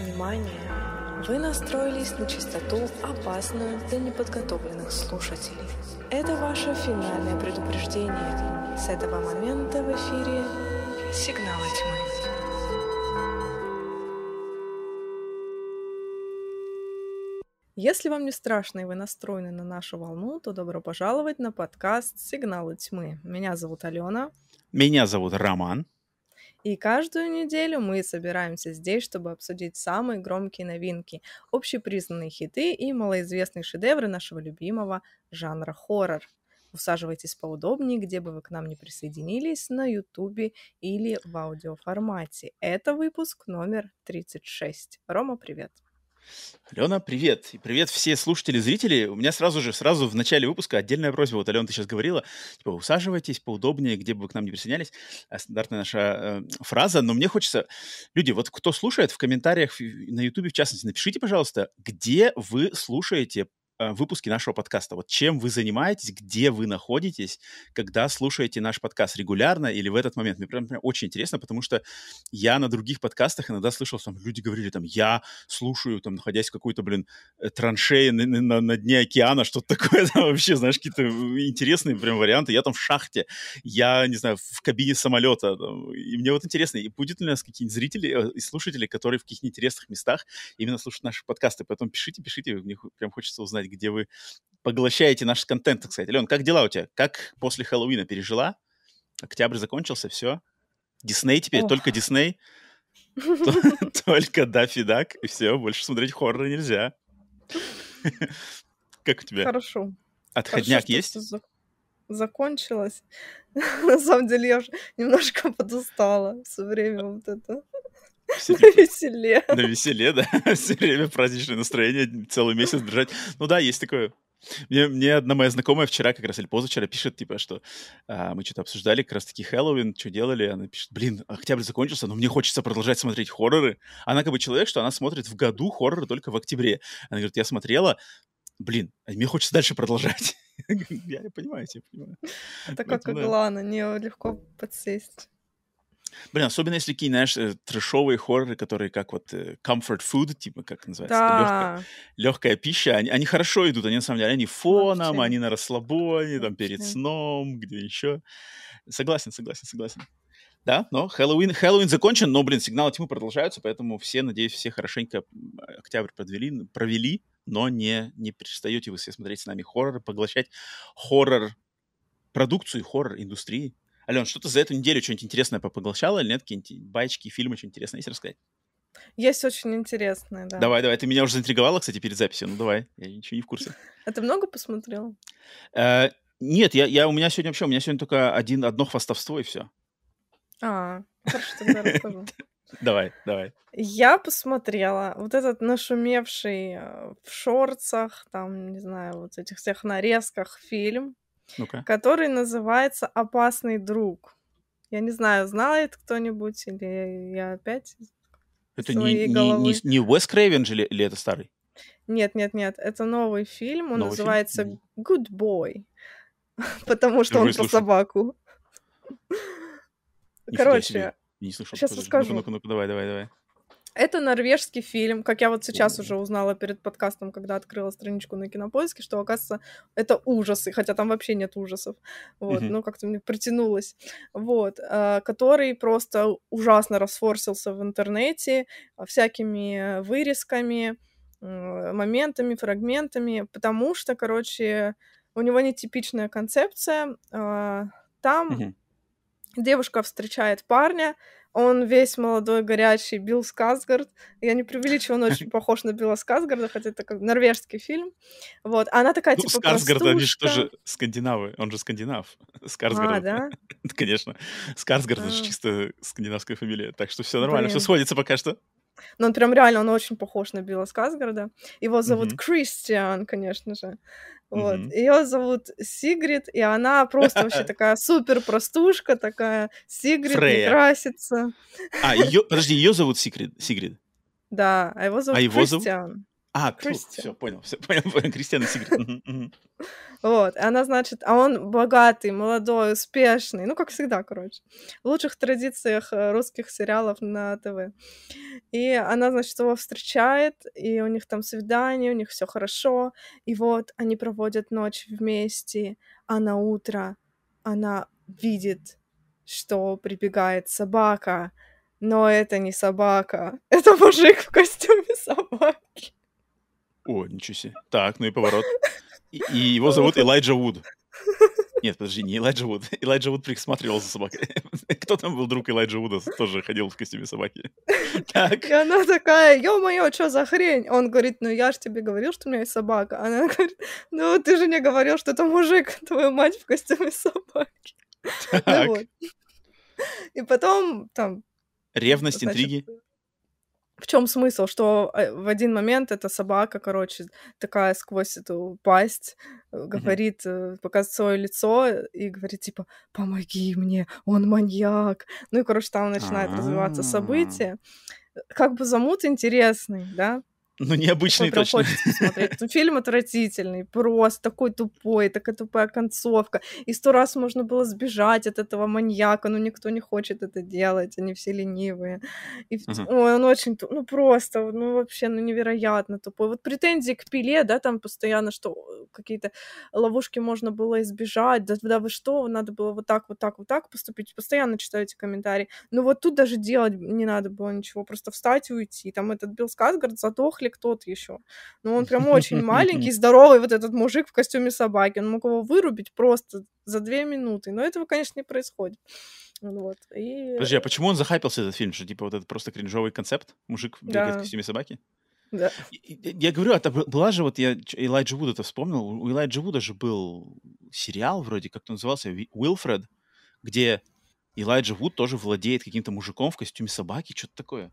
Внимание! Вы настроились на частоту, опасную для неподготовленных слушателей. Это ваше финальное предупреждение. С этого момента в эфире «Сигналы тьмы». Если вам не страшно и вы настроены на нашу волну, то добро пожаловать на подкаст «Сигналы тьмы». Меня зовут Алена. Меня зовут Роман. И каждую неделю мы собираемся здесь, чтобы обсудить самые громкие новинки, общепризнанные хиты и малоизвестные шедевры нашего любимого жанра хоррор. Усаживайтесь поудобнее, где бы вы к нам не присоединились, на Ютубе или в аудиоформате. Это выпуск номер 36. Рома, привет. Алена, привет. И привет все слушатели, зрители. У меня сразу же, сразу в начале выпуска отдельная просьба. Вот, Алена, ты сейчас говорила, типа, усаживайтесь поудобнее, где бы вы к нам не присоединялись. А стандартная наша э, фраза. Но мне хочется... Люди, вот кто слушает, в комментариях на YouTube, в частности, напишите, пожалуйста, где вы слушаете Э, выпуски нашего подкаста. Вот чем вы занимаетесь, где вы находитесь, когда слушаете наш подкаст регулярно или в этот момент. Мне прям, прям очень интересно, потому что я на других подкастах иногда слышал, там люди говорили, там, я слушаю, там, находясь в какой-то, блин, э, траншее на, на, на дне океана, что-то такое, там, вообще, знаешь, какие-то интересные прям варианты. Я там в шахте, я, не знаю, в кабине самолета. Там, и мне вот интересно, и будет ли у нас какие-нибудь зрители э, и слушатели, которые в каких-нибудь интересных местах именно слушают наши подкасты. Поэтому пишите, пишите, мне прям хочется узнать, узнать, где вы поглощаете наш контент, так сказать. Ален, как дела у тебя? Как после Хэллоуина пережила? Октябрь закончился, все? Дисней теперь, Ох. только Дисней? Только Даффи Дак, и все, больше смотреть хорроры нельзя. Как у тебя? Хорошо. Отходняк есть? Закончилось. На самом деле я уже немножко подустала все время вот это. Все, на типа, веселе. На веселе, да. Все время праздничное настроение, целый месяц держать. Ну да, есть такое. Мне, мне одна моя знакомая вчера, как раз или позавчера, пишет, типа, что а, мы что-то обсуждали, как раз-таки Хэллоуин, что делали. Она пишет, блин, октябрь закончился, но мне хочется продолжать смотреть хорроры. Она как бы человек, что она смотрит в году хорроры только в октябре. Она говорит, я смотрела, блин, а мне хочется дальше продолжать. Я понимаю, я понимаю. Это как Аглана, не легко подсесть. Блин, особенно если какие, знаешь, э, трэшовые хорроры, которые как вот э, comfort food, типа, как называется, да. легкая, легкая пища, они, они хорошо идут, они на самом деле, они фоном, Вообще. они на расслабоне, там, перед сном, где еще. Согласен, согласен, согласен. Да, но Хэллоуин, Хэллоуин закончен, но, блин, сигналы тьмы продолжаются, поэтому все, надеюсь, все хорошенько октябрь подвели, провели, но не, не перестаете вы все смотреть с нами хорроры, поглощать хоррор продукцию, хоррор индустрии. Ален, что ты за эту неделю что-нибудь интересное попоглощала или нет? Какие-нибудь байчики, фильмы, что-нибудь интересное есть рассказать? Есть очень интересное, да. Давай, давай. Ты меня уже заинтриговала, кстати, перед записью. Ну, давай. Я ничего не в курсе. А ты много посмотрел? Э, нет, я, я, у меня сегодня вообще, у меня сегодня только один, одно хвастовство и все. А, хорошо, тогда расскажу. Давай, давай. Я посмотрела вот этот нашумевший э, в шорцах, там, не знаю, вот этих всех нарезках фильм ну-ка. который называется «Опасный друг». Я не знаю, знает кто-нибудь или я опять Это не, не, не, не Уэс Крейвен же ли, или это старый? Нет, нет, нет, это новый фильм, он новый называется фильм? Good Boy, потому что он про собаку. Короче, не слышал. Сейчас расскажу. Ну-ка, ну-ка, давай, давай, давай. Это норвежский фильм, как я вот сейчас уже узнала перед подкастом, когда открыла страничку на Кинопоиске, что, оказывается, это ужасы, хотя там вообще нет ужасов. Вот, mm-hmm. ну как-то мне притянулось. Вот, э, который просто ужасно расфорсился в интернете всякими вырезками, э, моментами, фрагментами, потому что, короче, у него нетипичная концепция. Э, там mm-hmm. девушка встречает парня, он весь молодой, горячий, Билл Сказгард. Я не преувеличиваю, он очень похож на Билла Сказгарда, хотя это как норвежский фильм. Вот. А она такая, ну, типа, Сказгард, они же тоже скандинавы. Он же скандинав. Скарсгард. А, да? Конечно. Скарсгард — это же а. чисто скандинавская фамилия. Так что все нормально, все сходится пока что. Но он прям реально, он очень похож на Билла Сказгарда. Его зовут mm-hmm. Кристиан, конечно же. Вот. Mm-hmm. Ее зовут Сигрид, и она просто вообще такая супер простушка, такая Сигрид Фрея. не красится. А, ее, подожди, ее зовут Сигрид? Сигрид? Да, а его зовут а его Кристиан. Зовут? А, все, понял, все, понял, понял, Кристиан и Сигрид. Вот, и она, значит, а он богатый, молодой, успешный, ну, как всегда, короче, в лучших традициях э, русских сериалов на ТВ. И она, значит, его встречает, и у них там свидание, у них все хорошо, и вот они проводят ночь вместе, а на утро она видит, что прибегает собака, но это не собака, это мужик в костюме собаки. О, ничего себе. Так, ну и поворот. И, и его зовут Элайджа Вуд. Нет, подожди, не Элайджа Вуд. Элайджа Вуд присматривал за собакой. Кто там был друг Элайджа Вуда? Тоже ходил в костюме собаки. Так. И она такая, ё-моё, что за хрень? Он говорит, ну я же тебе говорил, что у меня есть собака. Она говорит, ну ты же не говорил, что это мужик, твою мать в костюме собаки. Ну так. Ну, вот. И потом там... Ревность, значит, интриги? В чем смысл, что э, в один момент эта собака, короче, такая сквозь эту пасть э, говорит, mm-hmm. показывает свое лицо и говорит типа "Помоги мне, он маньяк". Ну и короче там начинает развиваться событие. Как бы замут интересный, да? Ну, необычный Такой точно. посмотреть. Ну, фильм отвратительный, просто такой тупой, такая тупая концовка. И сто раз можно было сбежать от этого маньяка, но никто не хочет это делать, они все ленивые. И, uh-huh. ой, он очень, ну, просто, ну, вообще, ну, невероятно тупой. Вот претензии к пиле, да, там постоянно, что э, какие-то ловушки можно было избежать, да, да вы что, надо было вот так, вот так, вот так поступить. Постоянно читаю эти комментарии. Но вот тут даже делать не надо было ничего, просто встать и уйти. Там этот Билл Скатгард задохли ли кто-то еще. Но он прям очень маленький, здоровый, вот этот мужик в костюме собаки. Он мог его вырубить просто за две минуты. Но этого, конечно, не происходит. Вот. И... Подожди, а почему он захайпился, этот фильм? Что, типа, вот это просто кринжовый концепт? Мужик бегает да. в костюме собаки? Да. Я, я говорю, это была же, вот я Элайджа Вуда это вспомнил, у Элайджа Вуда же был сериал вроде, как-то назывался, Уилфред, где Элайджа Вуд тоже владеет каким-то мужиком в костюме собаки, что-то такое.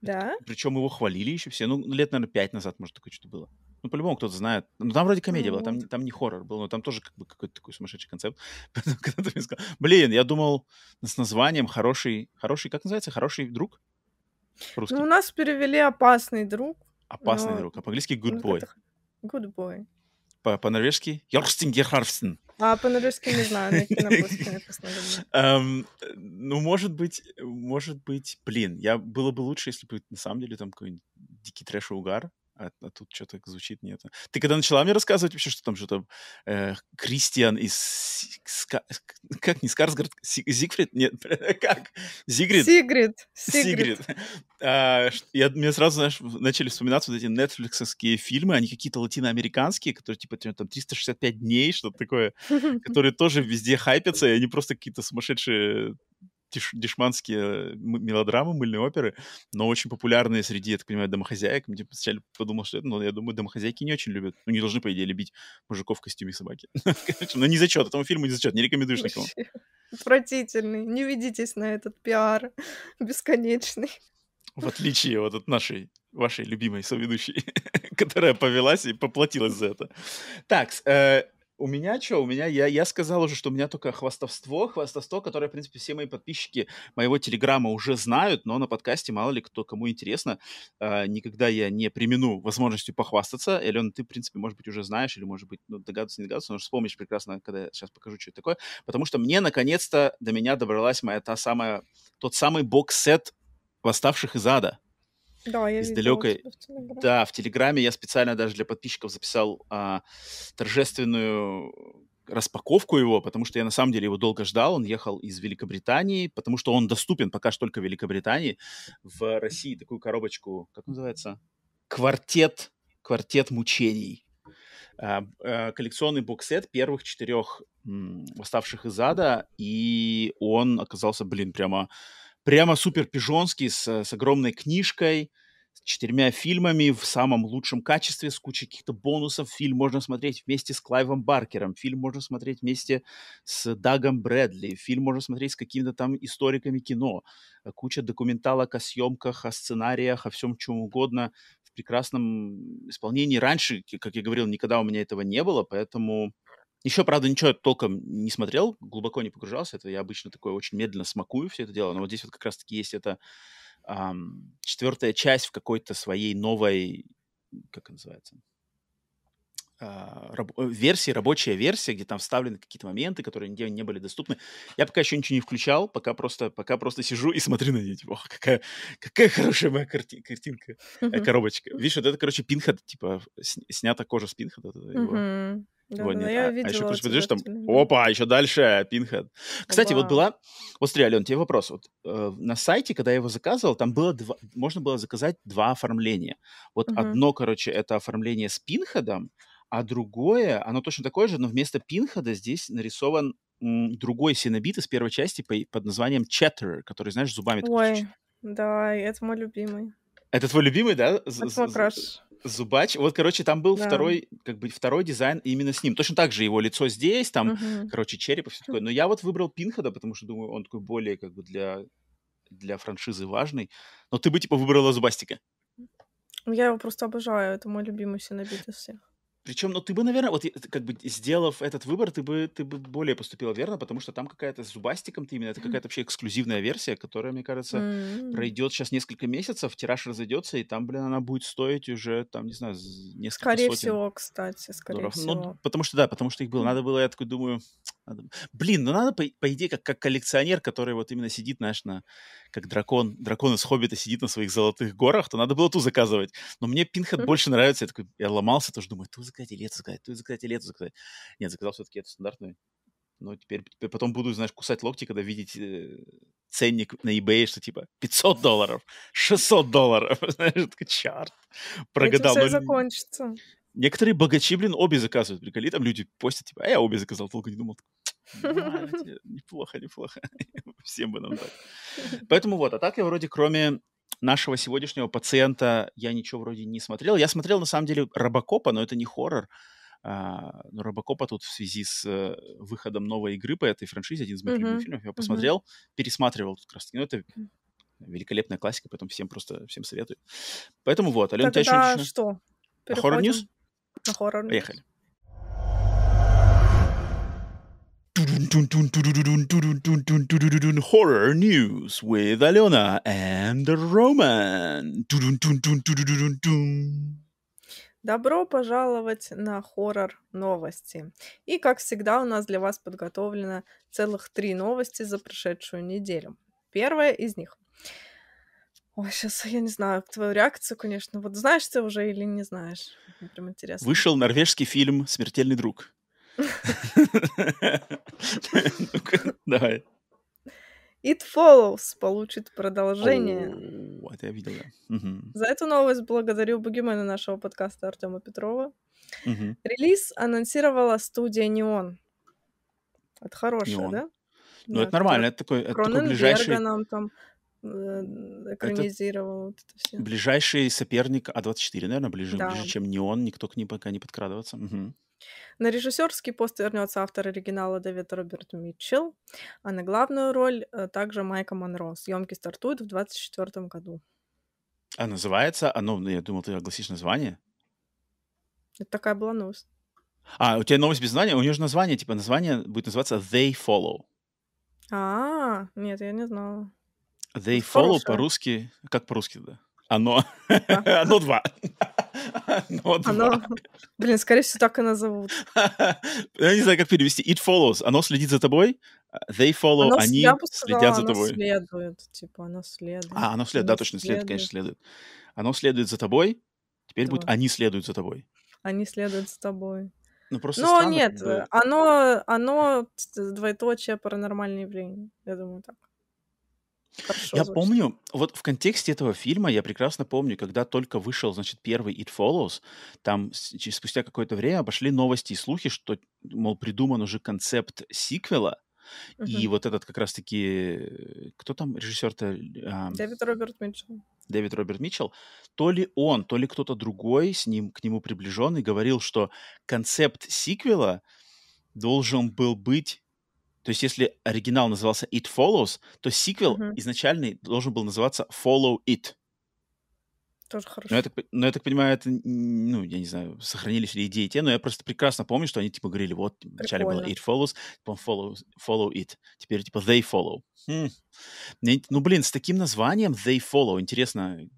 Да? Причем его хвалили еще все. Ну, лет, наверное, пять назад, может, такое что-то было. Ну, по-любому кто-то знает. Ну, там вроде комедия была, там, там не хоррор был, но там тоже как бы какой-то такой сумасшедший концепт. Когда ты мне сказал, блин, я думал с названием хороший, хороший, как называется, хороший друг? Ну, у нас перевели опасный друг. Опасный но... друг, а по-английски good boy. Good boy. По-норвежски Йорстингерхарфстен. А по-норвежски не знаю, на. Um, ну, может быть, может быть, блин, я было бы лучше, если бы на самом деле там какой-нибудь дикий трэш и угар, а, а тут что-то звучит нет. Ты когда начала мне рассказывать вообще, что там что-то э, Кристиан из... Ска, как не Скарсгард? Зигфрид? Нет, как? Зигрид? Сигрид. Сигрид. А, я, мне сразу, знаешь, начали вспоминаться вот эти нетфликсовские фильмы, они какие-то латиноамериканские, которые типа там 365 дней, что-то такое, которые тоже везде хайпятся, и они просто какие-то сумасшедшие деш, дешманские мелодрамы, мыльные оперы, но очень популярные среди, я так понимаю, домохозяек. Я сначала подумал, что это, но я думаю, домохозяйки не очень любят. Ну, не должны, по идее, любить мужиков в костюме собаки. но не зачет, этому фильму не зачет, не рекомендуешь никому. Отвратительный. Не ведитесь на этот пиар бесконечный. В отличие вот от нашей, вашей любимой соведущей, которая повелась и поплатилась за это. Так, э, у меня что? У меня, я, я сказал уже, что у меня только хвастовство, хвастовство, которое, в принципе, все мои подписчики моего телеграма уже знают, но на подкасте, мало ли кто, кому интересно, э, никогда я не примену возможностью похвастаться. Элена, ты, в принципе, может быть, уже знаешь, или, может быть, ну, догадываться, не догадываться, но вспомнишь прекрасно, когда я сейчас покажу, что это такое, потому что мне, наконец-то, до меня добралась моя та самая, тот самый бокс-сет «Восставших из ада». Да, я из далекой. Да, в Телеграме я специально даже для подписчиков записал а, торжественную распаковку его, потому что я на самом деле его долго ждал. Он ехал из Великобритании, потому что он доступен пока что только в Великобритании. В России такую коробочку, как называется? Квартет, квартет мучений. А, а, коллекционный боксет первых четырех м, восставших из ада, и он оказался, блин, прямо прямо супер пижонский, с, с огромной книжкой, с четырьмя фильмами в самом лучшем качестве, с кучей каких-то бонусов. Фильм можно смотреть вместе с Клайвом Баркером, фильм можно смотреть вместе с Дагом Брэдли, фильм можно смотреть с какими-то там историками кино. Куча документалок о съемках, о сценариях, о всем чем угодно в прекрасном исполнении. Раньше, как я говорил, никогда у меня этого не было, поэтому еще, правда, ничего толком не смотрел, глубоко не погружался. Это я обычно такое очень медленно смакую все это дело. Но вот здесь вот как раз-таки есть эта эм, четвертая часть в какой-то своей новой как называется, а, раб, э, версии, рабочая версия, где там вставлены какие-то моменты, которые нигде не были доступны. Я пока еще ничего не включал, пока просто, пока просто сижу и смотрю на нее, типа, ох, какая, какая хорошая моя карти, картинка, коробочка. Видишь, вот это, короче, пинхед, типа, снята кожа с пинхеда. Да, вот, да, нет. я а, видела. А еще, короче, подождешь, там, опа, еще дальше, пинхед. Кстати, Оба. вот была, вот смотри, Ален, тебе вопрос. Вот, э, на сайте, когда я его заказывал, там было два, можно было заказать два оформления. Вот угу. одно, короче, это оформление с пинхедом, а другое, оно точно такое же, но вместо пинхода здесь нарисован м, другой синобит из первой части по, под названием Chatter, который, знаешь, зубами... Ой, да, это мой любимый. Это твой любимый, да? Это мой краш. Зубач. Вот, короче, там был да. второй, как бы второй дизайн именно с ним. Точно так же его лицо здесь, там, угу. короче, череп и все такое. Но я вот выбрал Пинхода, потому что думаю, он такой более как бы для для франшизы важный. Но ты бы типа выбрала Зубастика. Я его просто обожаю. Это мой любимый синобит из всех. Причем, ну, ты бы, наверное, вот как бы сделав этот выбор, ты бы, ты бы более поступила верно, потому что там какая-то с зубастиком ты именно, это какая-то вообще эксклюзивная версия, которая, мне кажется, М. пройдет сейчас несколько месяцев, тираж разойдется, и там, блин, она будет стоить уже, там, не знаю, несколько Скорее сотен всего, кстати, скорее долларов. Ну, всего. потому что, да, потому что их было. Надо было, я такой думаю, надо... блин, ну надо, по, по идее, как, как коллекционер, который вот именно сидит, знаешь, на, как дракон, дракон из Хоббита сидит на своих золотых горах, то надо было ту заказывать. Но мне Пинхед больше нравится. Я такой, я ломался, тоже думаю, ту заказать или эту заказать, ту заказать или эту заказать. Нет, заказал все-таки эту стандартную. Но теперь, теперь потом буду, знаешь, кусать локти, когда видеть э, ценник на eBay, что типа 500 долларов, 600 долларов. Знаешь, такой, черт, прогадал. Этим все закончится. Некоторые богачи, блин, обе заказывают. Приколи, там люди постят, типа, а я обе заказал, толку не думал. Неплохо, неплохо. Всем бы нам так. Поэтому вот, а так я вроде кроме нашего сегодняшнего пациента я ничего вроде не смотрел. Я смотрел, на самом деле, Робокопа, но это не хоррор. А, но Робокопа тут в связи с э, выходом новой игры по этой франшизе, один из моих любимых фильмов, я посмотрел, пересматривал тут как раз таки. Ну, это великолепная классика, поэтому всем просто, всем советую. Поэтому вот, Алена, у тебя еще... что? Хоррор-ньюс? На хоррор. Поехали. Horror news with Alena and Roman. Добро пожаловать на хоррор новости. И, как всегда, у нас для вас подготовлено целых три новости за прошедшую неделю. Первая из них. Ой, сейчас я не знаю твою реакцию, конечно. Вот знаешь ты уже или не знаешь? Прям интересно. Вышел норвежский фильм «Смертельный друг». Давай. It Follows получит продолжение. О, это я видел, да. За эту новость благодарю бугимена нашего подкаста Артема Петрова. Релиз анонсировала студия Неон. Это хорошее, да? Ну, это нормально, это такой, это такой ближайший... нам там экранизировал вот это все. Ближайший соперник А24, наверное, ближе, да. ближе, чем Неон, никто к ним пока не подкрадываться. Угу. На режиссерский пост вернется автор оригинала Дэвид Роберт Митчелл, а на главную роль э, также Майка Монро. Съемки стартуют в 2024 году. А называется оно, ну, я думал, ты огласишь название. Это такая была новость. А, у тебя новость без названия? У нее же название, типа, название будет называться They Follow. А, нет, я не знала. They Follow по-русски, как по-русски, да? Оно. Оно два. Оно два. Блин, скорее всего, так и назовут. Я не знаю, как перевести. It follows. Оно следит за тобой. They follow. Оно, они следят за тобой. Оно следует. Типа, оно следует. А, оно следует. Да, точно, следует, конечно, следует. Оно следует за тобой. Теперь будет они следуют за тобой. Они следуют за тобой. Ну, просто Но странно, нет, когда... оно, оно двоеточие паранормальное явление. Я думаю, так. Хорошо Я звучит. помню, вот в контексте этого фильма я прекрасно помню, когда только вышел, значит, первый It Follows, там спустя какое-то время пошли новости и слухи, что, мол, придуман уже концепт сиквела, и вот этот как раз-таки... Кто там режиссер-то? Дэвид Роберт Митчелл. Дэвид Роберт Митчелл. То ли он, то ли кто-то другой с ним, к нему приближенный, говорил, что концепт сиквела должен был быть то есть, если оригинал назывался It Follows, то сиквел uh-huh. изначальный должен был называться Follow It. Тоже хорошо. Но я, так, но я так понимаю, это, ну, я не знаю, сохранились ли идеи те, но я просто прекрасно помню, что они, типа, говорили, вот, вначале было It Follows, потом follow, follow It, теперь, типа, They Follow. Хм. Ну, блин, с таким названием They Follow, интересно,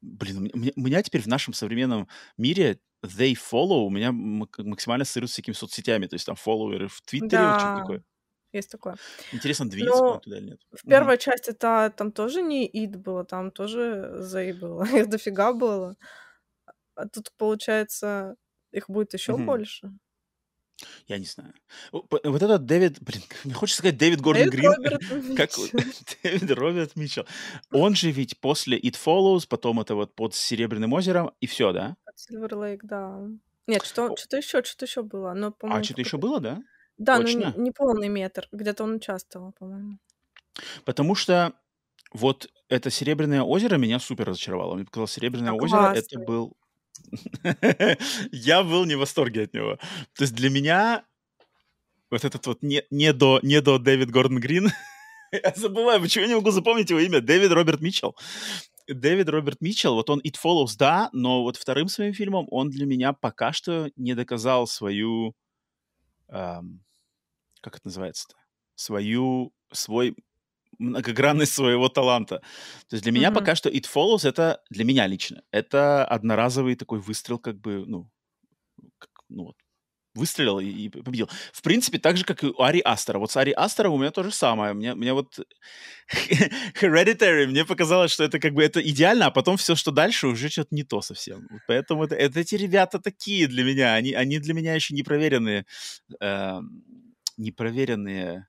блин, у меня, у меня теперь в нашем современном мире they follow у меня максимально ассоциируется с всякими соцсетями, то есть там фолловеры в Твиттере, да. вот что-то такое. Есть такое. Интересно, двинется Но туда или нет? В первой угу. части -то, там тоже не ид было, там тоже зей было. Их дофига было. А тут, получается, их будет еще угу. больше. Я не знаю. Вот этот Дэвид, блин, мне хочется сказать Дэвид Гордон Грин. Как Дэвид Роберт Митчелл. Он же ведь после It Follows, потом это вот под Серебряным озером, и все, да? Silver Lake, да. Нет, что, что-то еще, что-то еще было. Но, а, что-то еще было, да? Да, Точно? но не, не полный метр. Где-то он участвовал, по-моему. Потому что вот это Серебряное озеро меня супер разочаровало. Мне показалось, Серебряное озеро это был я был не в восторге от него. То есть для меня вот этот вот не, не, до, не до Дэвид Гордон Грин, я забываю, почему я не могу запомнить его имя, Дэвид Роберт Митчелл. Дэвид Роберт Митчелл, вот он It Follows, да, но вот вторым своим фильмом он для меня пока что не доказал свою, эм, как это называется-то, свою, свой многогранность своего таланта. То есть для меня mm-hmm. пока что It Follows это для меня лично это одноразовый такой выстрел, как бы ну, как, ну вот выстрелил и, и победил. В принципе, так же, как и у Ари Астера. Вот с Ари Астером у меня то же самое. Мне, мне вот Hereditary, мне показалось, что это как бы это идеально, а потом все, что дальше, уже что-то не то совсем. Поэтому это, это эти ребята такие для меня. Они, они для меня еще непроверенные, э, непроверенные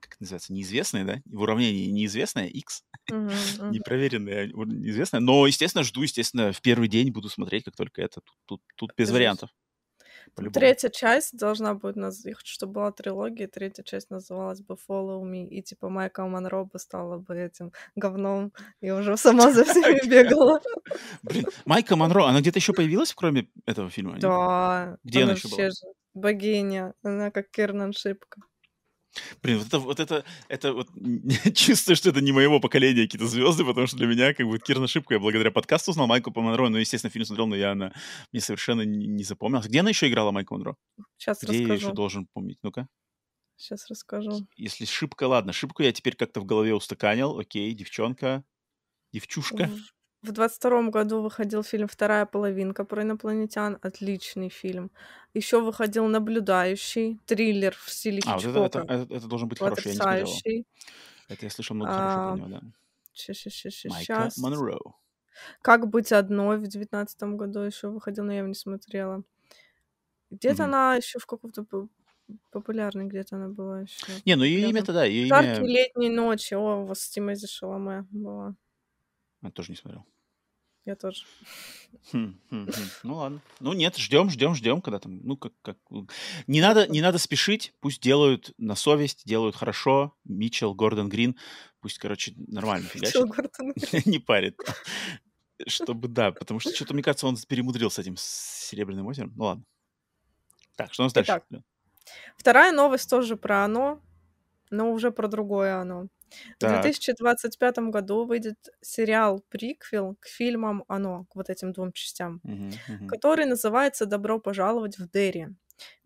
как это называется, неизвестные, да, в уравнении неизвестное, x, непроверенное, неизвестное, но, естественно, жду, естественно, в первый день буду смотреть, как только это, тут, тут, тут без вариантов. Третья часть должна будет, наз... я хочу, чтобы была трилогия, третья часть называлась бы Follow Me, и типа Майкл Монро бы стала бы этим говном, и уже сама за всеми бегала. Блин, Майка Монро, она где-то еще появилась, кроме этого фильма? Да. Где она еще была? Богиня, она как Кернан Шипка. Блин, вот это, вот это, это вот чувствую, что это не моего поколения какие-то звезды, потому что для меня как бы Кирна Шипка, я благодаря подкасту узнал Майкл Монро, ну, естественно, фильм смотрел, но я она мне совершенно не, не запомнилась. Где она еще играла Майкл Монро? Сейчас Где расскажу. я еще должен помнить? Ну-ка. Сейчас расскажу. Если Шипка, ладно, Шипку я теперь как-то в голове устаканил, окей, девчонка, девчушка. В двадцать втором году выходил фильм «Вторая половинка» про инопланетян. Отличный фильм. Еще выходил «Наблюдающий», триллер в стиле А, вот это, это, это, это должен быть хороший, я не смотрел. Это я слышал много хорошего про А, него, да. Майка. Монро. «Как быть одной» в девятнадцатом году еще выходил, но я его не смотрела. Где-то Мгм. она еще в каком-то по- популярной где-то она была еще. Не, ну ее имя-то, да, ее «Жаркие имя... летние ночи». О, у вас с Тимози Шаломе была. Я тоже не смотрел. Я тоже. Хм, хм, хм. Ну ладно. Ну нет, ждем, ждем, ждем, когда там, ну как, как, не надо, не надо спешить, пусть делают на совесть, делают хорошо. Митчелл, Гордон Грин, пусть, короче, нормально фигачит. Чё, Гордон Грин? Не парит. Чтобы, да, потому что что-то, мне кажется, он перемудрил с этим Серебряным озером. Ну ладно. Так, что у нас дальше? Итак, вторая новость тоже про оно, но уже про другое оно. В Так. 2025 году выйдет сериал-приквел к фильмам «Оно», к вот этим двум частям, Мгм, мгм, который называется «Добро пожаловать в Дерри».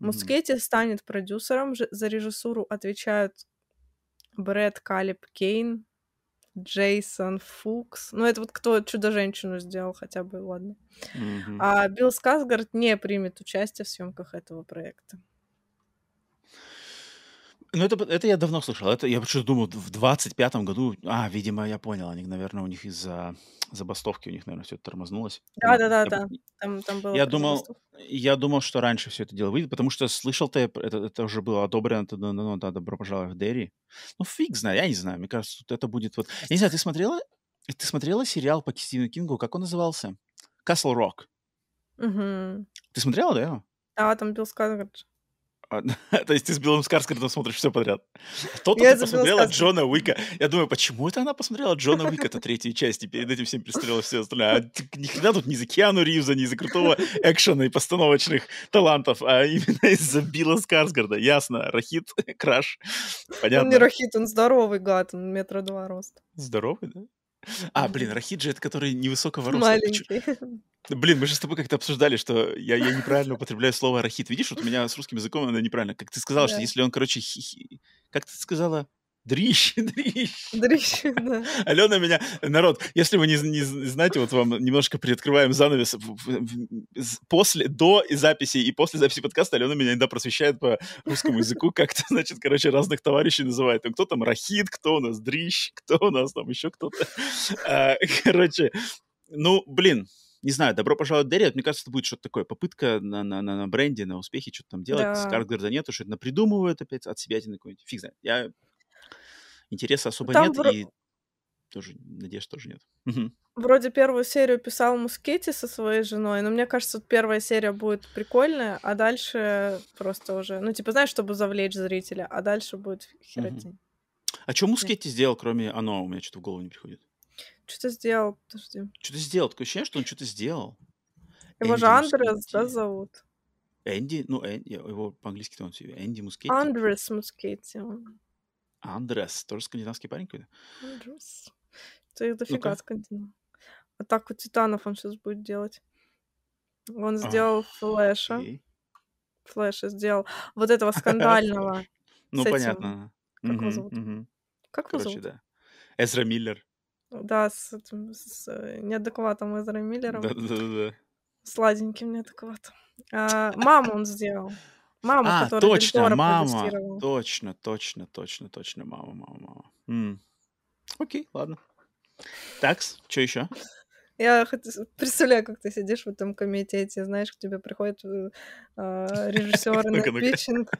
Мускетти станет продюсером, за режиссуру отвечают Брэд Калиб Кейн, Джейсон Фукс. Ну, это вот кто «Чудо-женщину» сделал хотя бы, ладно. Мгм. А Билл Сказгард не примет участие в съемках этого проекта. Ну, это, это я давно слышал. Это я почему-то думал, в 25-м году... А, видимо, я понял. Они, наверное, у них из-за забастовки у них, наверное, все это тормознулось. Я, Да-да-да, я, да. Там, там было я думал, забастовку. я думал, что раньше все это дело выйдет, потому что слышал-то это, это уже было одобрено, это, ну, ну, да, добро пожаловать в Дерри. Ну, фиг знает, я не знаю. Мне кажется, вот это будет вот... Я не знаю, ты смотрела, ты смотрела сериал по Стивену Кингу, как он назывался? Castle Rock. Мгм. Ты смотрела, да? Да, там Билл Сказгард. А, То есть ты с Биллом Скарскардом смотришь все подряд. Кто-то посмотрела. Джона Уика. Я думаю, почему это она посмотрела Джона Уика, это третья часть, и перед этим всем представляла все остальное. А ни хрена тут ни за Киану Ривза, ни за крутого экшена и постановочных талантов, а именно из-за Билла Скарсгарда. Ясно, Рахит, Краш. Он не Понятно. рахит, он здоровый гад, он метра два роста. Здоровый, да? А, блин, же это который невысокого роста. Маленький. Блин, мы же с тобой как-то обсуждали, что я, я неправильно употребляю слово рахит. Видишь, вот у меня с русским языком оно неправильно. Как ты сказала, что Да. если он, короче, хи- хи- как ты сказала? Дрищ, дрищ. Дрищ, да. Алена меня... Народ, если вы не, не знаете, вот вам немножко приоткрываем занавес. После, до записи и после записи подкаста Алена меня иногда просвещает по русскому языку, как-то, значит, короче, разных товарищей называет. Кто там Рахит, кто у нас Дрищ, кто у нас там еще кто-то. А, короче, ну, блин, не знаю, добро пожаловать Дерри, мне кажется, это будет что-то такое, попытка на, на, на, на бренде, на успехе что-то там делать. Да. Скарсгарда нету, что-то напридумывают опять от себя какой-нибудь. Фиг знает. Я интереса особо Там нет, вро... и тоже надежд тоже нет. Вроде первую серию писал Мускетти со своей женой, но мне кажется, первая серия будет прикольная, а дальше просто уже, ну, типа, знаешь, чтобы завлечь зрителя, а дальше будет херотень. А что Мускетти сделал, кроме оно? У меня что-то в голову не приходит. Что-то сделал, подожди. Что-то сделал, такое ощущение, что он что-то сделал. Его Энди же Андрес, да, зовут? Энди, ну, Энди, его по-английски-то он себе, Энди Мускетти. Андрес Мускетти. Андрес, тоже скандинавский парень какой-то? Андрес. Это их дофига ну скандинав. Атаку титанов он сейчас будет делать. Он сделал а, Флэша. Окей. Флэша сделал. Вот этого скандального. Ну, понятно. Как его зовут? Как его зовут? да. Эзра Миллер. Да, с с э, неадекватом Эзра Миллером. Да-да-да. Сладеньким неадекватом. А, маму он сделал. Мама, А, которая точно, мама. Точно, точно, точно, точно, мама, мама, мама. М. Окей, ладно. Такс, что еще? Я представляю, как ты сидишь в этом комитете, знаешь, к тебе приходит э, режиссер на питчинг,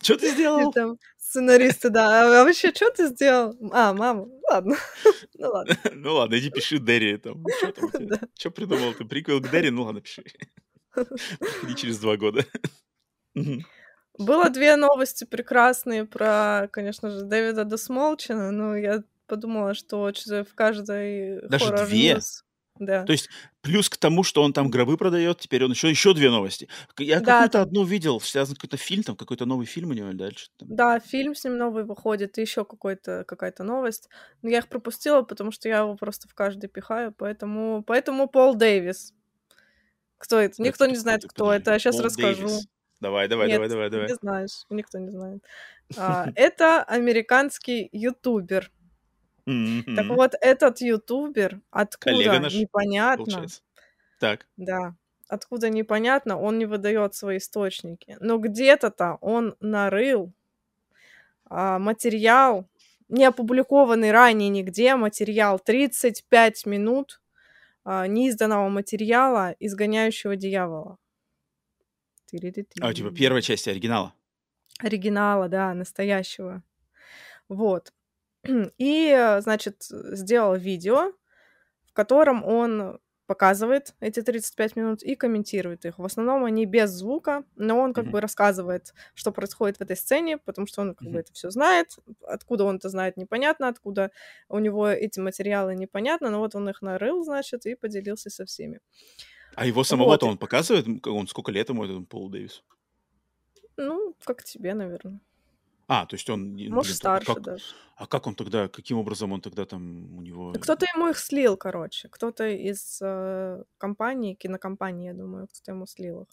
Что ты сделал? там сценаристы, да. А вообще, что ты сделал? А, мама, ладно. Ну ладно. Ну ладно, иди пиши Дерри там. Что придумал ты? Приквел к Дерри? Ну ладно, пиши. Приходи через два года. Было две новости прекрасные про, конечно же, Дэвида Дастмалчяна, но я подумала, что в каждой Даже две? news. Да. То есть плюс к тому, что он там гробы продает, теперь он еще еще две новости. Я Да, какую-то там, одну видел, связан какой-то фильм, там какой-то новый фильм у него дальше там. да, фильм с ним новый выходит, и еще какой-то какая-то новость. Но я их пропустила, потому что я его просто в каждый пихаю, поэтому, поэтому Пол Дэвис. Кто это? Это Никто не знает, кто это. Я сейчас Пол расскажу. Дэвис. Давай, давай, Нет, давай, давай, давай. не знаешь, никто не знает. А, это американский ютубер. Так вот, этот ютубер, откуда непонятно. Так. да, откуда непонятно, он не выдает свои источники. Но где-то-то он нарыл а, материал, не опубликованный ранее нигде, материал 35 минут а, неизданного материала изгоняющего дьявола. А, типа первая часть оригинала. Оригинала, да, настоящего. Вот. И, э, значит, сделал видео, в котором он показывает эти 35 минут и комментирует их. В основном они без звука, но он как Мгм. бы рассказывает, что происходит в этой сцене, потому что он как бы Мгм. это все знает. Откуда он это знает, непонятно, откуда у него эти материалы, непонятно, но вот он их нарыл, значит, и поделился со всеми. А его Вот. самого-то он показывает? Он сколько лет ему, этот Пол Дэвис? Ну, как тебе, наверное. А, то есть он, ну, Может, блин, а старше как, даже. а как он тогда, каким образом он тогда там у него... Да Кто-то ему их слил, короче. Кто-то из э, компании, кинокомпании, я думаю, кто-то ему слил их.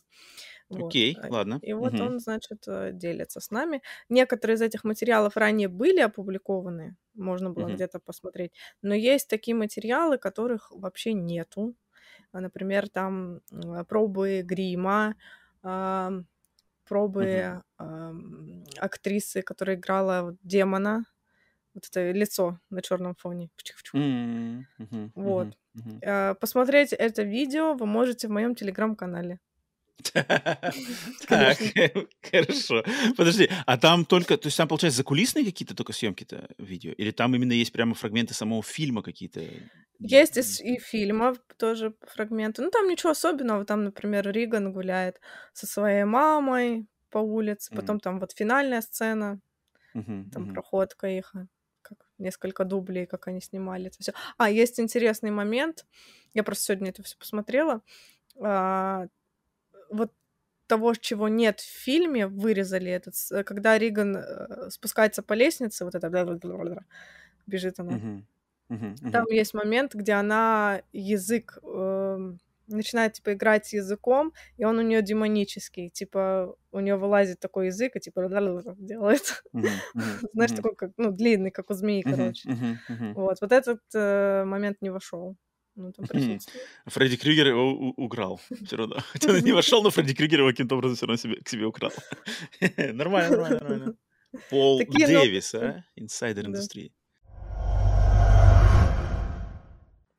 Вот. Окей, А, ладно. И вот он, значит, э, делится с нами. Некоторые из этих материалов ранее были опубликованы, можно было Мгм. где-то посмотреть, но есть такие материалы, которых вообще нету. Например, там пробы грима, пробы ам, актрисы, которая играла демона, вот это лицо на черном фоне. Вот. Э, Посмотреть это видео вы можете в моем телеграм-канале. Так, хорошо. Подожди, а там только, то есть там, получается, закулисные какие-то только съемки-то видео? Или там именно есть прямо фрагменты самого фильма какие-то? Есть из и фильмов тоже фрагменты. Ну, там ничего особенного. Там, например, Риган гуляет со своей мамой по улице. Потом там вот финальная сцена, там проходка их, как несколько дублей, как они снимали это все. А, есть интересный момент. Я просто сегодня это все посмотрела. А, вот того, чего нет в фильме, вырезали этот, с- когда Риган э, спускается по лестнице, вот это бежит она. Мгм, мгм, Там мгм. есть момент, где она язык эм, начинает, типа, играть с языком, и он у нее демонический. Типа, у нее вылазит такой язык, и типа делает. Знаешь, такой, как, ну, длинный, как у змеи, короче. Вот, вот этот э, момент не вошел. Ну, там Фредди Крюгер его уграл все равно. Хотя он не вошел, но Фредди Крюгер его каким-то образом все равно себе, к себе украл. Нормально, нормально, нормально. Пол Дэвис, а? Инсайдер индустрии.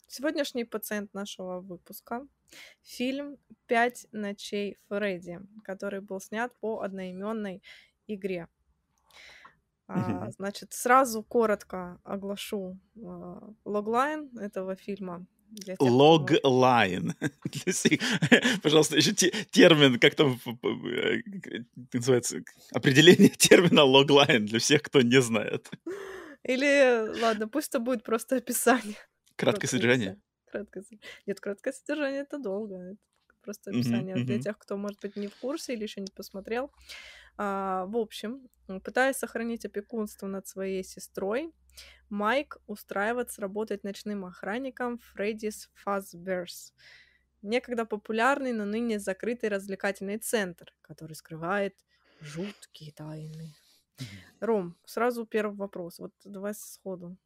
Сегодняшний пациент нашего выпуска — фильм «Пять ночей Фредди», который был снят по одноименной игре. А, значит, сразу коротко оглашу а, логлайн этого фильма. Логлайн. Пожалуйста, еще термин, как там э, называется, определение термина логлайн для всех, кто не знает. Или, ладно, пусть это будет просто описание. Краткое содержание? Краткое... Нет, краткое содержание — это долго. Это просто описание mm-hmm, для тех, кто, может быть, не в курсе или еще не посмотрел. А, в общем, пытаясь сохранить опекунство над своей сестрой, Майк устраивает сработать ночным охранником Фреддис Фазберс, некогда популярный, но ныне закрытый развлекательный центр, который скрывает жуткие тайны. Ром, сразу первый вопрос. Вот давай сходу.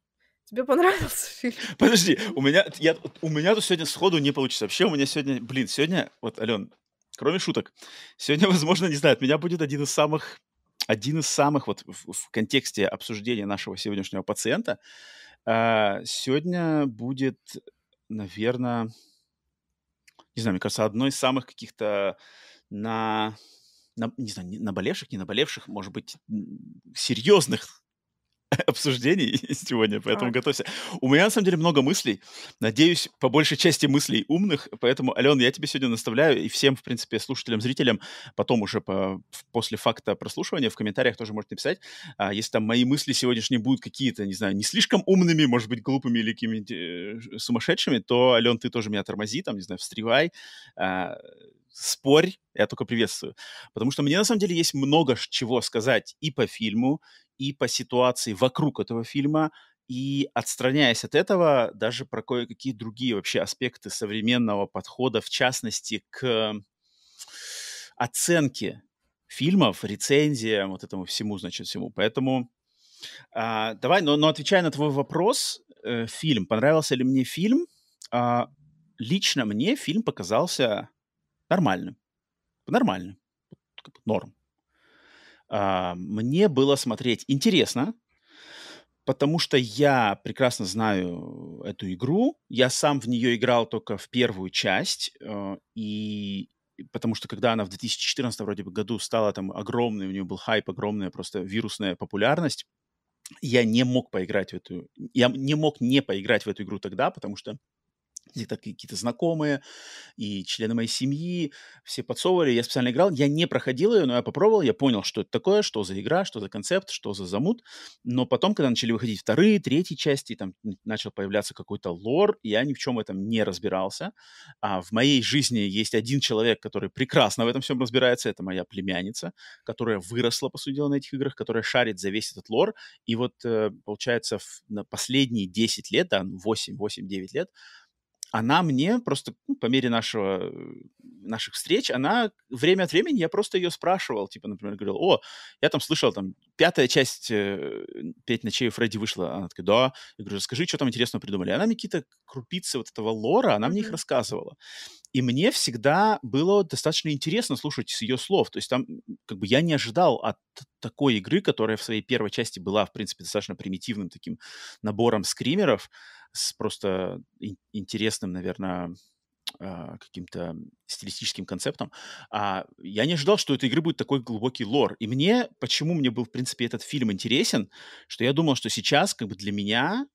Тебе понравился фильм? Подожди, у меня, я, у меня тут сегодня сходу не получится. Вообще у меня сегодня, блин, сегодня, вот, Ален, кроме шуток, сегодня, возможно, не знаю, от меня будет один из самых, один из самых, вот в, в контексте обсуждения нашего сегодняшнего пациента, э, сегодня будет, наверное, не знаю, мне кажется, одной из самых каких-то на, на не знаю, наболевших, не наболевших, может быть, серьезных обсуждений сегодня, поэтому так. готовься. У меня, на самом деле, много мыслей. Надеюсь, по большей части мыслей умных, поэтому, Ален, я тебе сегодня наставляю, и всем, в принципе, слушателям, зрителям, потом уже по, после факта прослушивания в комментариях тоже можете написать, а, если там мои мысли сегодняшние будут какие-то, не знаю, не слишком умными, может быть, глупыми или какими-нибудь э, сумасшедшими, то, Ален, ты тоже меня тормози, там, не знаю, встревай, а, спорь, я только приветствую. Потому что мне, на самом деле, есть много чего сказать и по фильму, и по ситуации вокруг этого фильма, и отстраняясь от этого, даже про кое-какие другие вообще аспекты современного подхода, в частности, к оценке фильмов, рецензиям, вот этому всему, значит, всему. Поэтому а, давай, но, но отвечая на твой вопрос, э, фильм, понравился ли мне фильм? А, лично мне фильм показался нормальным. Нормальным. Норм. А, мне было смотреть интересно, потому что я прекрасно знаю эту игру. Я сам в нее играл только в первую часть, э, и потому что когда она в 2014 вроде бы году стала там огромной, у нее был хайп, огромная просто вирусная популярность, я не мог поиграть в эту... Я не мог не поиграть в эту игру тогда, потому что где-то какие-то знакомые и члены моей семьи, все подсовывали, я специально играл, я не проходил ее, но я попробовал, я понял, что это такое, что за игра, что за концепт, что за замут, но потом, когда начали выходить вторые, третьи части, там начал появляться какой-то лор, я ни в чем этом не разбирался, а в моей жизни есть один человек, который прекрасно в этом всем разбирается, это моя племянница, которая выросла, по сути дела, на этих играх, которая шарит за весь этот лор, и вот, э, получается, на последние 10 лет, да, 8-9 лет, она мне просто ну, по мере нашего, наших встреч, она время от времени, я просто ее спрашивал, типа, например, говорил, о, я там слышал, там, пятая часть э, «Пять ночей» Фредди вышла, она такая, да, я говорю, расскажи, что там интересного придумали. Она мне какие-то крупицы вот этого лора, она mm-hmm. мне их рассказывала. И мне всегда было достаточно интересно слушать с ее слов. То есть там, как бы, я не ожидал от такой игры, которая в своей первой части была, в принципе, достаточно примитивным таким набором скримеров, с просто интересным, наверное, а, каким-то стилистическим концептом. А я не ожидал, что у этой игры будет такой глубокий лор. И мне, почему мне был, в принципе, этот фильм интересен, что я думал, что сейчас, как бы для меня,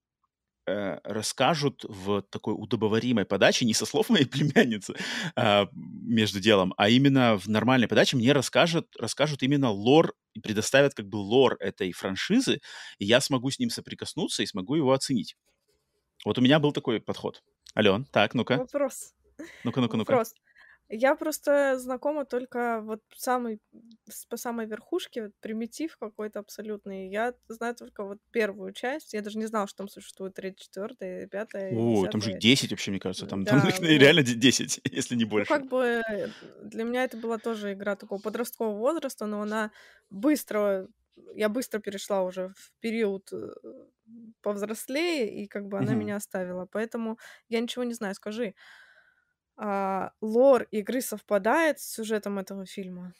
э, расскажут в такой удобоваримой подаче, не со слов моей племянницы э, между делом, а именно в нормальной подаче мне расскажут, расскажут именно лор и предоставят как бы лор этой франшизы, и я смогу с ним соприкоснуться и смогу его оценить. Вот у меня был такой подход. Ален, так, ну-ка. Вопрос. Ну-ка, ну-ка, ну-ка. Вопрос. Я просто знакома только вот самый, по самой верхушке, вот примитив какой-то абсолютный. Я знаю только вот первую часть. Я даже не знала, что там существует третья, четвертая, пятая, О, там же десятая. 10 вообще, мне кажется. Там, там Да, их вот. реально де- 10, если не Ну, больше. как бы э, для меня это была тоже игра такого подросткового возраста, но она быстро, я быстро перешла уже в период э, повзрослее, и как бы она меня оставила. Поэтому я ничего не знаю. Скажи, а, лор игры совпадает с сюжетом этого фильма?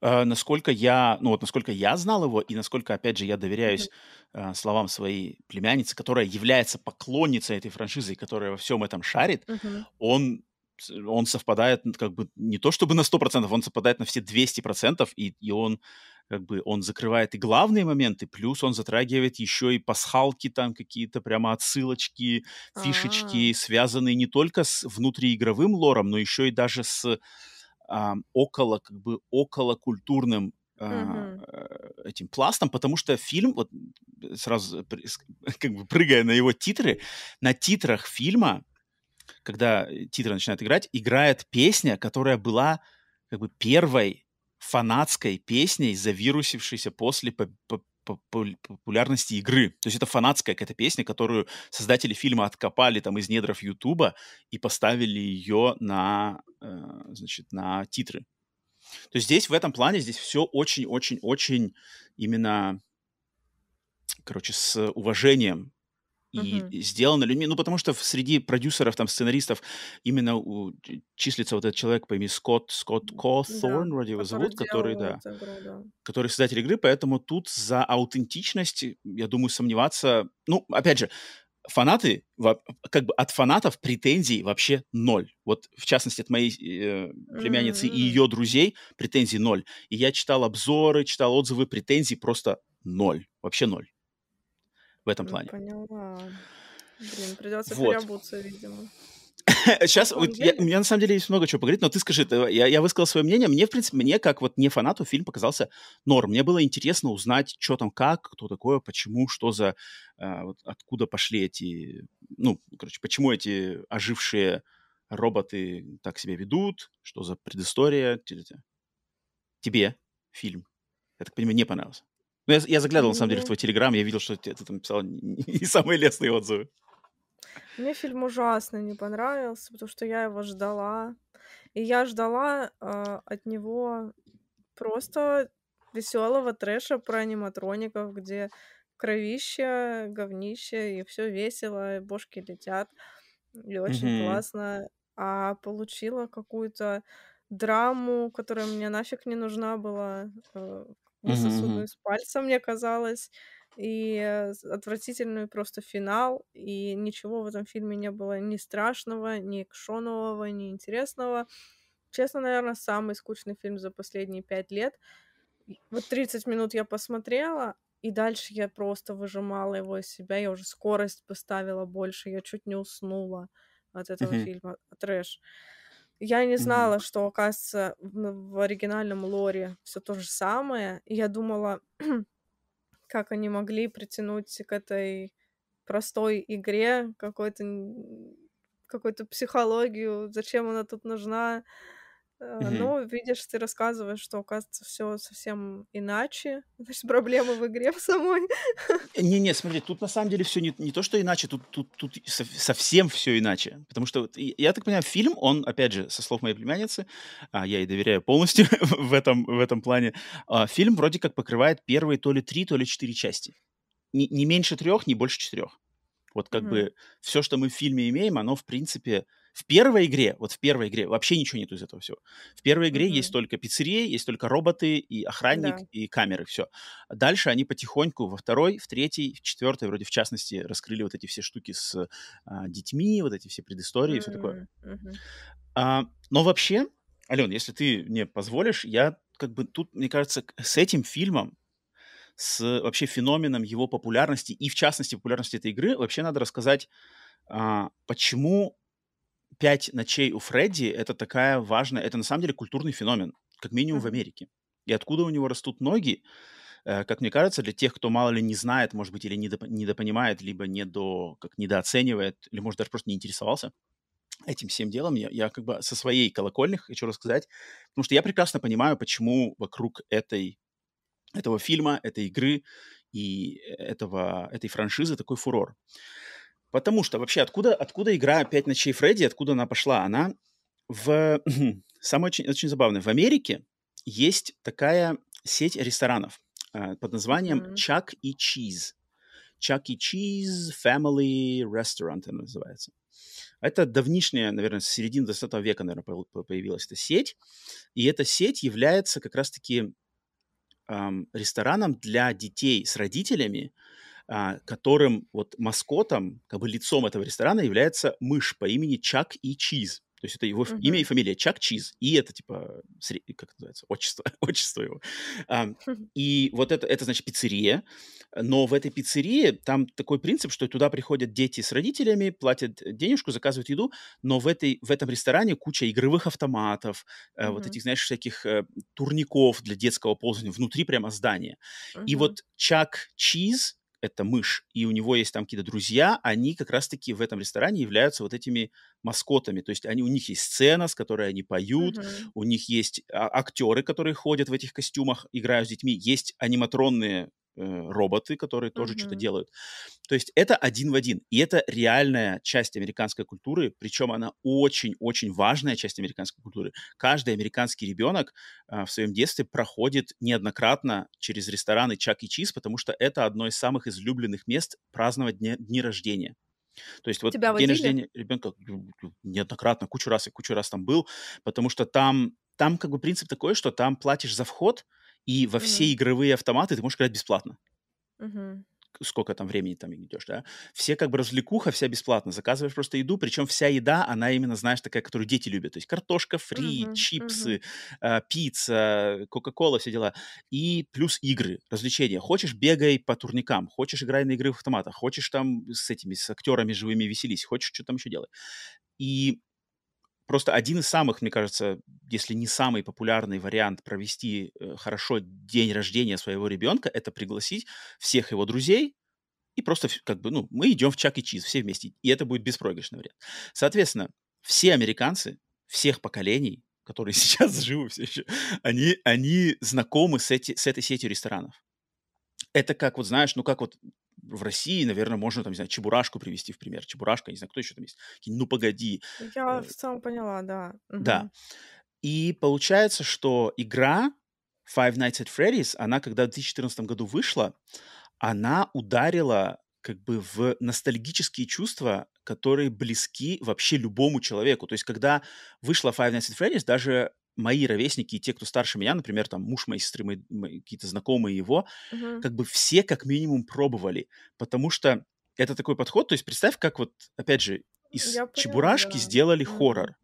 А, насколько я, ну вот насколько я знал его, и насколько, опять же, я доверяюсь а, словам своей племянницы, которая является поклонницей этой франшизы, которая во всем этом шарит, Мгм. он, он совпадает как бы не то чтобы на 100%, он совпадает на все 200%, и, и он как бы он закрывает и главные моменты, плюс он затрагивает еще и пасхалки там какие-то прямо отсылочки, А, фишечки, связанные не только с внутриигровым лором, но еще и даже с ам, около, как бы, около культурным мгм. этим пластом, потому что фильм, вот э, сразу как бы прыгая на его титры, на титрах фильма, когда э, титры начинают играть, играет песня, которая была как бы первой фанатской песней, завирусившейся после по- по- по- популярности игры. То есть это фанатская какая-то песня, которую создатели фильма откопали там из недров Ютуба и поставили ее на, э, значит, на титры. То есть здесь в этом плане здесь все очень-очень-очень именно, короче, с уважением и сделано людьми, ну, потому что среди продюсеров, там, сценаристов именно у- числится вот этот человек по имени Скотт, Скотт Да, Кохорн, вроде его зовут, который, да, игру, да. который создатель игры, поэтому тут за аутентичность, я думаю, сомневаться, ну, опять же, фанаты, как бы от фанатов претензий вообще ноль. Вот, в частности, от моей э, племянницы и М, ее друзей претензий ноль. И я читал обзоры, читал отзывы, претензий просто ноль. Вообще ноль в этом плане. Поняла. Блин, придется Вот. переобуться, видимо. Сейчас вот я- у меня на самом деле есть много чего поговорить, но ты скажи, ты- я, я высказал свое мнение. Мне, в принципе, мне как вот не фанату фильм показался норм. Мне было интересно узнать, что там как, кто такое, почему, что за, а, вот откуда пошли эти, ну, короче, почему эти ожившие роботы так себя ведут, что за предыстория. Те- те- Тебе фильм, я так понимаю, не понравился. Ну, я, я заглядывал, на самом деле, в твой телеграм, я видел, что ты, ты там писал не, самые лестные отзывы. Мне фильм ужасно не понравился, потому что я его ждала. И я ждала а, от него просто веселого трэша про аниматроников, где кровище, говнище, и все весело, и бошки летят. И очень Мгм. классно. А получила какую-то драму, которая мне нафиг не нужна была. Высосанную мгм. из пальца, мне казалось. И э, с- отвратительный просто финал. И ничего в этом фильме не было ни страшного, ни экшонового, ни интересного. Честно, наверное, самый скучный фильм за последние пять лет. Вот 30 минут я посмотрела, и дальше я просто выжимала его из себя. Я уже скорость поставила больше. Я чуть не уснула от этого Мгм. фильма. Трэш. Я не знала, что, оказывается, в, в оригинальном лоре все то же самое. И я думала, как они могли притянуть к этой простой игре какой-то какую-то психологию, зачем она тут нужна. Мгм. Но, видишь, ты рассказываешь, что, оказывается, все совсем иначе. Значит, проблемы в игре в самой. Не-не, смотри, тут на самом деле все не, не то, что иначе, тут, тут, тут со- совсем все иначе. Потому что, вот я так понимаю, фильм, он, опять же, со слов моей племянницы, а, я ей доверяю полностью в этом, в этом плане, а, фильм вроде как покрывает первые то ли три, то ли четыре части. Не, не меньше трех, не больше четырех. Вот как Мгм. бы все, что мы в фильме имеем, оно, в принципе, в первой игре, вот в первой игре вообще ничего нету из этого всего. В первой игре есть Мгм. только пиццерия, есть только роботы и охранник, Да. и камеры, все. Дальше они потихоньку во второй, в третьей, в четвертой, вроде в частности, раскрыли вот эти все штуки с а, детьми, вот эти все предыстории и все такое. Мгм. А, но вообще, Ален, если ты мне позволишь, я как бы тут, мне кажется, с этим фильмом, с вообще феноменом его популярности и, в частности, популярности этой игры, вообще надо рассказать, а, почему «Пять ночей у Фредди» — это такая важная, это на самом деле культурный феномен, как минимум в. Америке. И откуда у него растут ноги, э, как мне кажется, для тех, кто мало ли не знает, может быть, или недоп- недопонимает, либо недо, как недооценивает, или, может, даже просто не интересовался, этим всем делом, я, я как бы со своей колокольни хочу рассказать, потому что я прекрасно понимаю, почему вокруг этой, этого фильма, этой игры и этого, этой франшизы такой фурор. Потому что вообще откуда, откуда игра «Пять ночей Фредди», откуда она пошла? Она в... Самое очень, очень забавное. В Америке есть такая сеть ресторанов э, под названием. Chuck и Cheese. Chuck и Cheese Family Restaurant она называется. Это давнишняя, наверное, с середины 20 века, наверное, появилась эта сеть. И эта сеть является как раз-таки эм, рестораном для детей с родителями, которым вот маскотом, как бы лицом этого ресторана является мышь по имени Чак и Чиз. То есть это его uh-huh. имя и фамилия Чак Чиз, и это типа, как это называется, отчество, отчество его. Um, и вот это, это, значит, пиццерия, но в этой пиццерии там такой принцип, что туда приходят дети с родителями, платят денежку, заказывают еду, но в, этой, в этом ресторане куча игровых автоматов, uh-huh. вот этих, знаешь, всяких э, турников для детского пользования внутри прямо здания. Uh-huh. И вот Чак Чиз, это мышь, и у него есть там какие-то друзья, они как раз-таки в этом ресторане являются вот этими маскотами. То есть они, у них есть сцена, с которой они поют, uh-huh. у них есть а, актеры, которые ходят в этих костюмах, играют с детьми, есть аниматронные роботы, которые тоже mm-hmm. что-то делают. То есть это один в один. И это реальная часть американской культуры, причем она очень-очень важная часть американской культуры. Каждый американский ребенок а, в своем детстве проходит неоднократно через рестораны Чак и Чиз, потому что это одно из самых излюбленных мест праздновать дни, дни рождения. То есть вот Тебя день рождения ребенка неоднократно, кучу раз и кучу раз там был, потому что там, там как бы принцип такой, что там платишь за вход, и во все игровые автоматы ты можешь играть бесплатно. Мгм. Сколько там времени там идешь, да? Все как бы развлекуха, вся бесплатно. Заказываешь просто еду, причем вся еда, она именно, знаешь, такая, которую дети любят. То есть картошка фри. Мгм. чипсы, а, пицца, кока-кола, все дела. И плюс игры, развлечения. Хочешь, бегай по турникам, хочешь, играй на игровых автоматах, хочешь там с этими, с актерами живыми веселись, хочешь, что там еще делай. И просто один из самых, мне кажется, если не самый популярный вариант провести э, хорошо день рождения своего ребенка, это пригласить всех его друзей и просто как бы, ну, мы идем в Чак и Чиз все вместе, и это будет беспроигрышный вариант. Соответственно, все американцы всех поколений, которые сейчас живы все еще, они, они знакомы с, эти, с этой сетью ресторанов. Это как, вот знаешь, ну как вот в России, наверное, можно, там, не знаю, Чебурашку привести в пример. Чебурашка, не знаю, кто еще там есть. Ну, погоди. Я э, в целом поняла, да. Да. И получается, что игра Five Nights at Freddy's, она, когда в 2014 году вышла, она ударила как бы в ностальгические чувства, которые близки вообще любому человеку. То есть, когда вышла Five Nights at Freddy's, даже мои ровесники и те, кто старше меня, например, там муж моей сестры, мои, мои какие-то знакомые его, uh-huh. как бы все как минимум пробовали, потому что это такой подход, то есть представь, как вот, опять же, из Я Чебурашки поняла, сделали uh-huh. хоррор.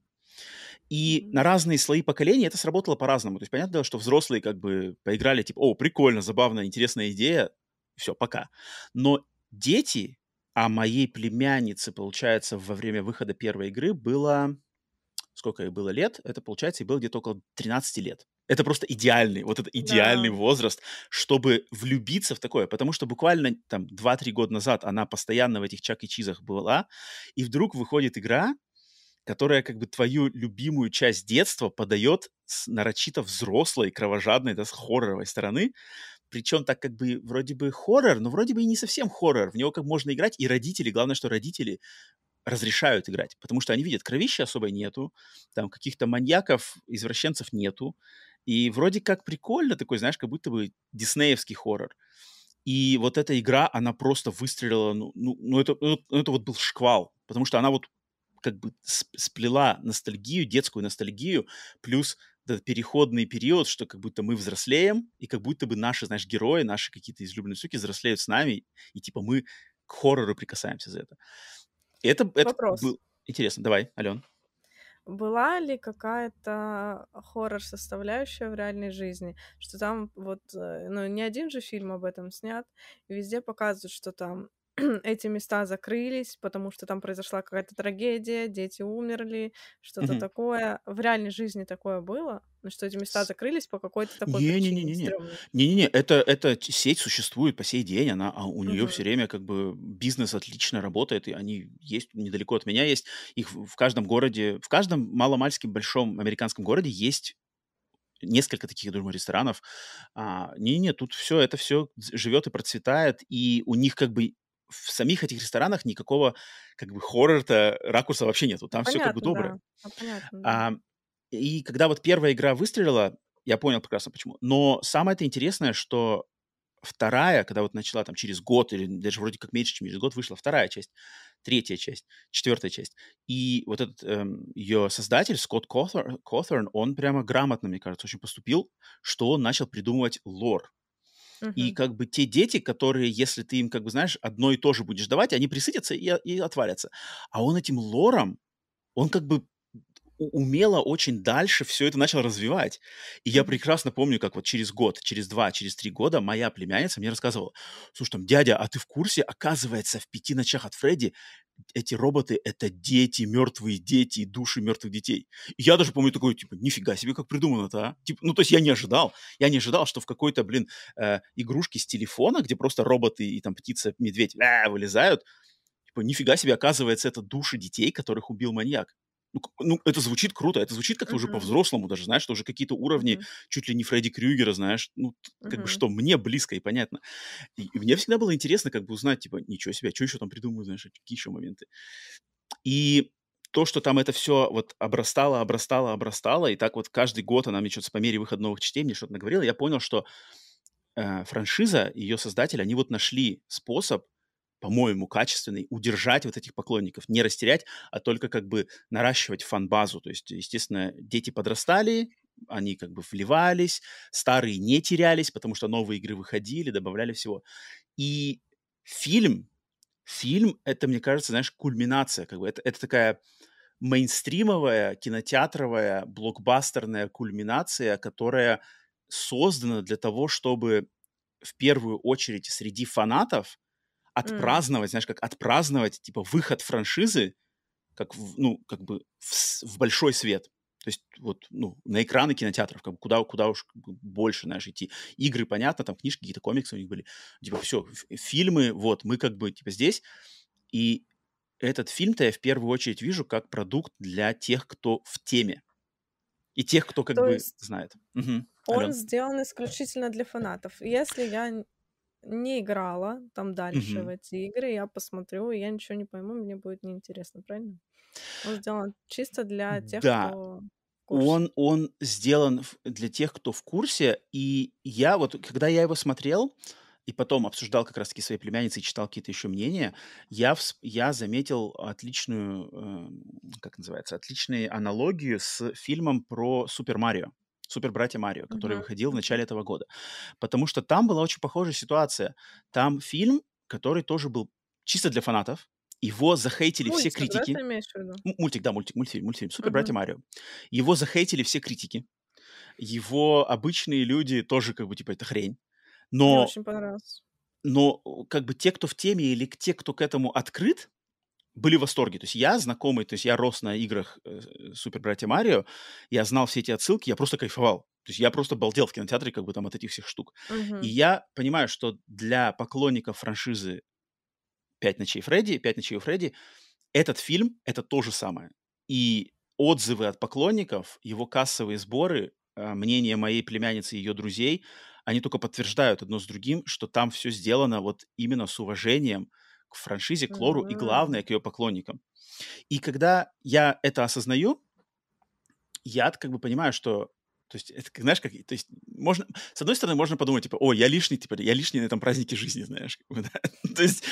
И на разные слои поколения это сработало по-разному. То есть, понятно, что взрослые как бы поиграли, типа, о, прикольно, забавно, интересная идея, все, пока. Но дети, а моей племяннице, получается, во время выхода первой игры было сколько ей было лет, это, получается, ей было где-то около 13 лет. Это просто идеальный, вот это идеальный да. возраст, чтобы влюбиться в такое. Потому что буквально там 2-3 года назад она постоянно в этих чак и чизах была, и вдруг выходит игра, которая как бы твою любимую часть детства подает с нарочито взрослой, кровожадной, да, с хорроровой стороны. Причем так как бы вроде бы хоррор, но вроде бы и не совсем хоррор. В него как можно играть, и родители, главное, что родители разрешают играть, потому что они видят, кровища особой нету, там каких-то маньяков, извращенцев нету, и вроде как прикольно такой, знаешь, как будто бы диснеевский хоррор. И вот эта игра, она просто выстрелила, ну, ну, ну это, ну, это вот был шквал, потому что она вот как бы сплела ностальгию, детскую ностальгию, плюс этот переходный период, что как будто мы взрослеем, и как будто бы наши, знаешь, герои, наши какие-то излюбленные суки взрослеют с нами, и типа мы к хоррору прикасаемся за это. Это, это Вопрос. был интересно. Давай, Ален. Была ли какая-то хоррор-составляющая в реальной жизни? Что там вот, э, ну, не один же фильм об этом снят, и везде показывают, что там эти места закрылись, потому что там произошла какая-то трагедия, дети умерли, что-то mm-hmm. такое. В реальной жизни такое было? Ну, что эти места закрылись по какой-то такой причине Не-не-не-не-не. стрёмной. Не-не-не, это, это сеть существует по сей день, она, а у нее все время как бы бизнес отлично работает, и они есть недалеко от меня есть. Их в каждом городе, в каждом маломальски большом американском городе есть несколько таких, я думаю, ресторанов. А, не-не, тут все, это все живет и процветает, и у них как бы в самих этих ресторанах никакого как бы хоррор-то ракурса вообще нету. Там все как бы понятно, доброе. да. Ну, понятно. А, и когда вот первая игра выстрелила, я понял прекрасно почему. Но самое-то интересное, что вторая, когда вот начала там через год или даже вроде как меньше, чем через год вышла вторая часть, третья часть, четвертая часть. И вот этот эм, ее создатель Скотт Коthor- Коthорн, он прямо грамотно, мне кажется, очень поступил, что он начал придумывать лор. И как бы те дети, которые, если ты им, как бы, знаешь, одно и то же будешь давать, они присытятся и, и отвалятся. А он этим лором, он как бы умело очень дальше все это начал развивать. И я прекрасно помню, как вот через год, через два, через три года моя племянница мне рассказывала, слушай, там, дядя, а ты в курсе, оказывается, в пяти ночах от Фредди эти роботы — это дети, мертвые дети, и души мертвых детей. И я даже помню такой, типа, нифига себе, как придумано-то, а? Типа, ну, то есть я не ожидал. Я не ожидал, что в какой-то, блин, э, игрушке с телефона, где просто роботы и там птица, медведь а, вылезают, типа, нифига себе, оказывается, это души детей, которых убил маньяк. Ну, ну, это звучит круто, это звучит как-то уже Мгм. по-взрослому даже, знаешь, что уже какие-то уровни Мгм. чуть ли не Фредди Крюгера, знаешь, ну, как бы Мгм. что, мне близко и понятно. И, и мне всегда было интересно как бы узнать, типа, ничего себе, что еще там придумают, знаешь, какие еще моменты. И то, что там это все вот обрастало, обрастало, обрастало, и так вот каждый год она мне что-то по мере выхода новых частей мне что-то наговорила, я понял, что э, франшиза, ее создатели, они вот нашли способ, по-моему, качественный, удержать вот этих поклонников, не растерять, а только как бы наращивать фан-базу. То есть, естественно, дети подрастали, они как бы вливались, старые не терялись, потому что новые игры выходили, добавляли всего. И фильм, фильм, это, мне кажется, знаешь, кульминация, как бы это, это такая мейнстримовая, кинотеатровая, блокбастерная кульминация, которая создана для того, чтобы в первую очередь среди фанатов Отпраздновать, знаешь, как отпраздновать, типа, выход франшизы, как, в- ну, как бы в, в большой свет. То есть вот, ну, на экраны кинотеатров, как бы куда, куда уж как бы больше, знаешь, идти. Игры, понятно, там книжки, какие-то комиксы у них были. Типа, все, фильмы, вот, мы как бы, типа, здесь. И этот фильм-то я в первую очередь вижу как продукт для тех, кто в теме. И тех, кто как То бы есть знает. Мгм. он Ален. сделан исключительно для фанатов. Если я не играла там дальше в Мгм. эти игры, я посмотрю, и я ничего не пойму, мне будет неинтересно, правильно? Он сделан чисто для тех, Да, кто в курсе. он, он сделан в- для тех, кто в курсе. И я вот, когда я его смотрел, и потом обсуждал как раз-таки своей племянницей, читал какие-то еще мнения, я, вс- я заметил отличную, эм, как называется, отличную аналогию с фильмом про Супер Марио. Супер Братья Марио, который Мгм, выходил в начале этого года. Потому что там была очень похожая ситуация. Там фильм, который тоже был чисто для фанатов. Его захейтили все Мультик, да, критики. ты имеешь в виду? Мультик, да, мультик, мультфильм, мультфильм. Супер Братья Мгм. Марио. Его захейтили все критики. Его обычные люди тоже как бы типа это хрень. Мне Но, очень понравился. но как бы те, кто в теме или те, кто к этому открыт, были в восторге. То есть я знакомый, то есть я рос на играх э, Супер Братья Марио, я знал все эти отсылки, я просто кайфовал. То есть я просто балдел в кинотеатре как бы там от этих всех штук. И Мгм. я понимаю, что для поклонников франшизы «Пять ночей Фредди», «Пять ночей у Фредди», этот фильм — это то же самое. И отзывы от поклонников, его кассовые сборы, э, мнение моей племянницы и ее друзей, они только подтверждают одно с другим, что там все сделано вот именно с уважением к франшизе, к лору и, главное, к ее поклонникам. И когда я это осознаю, я как бы понимаю, что то есть, это, знаешь, как, то есть, можно, с одной стороны, можно подумать, типа, о, я лишний, типа, я лишний на этом празднике жизни, знаешь, как бы, да. то есть,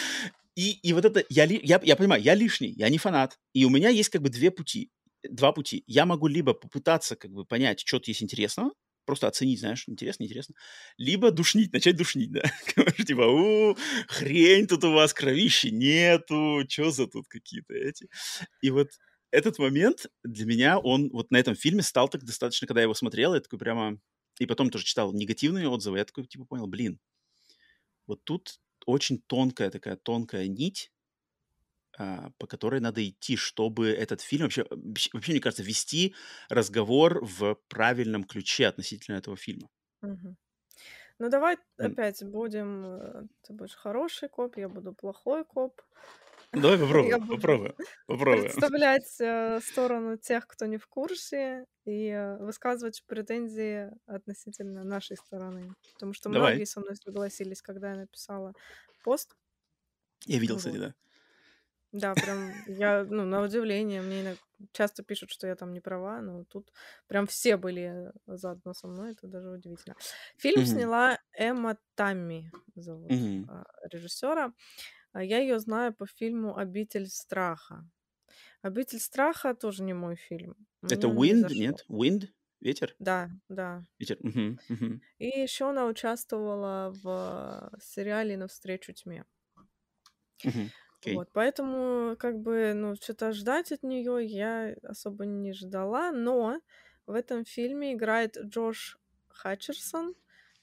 и, и вот это, я, ли- я, я понимаю, я лишний, я не фанат, и у меня есть как бы две пути, два пути. Я могу либо попытаться как бы понять, что тут есть интересного, просто оценить, знаешь, интересно, интересно, либо душнить, начать душнить, да, типа, у, хрень тут у вас, кровищи нету, что за тут какие-то эти. И вот этот момент для меня, он вот на этом фильме стал так достаточно, когда я его смотрел, я такой прямо... И потом тоже читал негативные отзывы, я такой типа понял, блин, вот тут очень тонкая такая, тонкая нить по которой надо идти, чтобы этот фильм вообще, вообще, мне кажется, вести разговор в правильном ключе относительно этого фильма. Мгм. Ну, давай опять будем... э, Ты будешь хороший коп, я буду плохой коп. Давай Я попробуем, попробуем, попробуем. представлять э, сторону тех, кто не в курсе, и э, высказывать претензии относительно нашей стороны. Потому что многие Давай. со мной согласились, когда я написала пост. Я видел, кстати, Вот. да. Да, прям я, ну, на удивление, мне иногда часто пишут, что я там не права, но тут прям все были заодно со мной, это даже удивительно. Фильм Мгм. сняла Эмма Тамми, зовут Мгм. а, режиссера. А Я ее знаю по фильму «Обитель страха». «Обитель страха» тоже не мой фильм. Это Мне он не Wind, зашел. нет? Wind? Ветер? Да, да. Ветер. Мгм, мгм. И еще она участвовала в сериале «Навстречу тьме». Мгм. Окей. Вот, поэтому, как бы, ну, что-то ждать от нее я особо не ждала, но в этом фильме играет Джош Хатчерсон,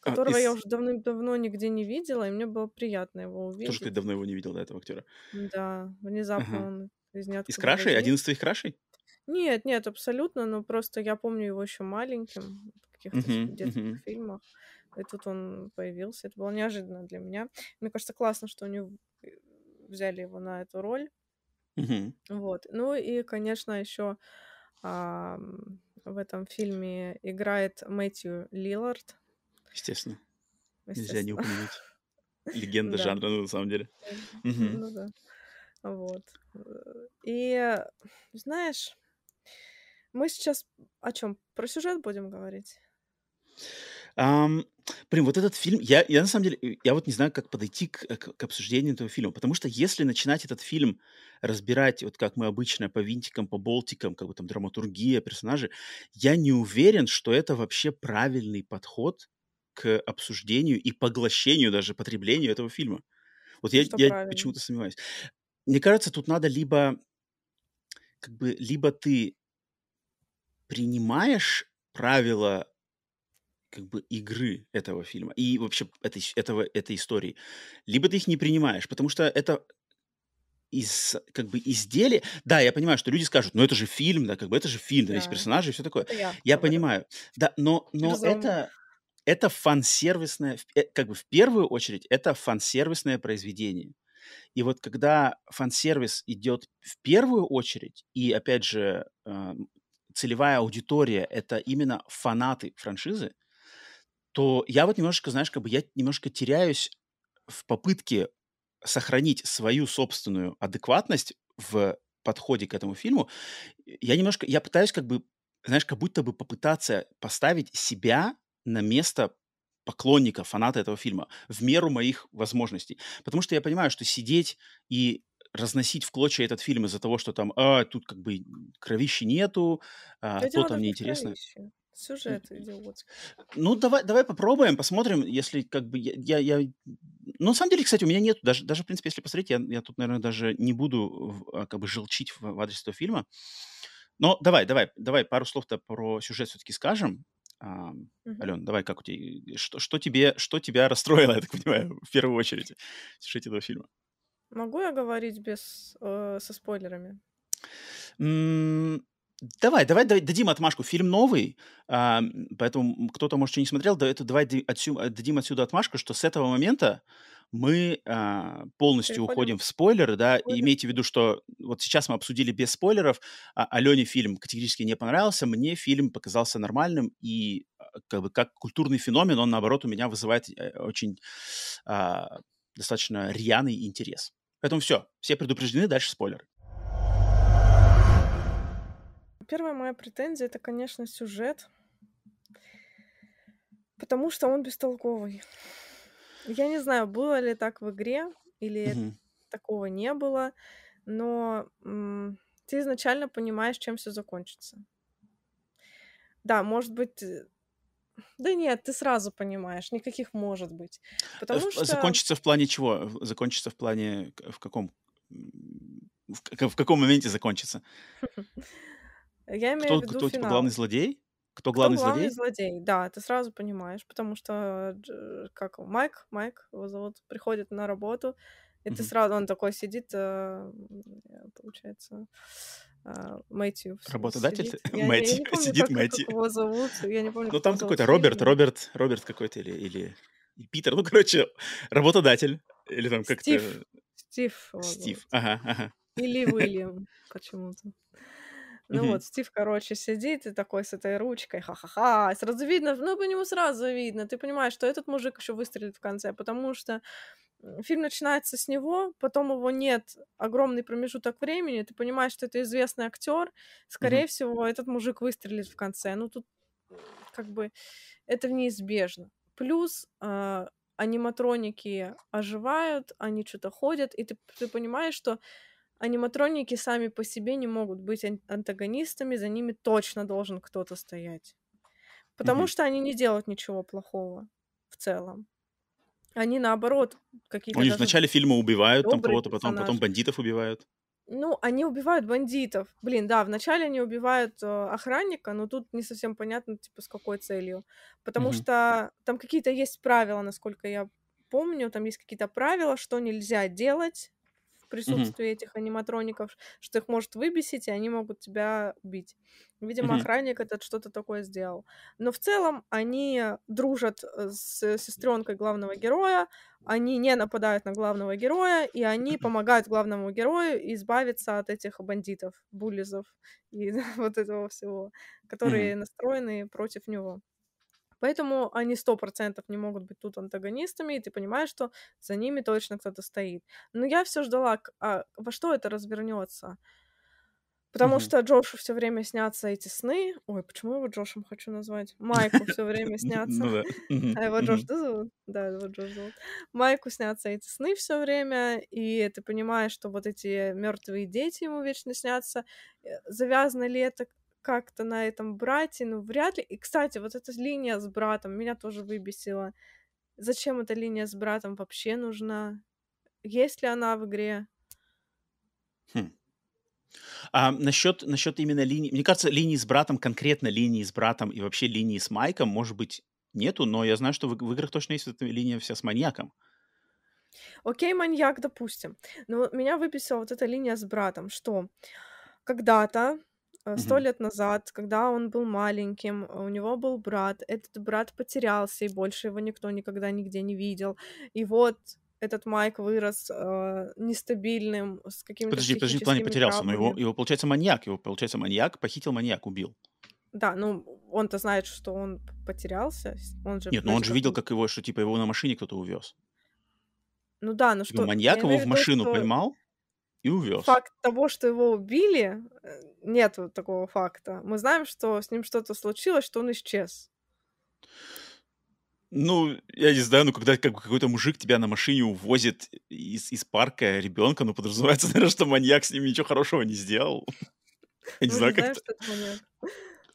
А, которого я из- уже давным-давно нигде не видела, и мне было приятно его Тоже, кстати, увидеть. давно его не видел, да, этого актера. Да, внезапно Ага. он из Из ниоткуда Крашей? возник. Один из твоих Крашей? Нет, нет, абсолютно, но просто я помню его еще маленьким в каких-то Мгм, детских мгм. фильмах, и тут он появился. Это было неожиданно для меня. Мне кажется, классно, что они в- взяли его на эту роль. Мгм. Вот. Ну и, конечно, еще в этом фильме играет Мэтью Лиллард, Естественно. Нельзя не естественно. упомянуть. Легенда Да. жанра, ну, на самом деле. Ну да. Вот. И знаешь, мы сейчас о чем? Про сюжет будем говорить? Блин, вот этот фильм, я, я на самом деле, э, я вот не знаю, как подойти к, э, к- к обсуждению этого фильма, потому что если начинать этот фильм разбирать, вот как мы обычно, по винтикам, по болтикам, как бы там драматургия, персонажи, я не уверен, что это вообще правильный подход к обсуждению и поглощению даже, потреблению этого фильма. Вот я, Что я почему-то сомневаюсь. Мне кажется, тут надо либо, как бы, либо ты принимаешь правила как бы игры этого фильма и вообще этой, этого, этой истории, либо ты их не принимаешь, потому что это из, как бы изделие... Да, я понимаю, что люди скажут, ну это же фильм, да, как бы это же фильм, да, есть Да. персонажи и все такое. Это я Я понимаю, да, но, но Разумно. это, это фан-сервисное, э, как бы в первую очередь, это фан-сервисное произведение. И вот когда фан-сервис идет в первую очередь, и опять же э, целевая аудитория это именно фанаты франшизы, то я вот немножко, знаешь, как бы я немножко теряюсь в попытке сохранить свою собственную адекватность в подходе к этому фильму. Я немножко, я пытаюсь как бы, знаешь, как будто бы попытаться поставить себя на место поклонника, фаната этого фильма в меру моих возможностей. Потому что я понимаю, что сидеть и разносить в клочья этот фильм из-за того, что там, а, тут как бы кровищи нету, а, Да то там неинтересно. кровище. Сюжет идиотский. Ну, давай, давай попробуем, посмотрим, если как бы я, я, я- Ну, на самом деле, кстати, у меня нет, даже, даже в принципе, если посмотреть, я, я тут, наверное, даже не буду а, как бы желчить в, в адрес этого фильма. Но давай, давай, давай пару слов-то про сюжет все-таки скажем. А, Мгм. Ален, давай, как у тебя, что, что тебе, что тебя расстроило, я так понимаю, в первую очередь в сюжете этого фильма? Могу я говорить без э, со спойлерами? М, Давай, давай, давай дадим отмашку. Фильм новый, м, поэтому кто-то, может, еще не смотрел, да, это давай отсю- э, дадим отсюда отмашку, что с этого момента мы а, полностью Переходим уходим в спойлеры, да, и спойлер. имейте в виду, что вот сейчас мы обсудили без спойлеров, а Алене фильм категорически не понравился, мне фильм показался нормальным, и а, как бы как культурный феномен, он, наоборот, у меня вызывает э, очень а, достаточно рьяный интерес. Поэтому все, все предупреждены, дальше спойлеры. Первая моя претензия это, конечно, сюжет, потому что он бестолковый. Я не знаю, было ли так в игре или Мгм. такого не было, но ты изначально понимаешь, чем все закончится. Да, может быть, э, да нет, ты сразу понимаешь, никаких может быть, потому в- что Закончится в плане чего? Закончится в плане в каком? В, в каком моменте закончится? я имею Кто, в виду кто типа главный финал. злодей? Кто Кто главный главный злодей? злодей? Да, ты сразу понимаешь, потому что Дж- как Майк, Майк его зовут, приходит на работу И ты сразу, он такой сидит, э, получается, а, Мэтью. Работодатель? Сидит. Я, Мэтью. я не помню, Сидит как, Мэтью. как его зовут. Я не помню, Ну, там какой-то Роберт. Роберт, Роберт какой-то или, или Питер. Ну, короче, работодатель. Или там как-то... Стив. Стив. Стив. Ага, ага. Или Уильям почему-то. Ну вот, Стив, короче, сидит и такой с этой ручкой, ха-ха-ха. Сразу видно, ну, по нему сразу видно. Ты понимаешь, что этот мужик еще выстрелит в конце, потому что фильм начинается с него, потом его нет огромный промежуток времени, ты понимаешь, что это известный актер, скорее Мгм. всего, этот мужик выстрелит в конце. Ну, тут как бы это неизбежно. Плюс а, аниматроники оживают, они что-то ходят, и ты, ты понимаешь, что аниматроники сами по себе не могут быть ан- антагонистами, за ними точно должен кто-то стоять. Потому Мгм. что они не делают ничего плохого в целом. Они наоборот какие-то Они в даже начале фильма убивают там кого-то, потом, потом бандитов убивают. Ну, они убивают бандитов. Блин, да, вначале они убивают э, охранника, но тут не совсем понятно, типа, с какой целью. Потому Мгм. что там какие-то есть правила, насколько я помню, там есть какие-то правила, что нельзя делать в присутствии этих аниматроников, что их может выбесить, и они могут тебя убить. Видимо, Мгм. охранник этот что-то такое сделал. Но в целом они дружат э, с сестренкой главного героя, они не нападают на главного героя, и они помогают главному герою избавиться от этих бандитов, буллизов и вот этого всего, которые настроены против него. Поэтому они сто процентов не могут быть тут антагонистами, и ты понимаешь, что за ними точно кто-то стоит. Но я все ждала, а во что это развернется. Потому Мгм. что Джошу все время снятся эти сны. Ой, почему его Джошем хочу назвать? Майку все время снятся. Ну. А его Джош, зовут? Да, его Джош зовут. Майку снятся эти сны все время, и ты понимаешь, что вот эти мертвые дети ему вечно снятся. Э, Завязано ли это как-то на этом брате? Ну, вряд ли. И, кстати, вот эта линия с братом меня тоже выбесила. Зачем эта линия с братом вообще нужна? Есть ли она в игре? Хм. А насчет, насчет именно линии... Мне кажется, линии с братом, конкретно линии с братом и вообще линии с Майком, может быть, нету, но я знаю, что в, в играх точно есть эта линия вся с маньяком. Окей, маньяк, допустим. Но меня выписала вот эта линия с братом, что когда-то, сто Мгм. лет назад, когда он был маленьким, у него был брат, этот брат потерялся, и больше его никто никогда нигде не видел. И вот этот Майк вырос э, нестабильным, с какими-то Подожди, подожди, в плане психическими потерялся, но его, травмами. его, получается, маньяк, его, получается, маньяк похитил маньяк, убил. Да, ну он-то знает, что он п- потерялся, с- он же Нет, но он вроде же как видел, как его, что типа его на машине кто-то увез. Ну да, ну Типа что, маньяк я его имею в в виду, машину что поймал и увез. факт того, что его убили, э, нет такого факта. Мы знаем, что с ним что-то случилось, что он исчез. Ну, я не знаю, ну когда как бы какой-то мужик тебя на машине увозит из, из парка ребенка, ну подразумевается, наверное, что маньяк с ним ничего хорошего не сделал. Я не Мы знаю, как это.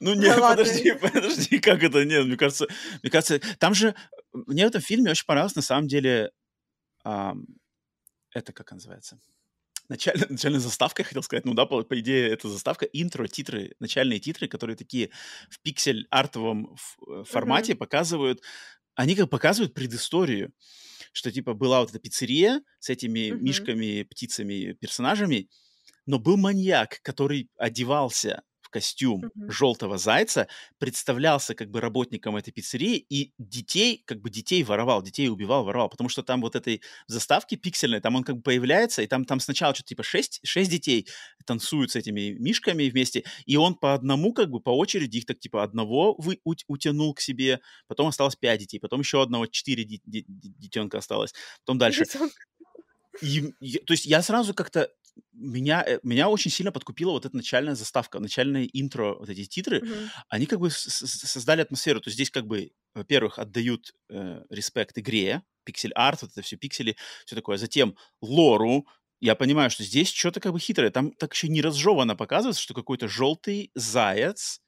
Ну нет, подожди, подожди, как это? Нет, мне кажется, мне кажется, там же мне в этом фильме очень понравилось на самом деле это как называется? Начальная, начальная заставка, я хотел сказать. Ну да, по, по идее, это заставка, интро, титры, начальные титры, которые такие в пиксель-артовом э, формате показывают, они как показывают предысторию, что типа была вот эта пиццерия с этими Мгм. мишками, птицами, персонажами, но был маньяк, который одевался костюм желтого зайца, представлялся как бы работником этой пиццерии и детей, как бы детей воровал, детей убивал, воровал, потому что там вот этой заставки пиксельной, там он как бы появляется, и там, там сначала что-то типа шесть, шесть детей танцуют с этими мишками вместе, и он по одному как бы по очереди их так типа одного вы, ут- утянул к себе, потом осталось пять детей, потом еще одного четыре ди- ди- ди- детенка осталось, потом дальше. И я- то есть я сразу как-то меня, э, меня очень сильно подкупила вот эта начальная заставка, начальное интро, вот эти титры, Мгм. они как бы создали атмосферу. То есть здесь как бы, во-первых, отдают э, респект игре, пиксель-арт, вот это все пиксели, все такое. Затем лору. Я понимаю, что здесь что-то как бы хитрое. Там так еще не разжевано показывается, что какой-то желтый заяц,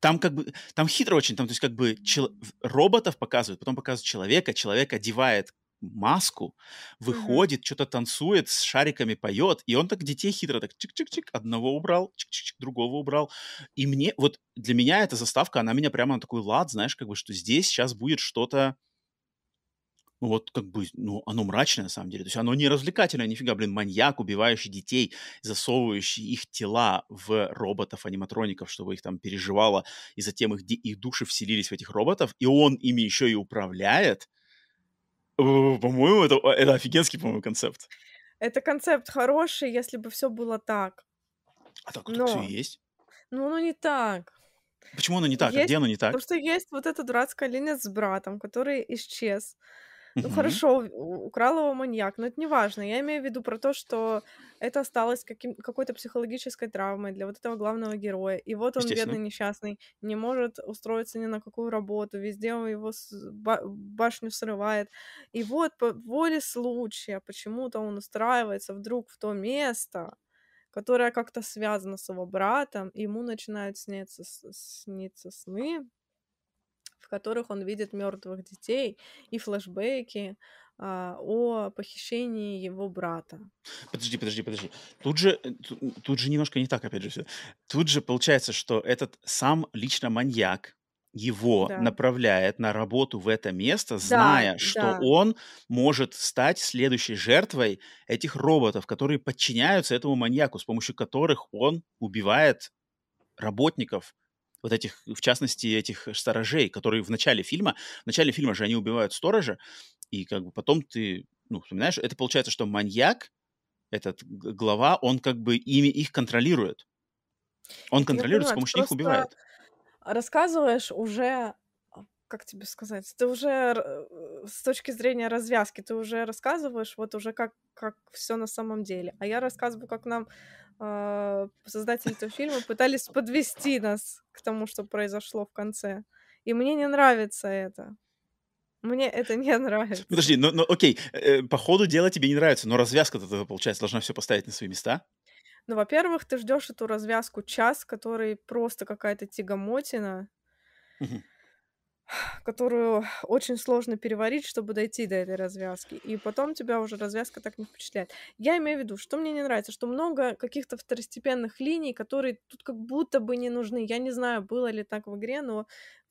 Там как бы, там хитро очень, там, то есть как бы чел- роботов показывают, потом показывают человека, человек одевает маску, выходит, что-то танцует, с шариками поет, и он так детей хитро так чик-чик-чик, одного убрал, чик-чик-чик, другого убрал. И мне, вот для меня эта заставка, она меня прямо на такой лад, знаешь, как бы, что здесь сейчас будет что-то, ну вот как бы, ну оно мрачное на самом деле. То есть оно не развлекательное, нифига, блин, маньяк, убивающий детей, засовывающий их тела в роботов-аниматроников, чтобы их там переживало, и затем их, их души вселились в этих роботов, и он ими еще и управляет. По-моему, это, это офигенский, по-моему, концепт. Это концепт хороший, если бы все было так. А так, Но... так все и есть. Ну, оно не так. Почему оно не так? Есть, а где оно не так? Потому что есть вот эта дурацкая линия с братом, который исчез. Ну хорошо, украл его маньяк, но это не важно. Я имею в виду про то, что это осталось каким, какой-то психологической травмой для вот этого главного героя. И вот он, бедный, несчастный, не может устроиться ни на какую работу, везде он его с, ба- башню срывает. И вот по воле случая почему-то он устраивается вдруг в то место, которое как-то связано с его братом, и ему начинают сниться, сниться сны, в которых он видит мертвых детей и флешбеки а, о похищении его брата. Подожди, подожди, подожди. Тут же, э, тут, тут же немножко не так, опять же, все. Тут же получается, что этот сам лично маньяк его да. направляет на работу в это место, зная, да, что да. он может стать следующей жертвой этих роботов, которые подчиняются этому маньяку, с помощью которых он убивает работников вот этих, в частности, этих сторожей, которые в начале фильма, в начале фильма же они убивают сторожа, и как бы потом ты, ну, вспоминаешь, это получается, что маньяк, этот глава, он как бы ими их контролирует. Он контролирует, понимаю, с помощью них убивает. Рассказываешь уже а, как тебе сказать, ты уже э, с точки зрения развязки, ты уже рассказываешь вот уже как, как все на самом деле. А я рассказываю, как нам создатели этого фильма пытались подвести нас к тому, что произошло в конце. И мне не нравится это. Мне это не нравится. Подожди, ну, ну окей, э, по ходу дела тебе не нравится, но развязка-то, получается, должна все поставить на свои места. Ну, во-первых, ты ждешь эту развязку час, который просто какая-то тягомотина. Угу которую очень сложно переварить, чтобы дойти до этой развязки. И потом тебя уже развязка так не впечатляет. Я имею в виду, что мне не нравится, что много каких-то второстепенных линий, которые тут как будто бы не нужны. Я не знаю, было ли так в игре, но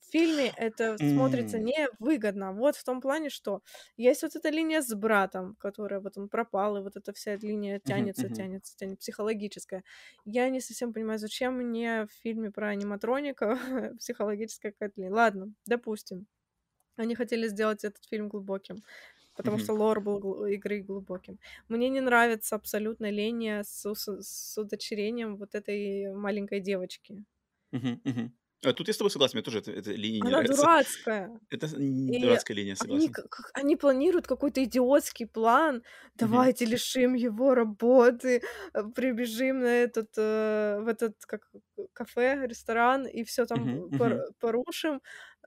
в фильме это смотрится невыгодно. Вот в том плане, что есть вот эта линия с братом, которая вот он пропал, и вот эта вся линия тянется, тянется, тянется, психологическая. Я не совсем понимаю, зачем мне в фильме про аниматроника психологическая какая-то линия. Ладно, допустим. Они хотели сделать этот фильм глубоким потому mm-hmm. что лор был гл- игры глубоким. Мне не нравится абсолютно линия с, с, с удочерением вот этой маленькой девочки. Mm-hmm. Mm-hmm. А тут я с тобой согласен, мне тоже эта, эта линия Она не нравится. дурацкая. Это и дурацкая линия, согласен. Они, они планируют какой-то идиотский план. Давайте mm-hmm. лишим его работы, э, прибежим на этот, э, в этот как, кафе, ресторан, и все там mm-hmm. пор- порушим,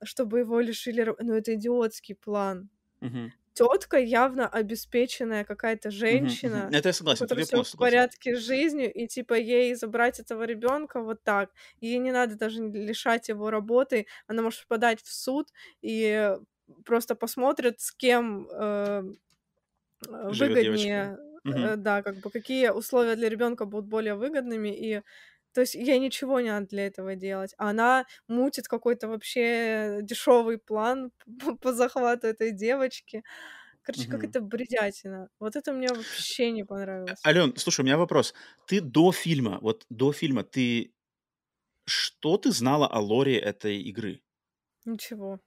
чтобы его лишили... Ну, это идиотский план. Mm-hmm тетка явно обеспеченная какая-то женщина, Это я согласен, которая все в порядке с жизнью, и типа ей забрать этого ребенка вот так, ей не надо даже лишать его работы, она может подать в суд и просто посмотрит, с кем э, выгоднее, э, да, как бы какие условия для ребенка будут более выгодными. И то есть ей ничего не надо для этого делать. А она мутит какой-то вообще дешевый план по захвату этой девочки. Короче, угу. как это бредятина. Вот это мне вообще не понравилось. Ален, слушай, у меня вопрос. Ты до фильма, вот до фильма, ты что ты знала о лоре этой игры? Ничего.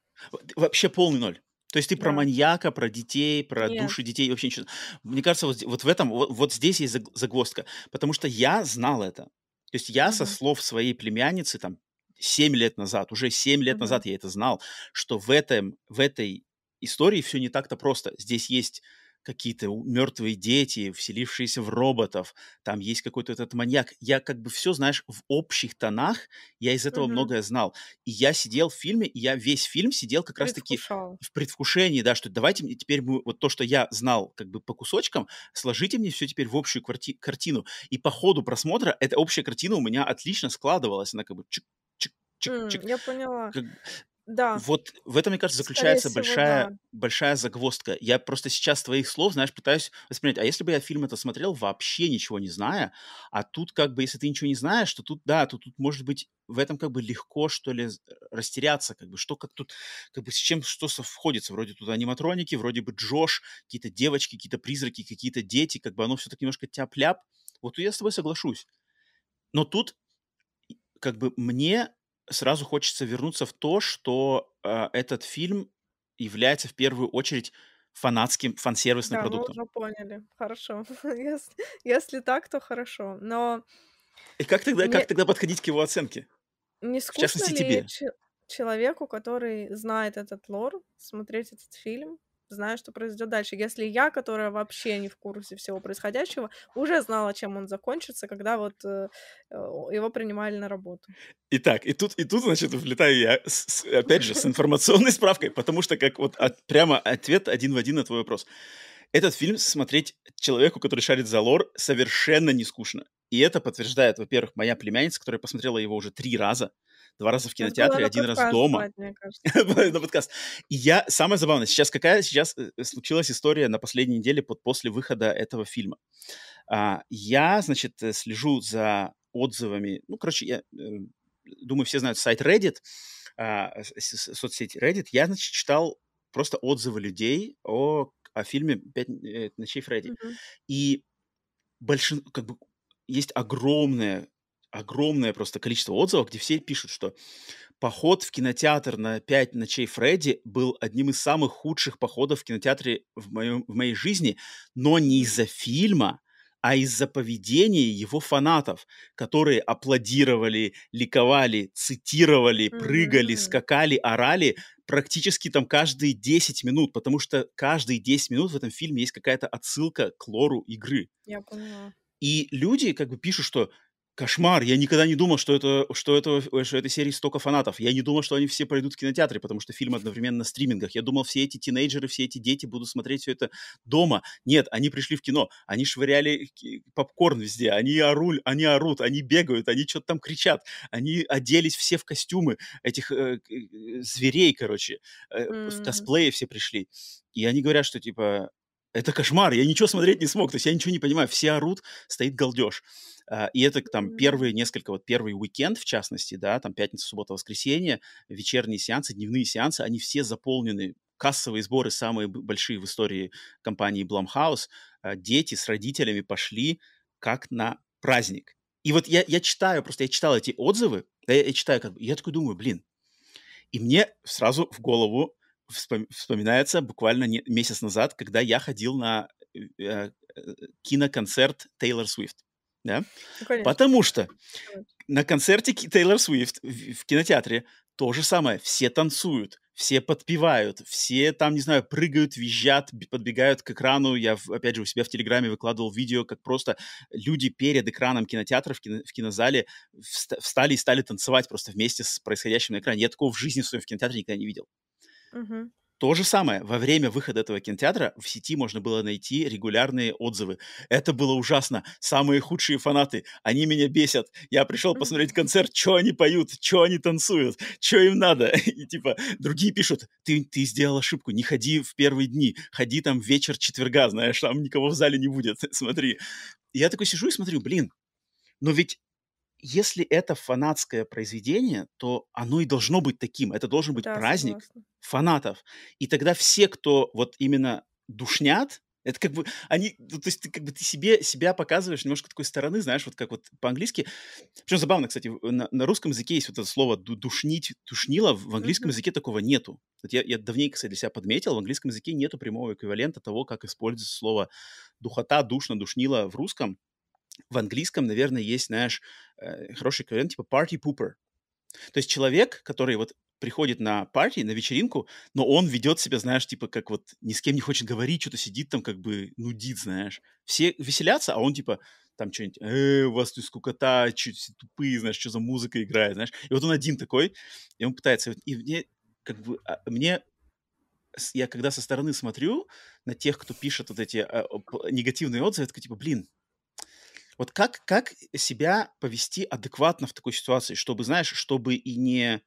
Вообще полный ноль. То есть ты да. про маньяка, про детей, про Нет. души детей, вообще ничего. Мне кажется, вот, вот в этом, вот, вот здесь есть загвоздка. Потому что я знал это. То есть я со слов своей племянницы, там, 7 лет назад, уже 7 лет назад я это знал, что в, этом, в этой истории все не так-то просто. Здесь есть какие-то мертвые дети, вселившиеся в роботов, там есть какой-то этот маньяк. Я как бы все, знаешь, в общих тонах, я из этого mm-hmm. многое знал. И я сидел в фильме, и я весь фильм сидел как раз-таки в предвкушении, да, что давайте мне теперь мы, вот то, что я знал как бы по кусочкам, сложите мне все теперь в общую кварти- картину. И по ходу просмотра эта общая картина у меня отлично складывалась, она как бы чик, чик, чик, mm. Я поняла. Как, Да. Вот в этом, мне кажется, Скорее заключается всего, большая, да. большая загвоздка. Я просто сейчас твоих слов, знаешь, пытаюсь воспринять. А если бы я фильм это смотрел, вообще ничего не зная, а тут как бы, если ты ничего не знаешь, то тут, да, то тут может быть в этом как бы легко, что ли, растеряться, как бы, что как тут, как бы с чем что совходится. Вроде тут аниматроники, вроде бы Джош, какие-то девочки, какие-то призраки, какие-то дети, как бы оно все так немножко тяп-ляп. Вот я с тобой соглашусь. Но тут как бы мне сразу хочется вернуться в то, что э, этот фильм является в первую очередь фанатским, фан-сервисным Да, мы продуктом. уже поняли. Хорошо. Если, если так, то хорошо. Но И как тогда, как не, тогда подходить к его оценке? не В скучно частности, ли тебе. че- человеку, который знает этот лор, смотреть этот фильм, зная, что произойдет дальше? Если я, которая вообще не в курсе всего происходящего, уже знала, чем он закончится, когда вот э, его принимали на работу. Итак, и тут, и тут, значит, влетаю я, с- опять же, с информационной справкой, потому что как вот от- прямо ответ один в один на твой вопрос. Этот фильм смотреть человеку, который шарит за лор, совершенно не скучно. И это подтверждает, во-первых, моя племянница, которая посмотрела его уже три раза. Два раза в кинотеатре, один раз дома. на подкаст. И я, самое забавное, сейчас какая сейчас э, случилась история на последней неделе под, после выхода этого фильма. А, я, значит, э, слежу за отзывами, ну, короче, я э, думаю, все знают сайт Reddit, а, соцсеть Reddit. Я, значит, читал просто отзывы людей о, о фильме «Пять э, ночей Фредди». И большин, как бы есть огромное, огромное просто количество отзывов, где все пишут, что поход в кинотеатр на «Пять ночей Фредди» был одним из самых худших походов в кинотеатре в, моем, в моей жизни, но не из-за фильма, а из-за поведения его фанатов, которые аплодировали, ликовали, цитировали, прыгали, М, скакали, орали практически там каждые 10 минут, потому что каждые 10 минут в этом фильме есть какая-то отсылка к лору игры. Я поняла. И люди как бы пишут, что кошмар, я никогда не думал, что, это, что, это, что этой серии столько фанатов. Я не думал, что они все пройдут в кинотеатре, потому что фильм одновременно на стримингах. Я думал, все эти тинейджеры, все эти дети будут смотреть все это дома. Нет, они пришли в кино, они швыряли ки- попкорн везде, они, оруль, они орут, они бегают, они что-то там кричат, они оделись все в костюмы этих э, э, зверей, короче, э, в Мгм. косплее все пришли. И они говорят, что типа это кошмар, я ничего смотреть не смог, то есть я ничего не понимаю, все орут, стоит галдеж. А, И это там первые несколько, вот первый уикенд, в частности, да, там пятница, суббота, воскресенье, вечерние сеансы, дневные сеансы, они все заполнены. Кассовые сборы самые большие в истории компании Blumhouse. А, Дети с родителями пошли как на праздник. И вот я, я читаю, просто я читал эти отзывы, я, я читаю, как бы, я такой думаю, блин, и мне сразу в голову вспоминается буквально не- месяц назад, когда я ходил на э, киноконцерт Тейлор Свифт. Да? Ну, конечно. Потому что на концерте Тейлор Свифт в, в кинотеатре то же самое. Все танцуют, все подпевают, все там, не знаю, прыгают, визжат, подбегают к экрану. Я, опять же, у себя в Телеграме выкладывал видео, как просто люди перед экраном кинотеатра в, кино- в кинозале вста- встали и стали танцевать просто вместе с происходящим на экране. Я такого в жизни в своем в кинотеатре никогда не видел. Мгм. То же самое, во время выхода этого кинотеатра в сети можно было найти регулярные отзывы. Это было ужасно. Самые худшие фанаты. Они меня бесят. Я пришел посмотреть концерт, что они поют, что они танцуют, что им надо. И типа другие пишут, ты, ты сделал ошибку, не ходи в первые дни, ходи там вечер четверга, знаешь, там никого в зале не будет, смотри. И я такой сижу и смотрю, блин, но ведь если это фанатское произведение, то оно и должно быть таким. Это должен быть Да, праздник согласна. фанатов. И тогда все, кто вот именно душнят, это как бы они, ну, то есть ты как бы ты себе себя показываешь немножко такой стороны, знаешь, вот как вот по-английски. Причем забавно, кстати, на, на русском языке есть вот это слово ду- душнить, душнило, в английском Мгм. языке такого нету. Вот я, я давненько, кстати, для себя подметил, в английском языке нету прямого эквивалента того, как используется слово духота, душно, душнило в русском. В английском, наверное, есть, знаешь, э, хороший эквивалент типа party pooper. То есть человек, который вот приходит на парти, на вечеринку, но он ведет себя, знаешь, типа как вот ни с кем не хочет говорить, что-то сидит там как бы нудит, знаешь. Все веселятся, а он типа там что-нибудь, э, у вас тут скукота, чуть все тупые, знаешь, что за музыка играет, знаешь. И вот он один такой, и он пытается, и мне как бы, а, мне я когда со стороны смотрю на тех, кто пишет вот эти а, негативные отзывы, я такой типа, блин, вот как, как себя повести адекватно в такой ситуации, чтобы, знаешь, чтобы и не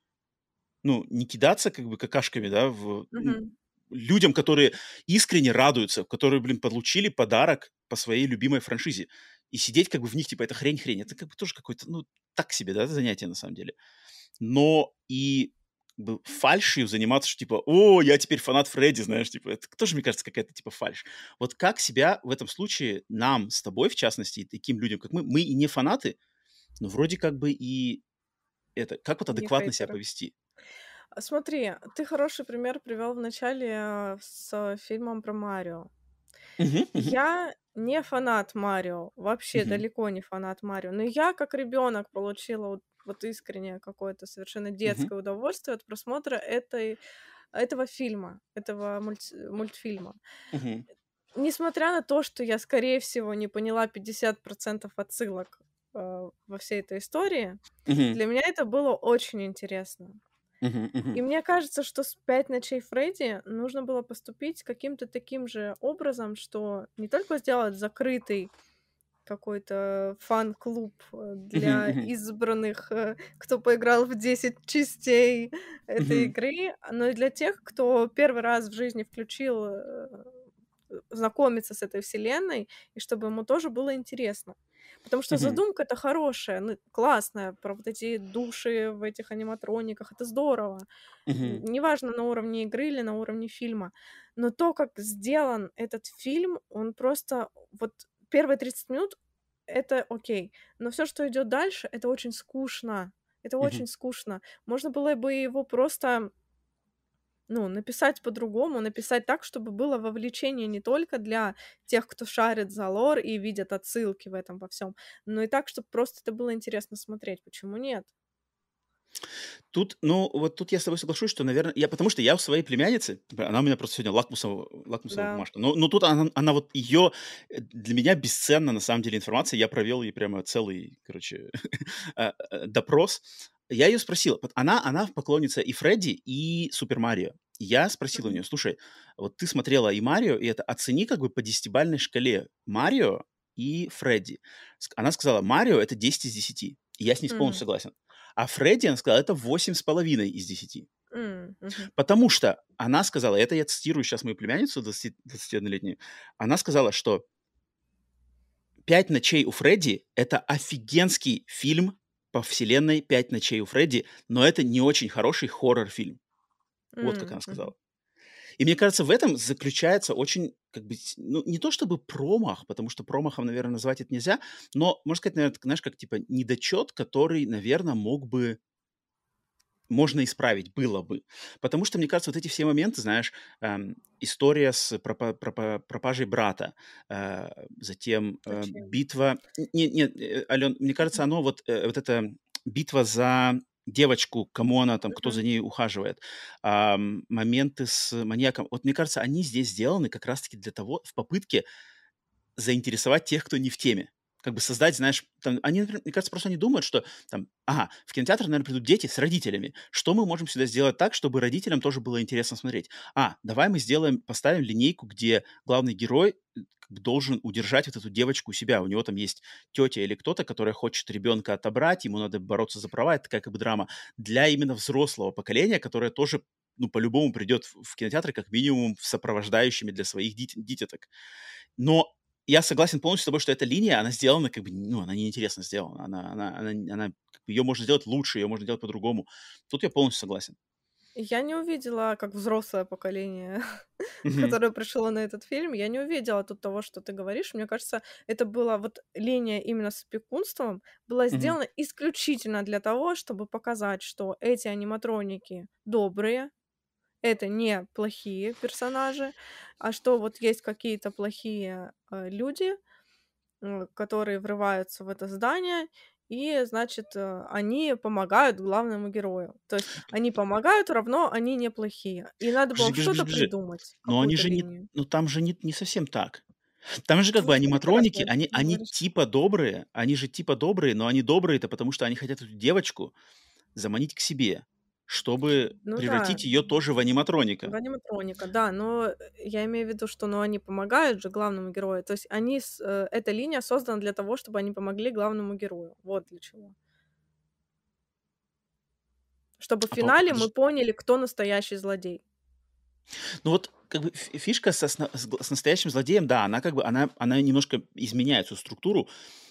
ну, не кидаться как бы какашками, да, в, Мгм. людям, которые искренне радуются, которые, блин, получили подарок по своей любимой франшизе. И сидеть как бы в них, типа, это хрень-хрень. Это как бы тоже какое-то, ну, так себе, да, занятие на самом деле. Но и фальшью заниматься, что типа, о, я теперь фанат Фредди, знаешь, типа, это тоже, мне кажется, какая-то типа фальш. Вот как себя в этом случае, нам с тобой, в частности, и таким людям, как мы, мы и не фанаты, но вроде как бы и это, как вот адекватно себя повести? А, Смотри, ты хороший пример привел в начале э, с фильмом про Марио. Я не фанат Марио, вообще далеко не фанат Марио, но я как ребенок получила вот, искреннее какое-то совершенно детское удовольствие от просмотра этой, этого фильма, этого мульти- мультфильма. мгм, Несмотря на то, что я, скорее всего, не поняла 50% отсылок э, во всей этой истории, мгм, для меня это было очень интересно. И мне кажется, что с «Пять ночей Фредди» нужно было поступить каким-то таким же образом, что не только сделать закрытый какой-то фан-клуб э, для избранных, э, кто поиграл в 10 частей этой игры, но и для тех, кто первый раз в жизни включил э, знакомиться с этой вселенной, и чтобы ему тоже было интересно. Потому что мгм, задумка-то хорошая, ну, классная, про вот эти души в этих аниматрониках, это здорово. Неважно, на уровне игры или на уровне фильма. Но то, как сделан этот фильм, он просто... Вот первые 30 минут — это окей. Но все, что идет дальше, это очень скучно. Это мгм. очень скучно. Можно было бы его просто ну, написать по-другому, написать так, чтобы было вовлечение не только для тех, кто шарит за лор и видят отсылки в этом во всем, но и так, чтобы просто это было интересно смотреть. Почему нет? Тут, ну, вот тут я с тобой соглашусь, что, наверное, я потому что я у своей племянницы, она у меня просто сегодня лакмусовая лакмусовая Да. бумажка, но но тут она она вот ее для меня бесценна на самом деле информация. Я провел ей прямо целый, короче, э, э, допрос. Я ее спросил, она она поклонница и Фредди, и Супер Марио. Я спросил у нее: "Слушай, вот ты смотрела и Марио, и это, оцени как бы по десятибалльной шкале Марио и Фредди". Она сказала: "Марио- это 10 из 10". И я с ней полностью М, согласен. А Фредди, она сказала, это восемь с половиной из десяти, м, мгм, Потому что она сказала, это я цитирую сейчас мою племянницу 20 21-летнюю, она сказала, что "Пять ночей у Фредди"- это офигенский фильм по вселенной "Пять ночей у Фредди", но это не очень хороший хоррор-фильм. Вот как она сказала. И мне кажется, в этом заключается очень, как бы, ну, не то чтобы промах, потому что промахом, наверное, назвать это нельзя, но, можно сказать, наверно, знаешь, как типа недочет, который, наверно, мог бы Можно исправить, было бы. Потому что, мне кажется, вот эти все моменты, знаешь, эм, история с пропа пропа пропажей брата, э, затем, э, битва н не нет, э, Алён, мне кажется, оно вот, э, вот эта битва за девочку, кому она там, кто за ней ухаживает, ам, моменты с маньяком. Вот мне кажется, они здесь сделаны как раз таки для того в попытке заинтересовать тех, кто не в теме. Как бы создать, знаешь, там, они, например, мне кажется, просто они думают, что там, ага, в кинотеатр, наверное, придут дети с родителями. Что мы можем сюда сделать так, чтобы родителям тоже было интересно смотреть? А, давай мы сделаем, поставим линейку, где главный герой э, должен удержать вот эту девочку у себя. У него там есть тетя или кто-то, которая хочет ребенка отобрать, ему надо бороться за права. Это такая как бы драма для именно взрослого поколения, которое тоже ну, по-любому придет в кинотеатры как минимум сопровождающими для своих дит- дитяток. Но я согласен полностью с тобой, что эта линия, она сделана как бы, ну, она неинтересно сделана. Она она она она ее можно сделать лучше, ее можно делать по-другому. Тут я полностью согласен. Я не увидела, как взрослое поколение, Мгм, которое пришло на этот фильм, я не увидела тут того, что ты говоришь. Мне кажется, это была вот линия именно с опекунством была сделана исключительно для того, чтобы показать, что эти аниматроники добрые, это не плохие персонажи, а что вот есть какие-то плохие э, люди, которые врываются в это здание, и, значит, э, они помогают главному герою. То есть они помогают, равно они неплохие. И надо было что-то придумать, Но они же не линию. ну, там же не не совсем так. Там же как Ну, бы аниматроники, они они типа добрые, они же типа добрые, но они добрые-то потому, что они хотят эту девочку заманить к себе, чтобы Ну да, превратить ее тоже в аниматроника. в аниматроника, да, но э, я имею в виду, что ну, они помогают же главному герою. То есть они, э, эта линия создана для того, чтобы они помогли главному герою. Вот для чего. Чтобы в А финале мы подожди. поняли, кто настоящий злодей. Ну вот, как бы фи фишка со с с настоящим злодеем, да, она как бы, она она немножко изменяет свою структуру,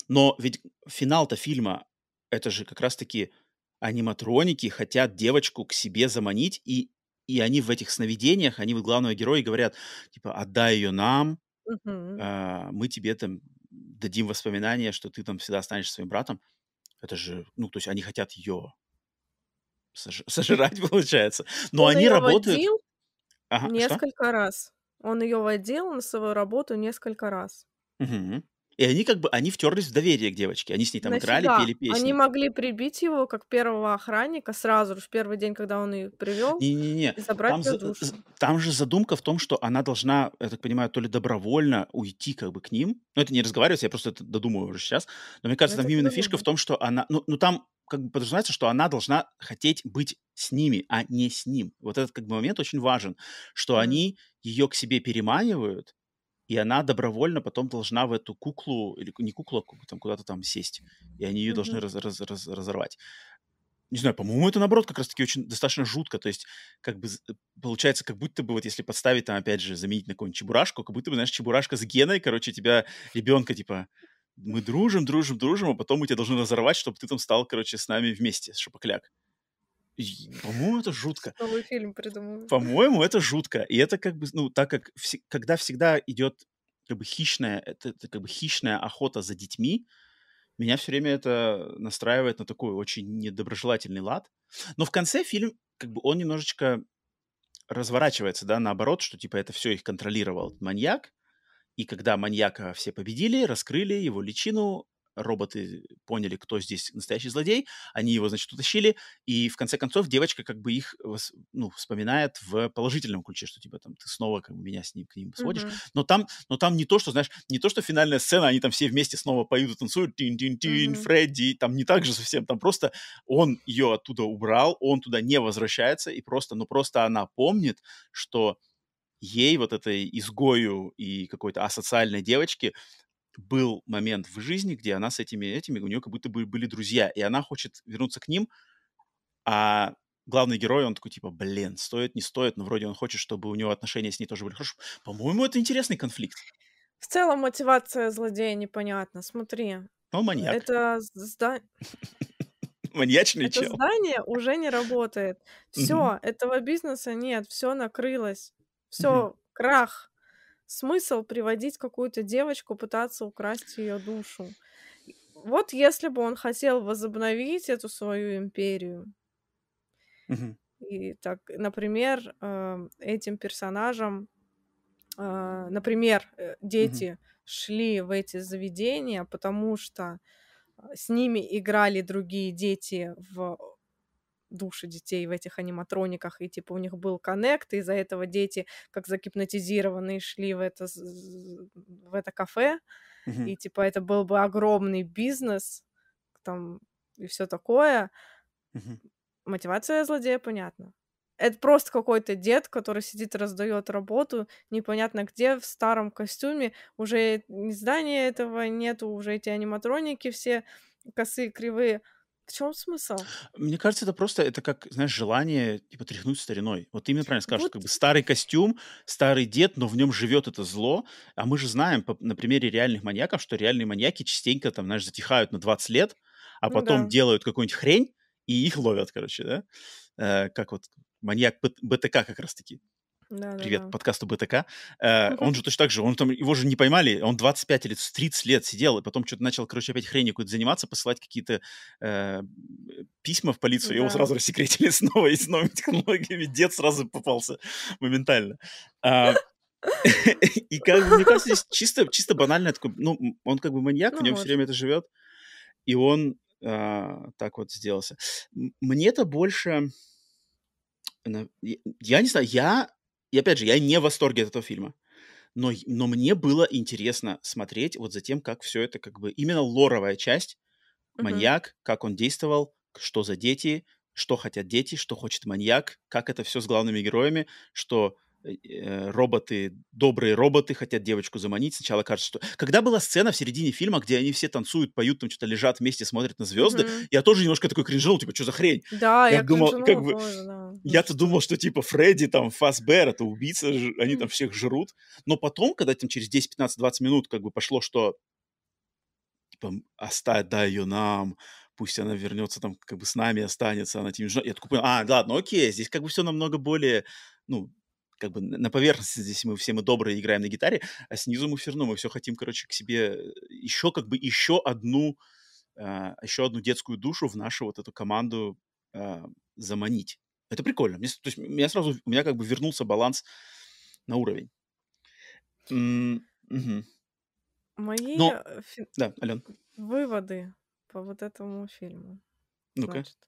но ведь финал-то фильма- это же как раз таки аниматроники хотят девочку к себе заманить, и и они в этих сновидениях, они вот главного героя говорят, типа: "Отдай ее нам, Мгм. а, мы тебе там дадим воспоминания, что ты там всегда останешься своим братом". Это же, ну, то есть они хотят ее сож сожрать, получается. Но Он они работают Ага, что? несколько раз. Он ее водил на свою работу несколько раз. Мгм. И они как бы, они втерлись в доверие к девочке. Они с ней там играли, Нафига? пели Они песни. могли прибить его как первого охранника сразу же, в первый день, когда он ее привел, Не-не-не, и забрать там за душу. там же задумка в том, что она должна, я так понимаю, то ли добровольно уйти как бы к ним. Ну, это не разговаривается, я просто это додумываю уже сейчас. Но мне кажется, Это там именно фишка в том, что она, ну ну, там как бы подразумевается, что она должна хотеть быть с ними, а не с ним. Вот этот как бы момент очень важен, что они ее к себе переманивают, и она добровольно потом должна в эту куклу, или не куклу, а там куда-то там сесть, и они ее должны Мгм. раз раз раз разорвать. Не знаю, по-моему, это, наоборот, как раз таки очень достаточно жутко. То есть, как бы, з получается, как будто бы вот если подставить там, опять же, заменить на какого-нибудь Чебурашку, как будто бы, знаешь, Чебурашка с Геной, короче, тебя, ребенка, типа: "Мы дружим, дружим, дружим, а потом мы тебя должны разорвать, чтобы ты там стал, короче, с нами вместе, шапокляк". По-моему, это жутко. Новый фильм придумываю. По-моему, это жутко. И это как бы, ну, так как вс когда всегда идет как бы хищная, это это как бы хищная охота за детьми, меня всё время это настраивает на такой очень недоброжелательный лад. Но в конце фильм, как бы, он немножечко разворачивается, да, наоборот, что типа это всё их контролировал маньяк. И когда маньяка все победили, раскрыли его личину, роботы поняли, кто здесь настоящий злодей, они его, значит, утащили, и в конце концов девочка как бы их ну, вспоминает в положительном ключе, что типа там ты снова как бы меня с ним к ним сводишь. Мгм. Но там но там не то, что, знаешь, не то, что финальная сцена, они там все вместе снова поют и танцуют: "Тин-тин-тин, Мгм. Фредди". Там не так же совсем. Там просто он ее оттуда убрал, он туда не возвращается, и просто, ну, просто она помнит, что ей, вот этой изгою и какой-то асоциальной девочке, был момент в жизни, где она с этими этими, у нее как будто бы были друзья, и она хочет вернуться к ним. А главный герой, он такой типа: "Блин, стоит, не стоит". Но вроде он хочет, чтобы у него отношения с ней тоже были хорошо. По-моему, это интересный конфликт. В целом мотивация злодея непонятна. Смотри, Он маньяк. это з зда Маньячный это чел. здание уже не работает. Всё, этого бизнеса нет, всё накрылось. Всё, крах. Смысл приводить какую-то девочку, пытаться украсть ее душу. Вот если бы он хотел возобновить эту свою империю и так, например, э, этим персонажам, э, например, э, дети шли в эти заведения, потому что, а, с ними играли другие дети в души детей в этих аниматрониках, и типа у них был коннект, и из-за этого дети, как загипнотизированные, шли в это в это кафе. Мгм. И типа это был бы огромный бизнес, там, и всё такое. Мгм. Мотивация злодея понятна. Это просто какой-то дед, который сидит, раздаёт работу непонятно где, в старом костюме. Уже ни здания этого нету, уже эти аниматроники все косые, кривые. В чём смысл? Мне кажется, это просто, это как, знаешь, желание, типа, тряхнуть стариной. Вот ты именно правильно что Вот как бы старый костюм, старый дед, но в нем живет это зло. А мы же знаем по на примере реальных маньяков, что реальные маньяки частенько там, знаешь, затихают на 20 лет, а Ну потом да. делают какую-нибудь хрень, и их ловят, короче, да. Э, как вот маньяк БТК как раз таки. Привет Да-да-да. подкасту БТК. Э, он же точно так же, он там, его же не поймали, он 25 или с 30 лет сидел, и потом чё-то начал, короче, опять хренью какой-то заниматься, посылать какие-то, э, письма в полицию, его Да. сразу рассекретили снова и с новыми технологиями. Дед сразу попался моментально. А, и как бы, мне кажется, здесь чисто чисто банальное такое, ну, он как бы маньяк, в Ну, нем всё может. время это живет, и он, а, так вот сделался. М мне-то больше я не знаю, я и опять же, я не в восторге от этого фильма, но но мне было интересно смотреть вот за тем, как всё это как бы именно лоровая часть. Мгм. Маньяк, как он действовал, что за дети, что хотят дети, что хочет маньяк, как это всё с главными героями, что э, роботы, добрые роботы хотят девочку заманить. Сначала кажется, что... Когда была сцена в середине фильма, где они все танцуют, поют, там что-то лежат вместе, смотрят на звезды, Мгм. я тоже немножко такой кринжанул, типа, что за хрень? Да, Я я думал, как бы, тоже, да. Я-то думал, что типа Фредди, там, Фасбер, это убийца, они там всех жрут. Но потом, когда там через 10, 15, 20 минут как бы пошло, что типа, оставь, дай ее нам, пусть она вернется там, как бы с нами останется, она нужна. Я такой понял, а, ладно, окей, здесь как бы все намного более, ну, как бы на поверхности здесь мы все мы добрые играем на гитаре, а снизу мы все равно, мы все хотим, короче, к себе еще как бы еще одну, а, еще одну детскую душу в нашу вот эту команду а, заманить. Это прикольно. Мне то есть у меня сразу, у меня как бы вернулся баланс на уровень. М, мгм. Мои Но, э, фи- да, Ален, выводы по вот этому фильму. ну-ка. Значит,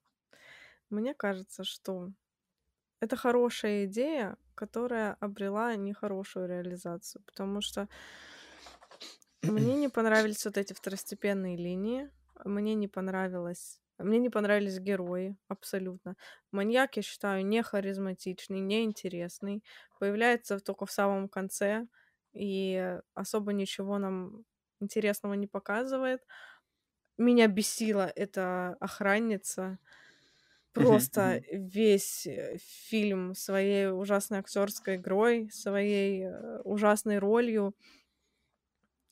мне кажется, что это хорошая идея, которая обрела нехорошую реализацию, потому что мне не понравились вот эти второстепенные линии, мне не понравилось, мне не понравились герои абсолютно. Маньяк, я считаю, не харизматичный, не интересный, появляется только в самом конце и особо ничего нам интересного не показывает. Меня бесила эта охранница. Просто весь э, фильм своей ужасной актерской игрой, своей э, ужасной ролью.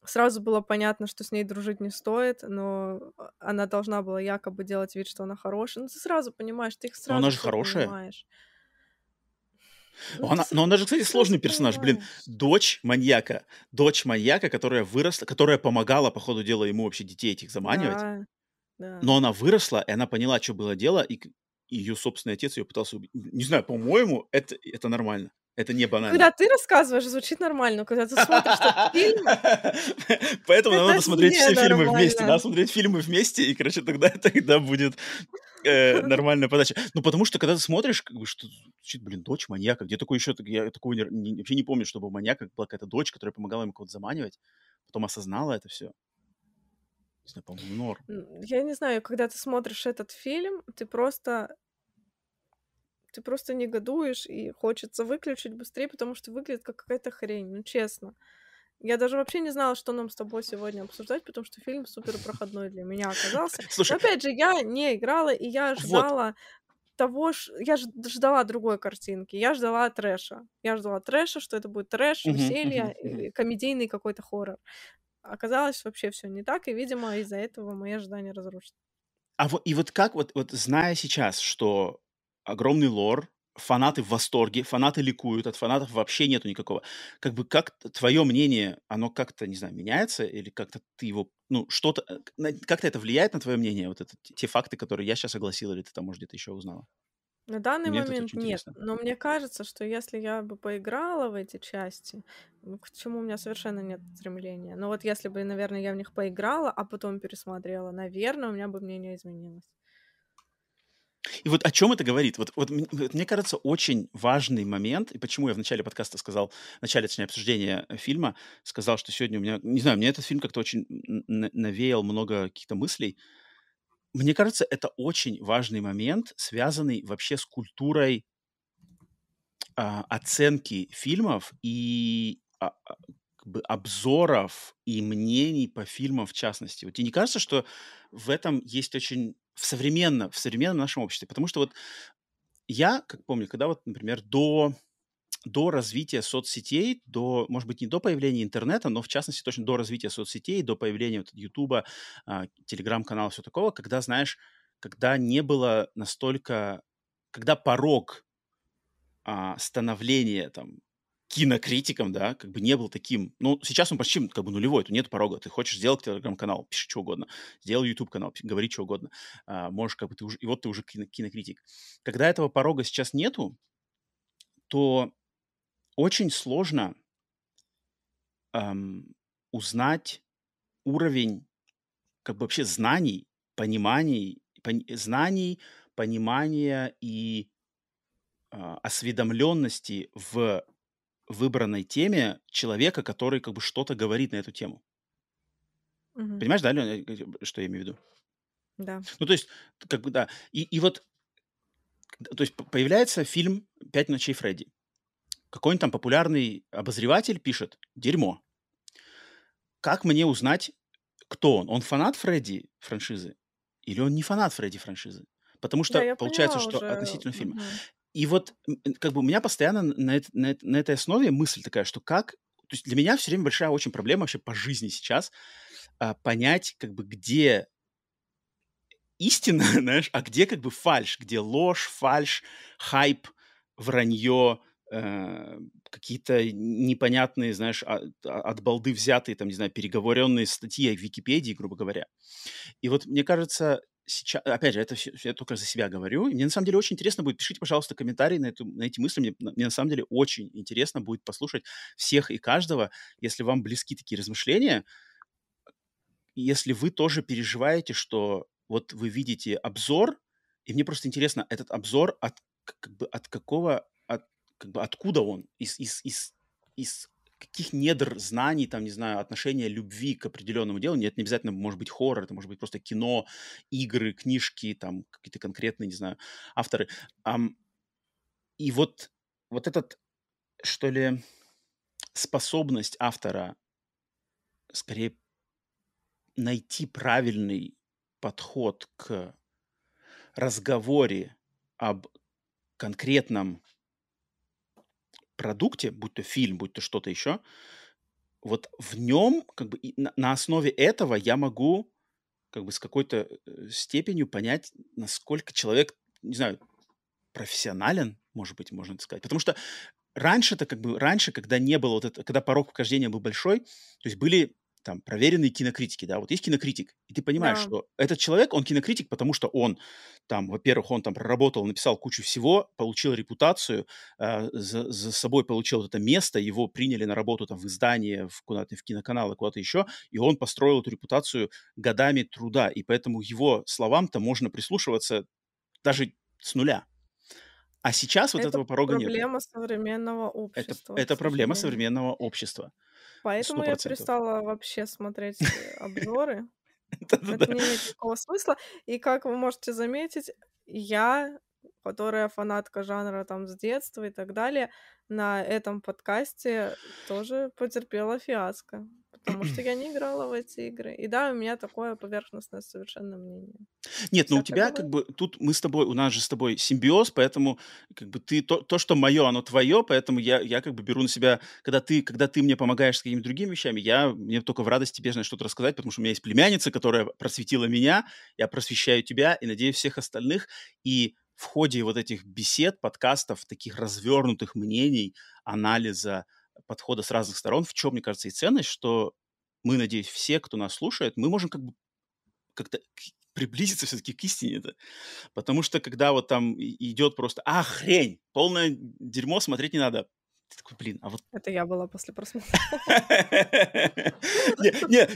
Сразу было понятно, что с ней дружить не стоит, но она должна была якобы делать вид, что она хорошая. Ну, ты сразу понимаешь, ты их Но она сразу же хорошая. понимаешь. Но Ну, она, но она же, кстати, сразу сложный персонаж. Блин, дочь маньяка. Дочь маньяка, которая выросла, которая помогала, по ходу дела, ему вообще детей этих заманивать. Да, да. Но она выросла, и она поняла, что было дело, и ее собственный отец ее пытался убить. Не знаю, по-моему, это, это нормально. Это не банально. Когда ты рассказываешь, звучит нормально, но когда ты смотришь этот фильм, Поэтому нам надо смотреть все фильмы вместе. Надо смотреть фильмы вместе, и, короче, тогда, тогда будет э, нормальная подача. Ну, потому что, когда ты смотришь, как бы, что блин, дочь маньяка, где такое еще, я такого вообще не помню, чтобы у маньяка была какая-то дочь, которая помогала ему кого-то заманивать, потом осознала это все. Не знаю, по-моему, норм. Я не знаю, когда ты смотришь этот фильм, ты просто ты просто негодуешь и хочется выключить быстрее, потому что выглядит как какая-то хрень, ну честно. Я даже вообще не знала, что нам с тобой сегодня обсуждать, потому что фильм супер проходной для меня оказался. Но Слушай, опять же, я не играла, и я вот, ждала того, ш- я ждала другой картинки, я ждала трэша. Я ждала трэша, что это будет трэш, веселье, комедийный какой-то хоррор. Оказалось вообще все не так, и, видимо, из-за этого мои ожидания разрушены. А вот, и вот как, вот, вот зная сейчас, что огромный лор, фанаты в восторге, фанаты ликуют, от фанатов вообще нету никакого. Как бы как твое мнение, оно как-то, не знаю, меняется или как-то ты его, ну, что-то, э, как-то это влияет на твое мнение, вот это, те факты, которые я сейчас огласил, или ты там, может, где-то еще узнала? На данный Мне момент нет, интересно. но мне кажется, что если я бы поиграла в эти части, к чему у меня совершенно нет стремления. Но вот если бы, наверное, я в них поиграла, а потом пересмотрела, наверное, у меня бы мнение изменилось. И вот о чем это говорит? Вот, вот вот мне кажется, очень важный момент, и почему я в начале подкаста сказал, в начале, точнее, обсуждения э, фильма, сказал, что сегодня у меня, не знаю, мне этот фильм как-то очень навеял много каких-то мыслей. Мне кажется, это очень важный момент, связанный вообще с культурой а, оценки фильмов и а, а, как бы обзоров и мнений по фильмам в частности. Вот тебе не кажется, что в этом есть очень в современно, в современном нашем обществе? Потому что вот я, как помню, когда вот, например, до до развития соцсетей, до, может быть, не до появления интернета, но в частности точно до развития соцсетей, до появления вот Ютуба, а, телеграм-канала, все такого, когда, знаешь, когда не было настолько, когда порог а, становления там кинокритиком, да, как бы не был таким, ну, сейчас он почти как бы нулевой, тут нет порога, ты хочешь сделать телеграм-канал, пиши что угодно, сделай YouTube-канал, пи- говори что угодно, А, можешь как бы ты уже, и вот ты уже кино- кинокритик. Когда этого порога сейчас нету, то очень сложно ам, узнать уровень как бы вообще знаний, пониманий, пони- знаний, понимания и а, осведомленности в выбранной теме человека, который как бы что-то говорит на эту тему. Мгм. Понимаешь, да, Лёня, э, что я имею в виду? Да. Ну, то есть, как бы, да. И, и вот, то есть, появляется фильм «Пять ночей Фредди». какой-нибудь там популярный обозреватель пишет «дерьмо». Как мне узнать, кто он? Он фанат Фредди франшизы или он не фанат Фредди франшизы? Потому что Да, получается, поняла что уже. относительно фильма. Мгм. И вот как бы у меня постоянно на, это, на, это, на этой основе мысль такая, что как... То есть для меня все время большая очень проблема вообще по жизни сейчас а, понять, как бы где истина, знаешь, а где как бы фальш, где ложь, фальш, хайп, вранье, э, какие-то непонятные, знаешь, от, от балды взятые, там, не знаю, переговоренные статьи в Википедии, грубо говоря. И вот мне кажется, сейчас, опять же, это все, я только за себя говорю. Мне на самом деле очень интересно будет, пишите, пожалуйста, комментарии на, эту, на эти мысли. Мне, мне на самом деле очень интересно будет послушать всех и каждого, если вам близки такие размышления, если вы тоже переживаете, что вот вы видите обзор, и мне просто интересно, этот обзор от, как бы, от какого, от, как бы, откуда он? Из, из, из, из каких недр знаний, там, не знаю, отношения любви к определенному делу. Нет, не обязательно может быть хоррор, это может быть просто кино, игры, книжки, там, какие-то конкретные, не знаю, авторы. Um, и вот, вот этот, что ли, способность автора скорее найти правильный подход к разговоре об конкретном продукте, будь то фильм, будь то что-то еще, вот в нем, как бы на, основе этого я могу как бы с какой-то э, степенью понять, насколько человек, не знаю, профессионален, может быть, можно так сказать. Потому что раньше-то, как бы, раньше, когда не было вот это, когда порог вхождения был большой, то есть были там проверенные кинокритики, да, вот есть кинокритик, и ты понимаешь, Да. что этот человек, он кинокритик, потому что он там, во-первых, он там проработал, написал кучу всего, получил репутацию, э, за, за собой получил вот это место, его приняли на работу там в издание, в куда-то в киноканал, куда-то еще, и он построил эту репутацию годами труда, и поэтому его словам-то можно прислушиваться даже с нуля. А сейчас вот Это этого порога нет. проблема современного Это, общества, это к проблема современного общества. Поэтому Сто я процентов. перестала вообще смотреть э, обзоры. Это не имеет никакого смысла. И как вы можете заметить, я, которая фанатка жанра там с детства и так далее, на этом подкасте тоже потерпела фиаско. Потому что я не играла в эти игры. И да, у меня такое поверхностное совершенно мнение. Нет, ну у Всякое тебя как бы тут мы с тобой, у нас же с тобой симбиоз, поэтому как бы ты то, то что мое, оно твое, поэтому я, я как бы беру на себя, когда ты, когда ты мне помогаешь с какими-то другими вещами, я мне только в радость тебе знаешь, что-то рассказать, потому что у меня есть племянница, которая просветила меня, я просвещаю тебя и надеюсь всех остальных, и в ходе вот этих бесед, подкастов, таких развернутых мнений, анализа, подхода с разных сторон, в чем, мне кажется, и ценность, что мы, надеюсь, все, кто нас слушает, мы можем как бы как-то приблизиться все-таки к истине это. Потому что когда вот там идет просто, а, хрень, полное дерьмо, смотреть не надо. Ты такой, блин, а вот... Это я была после просмотра. Не,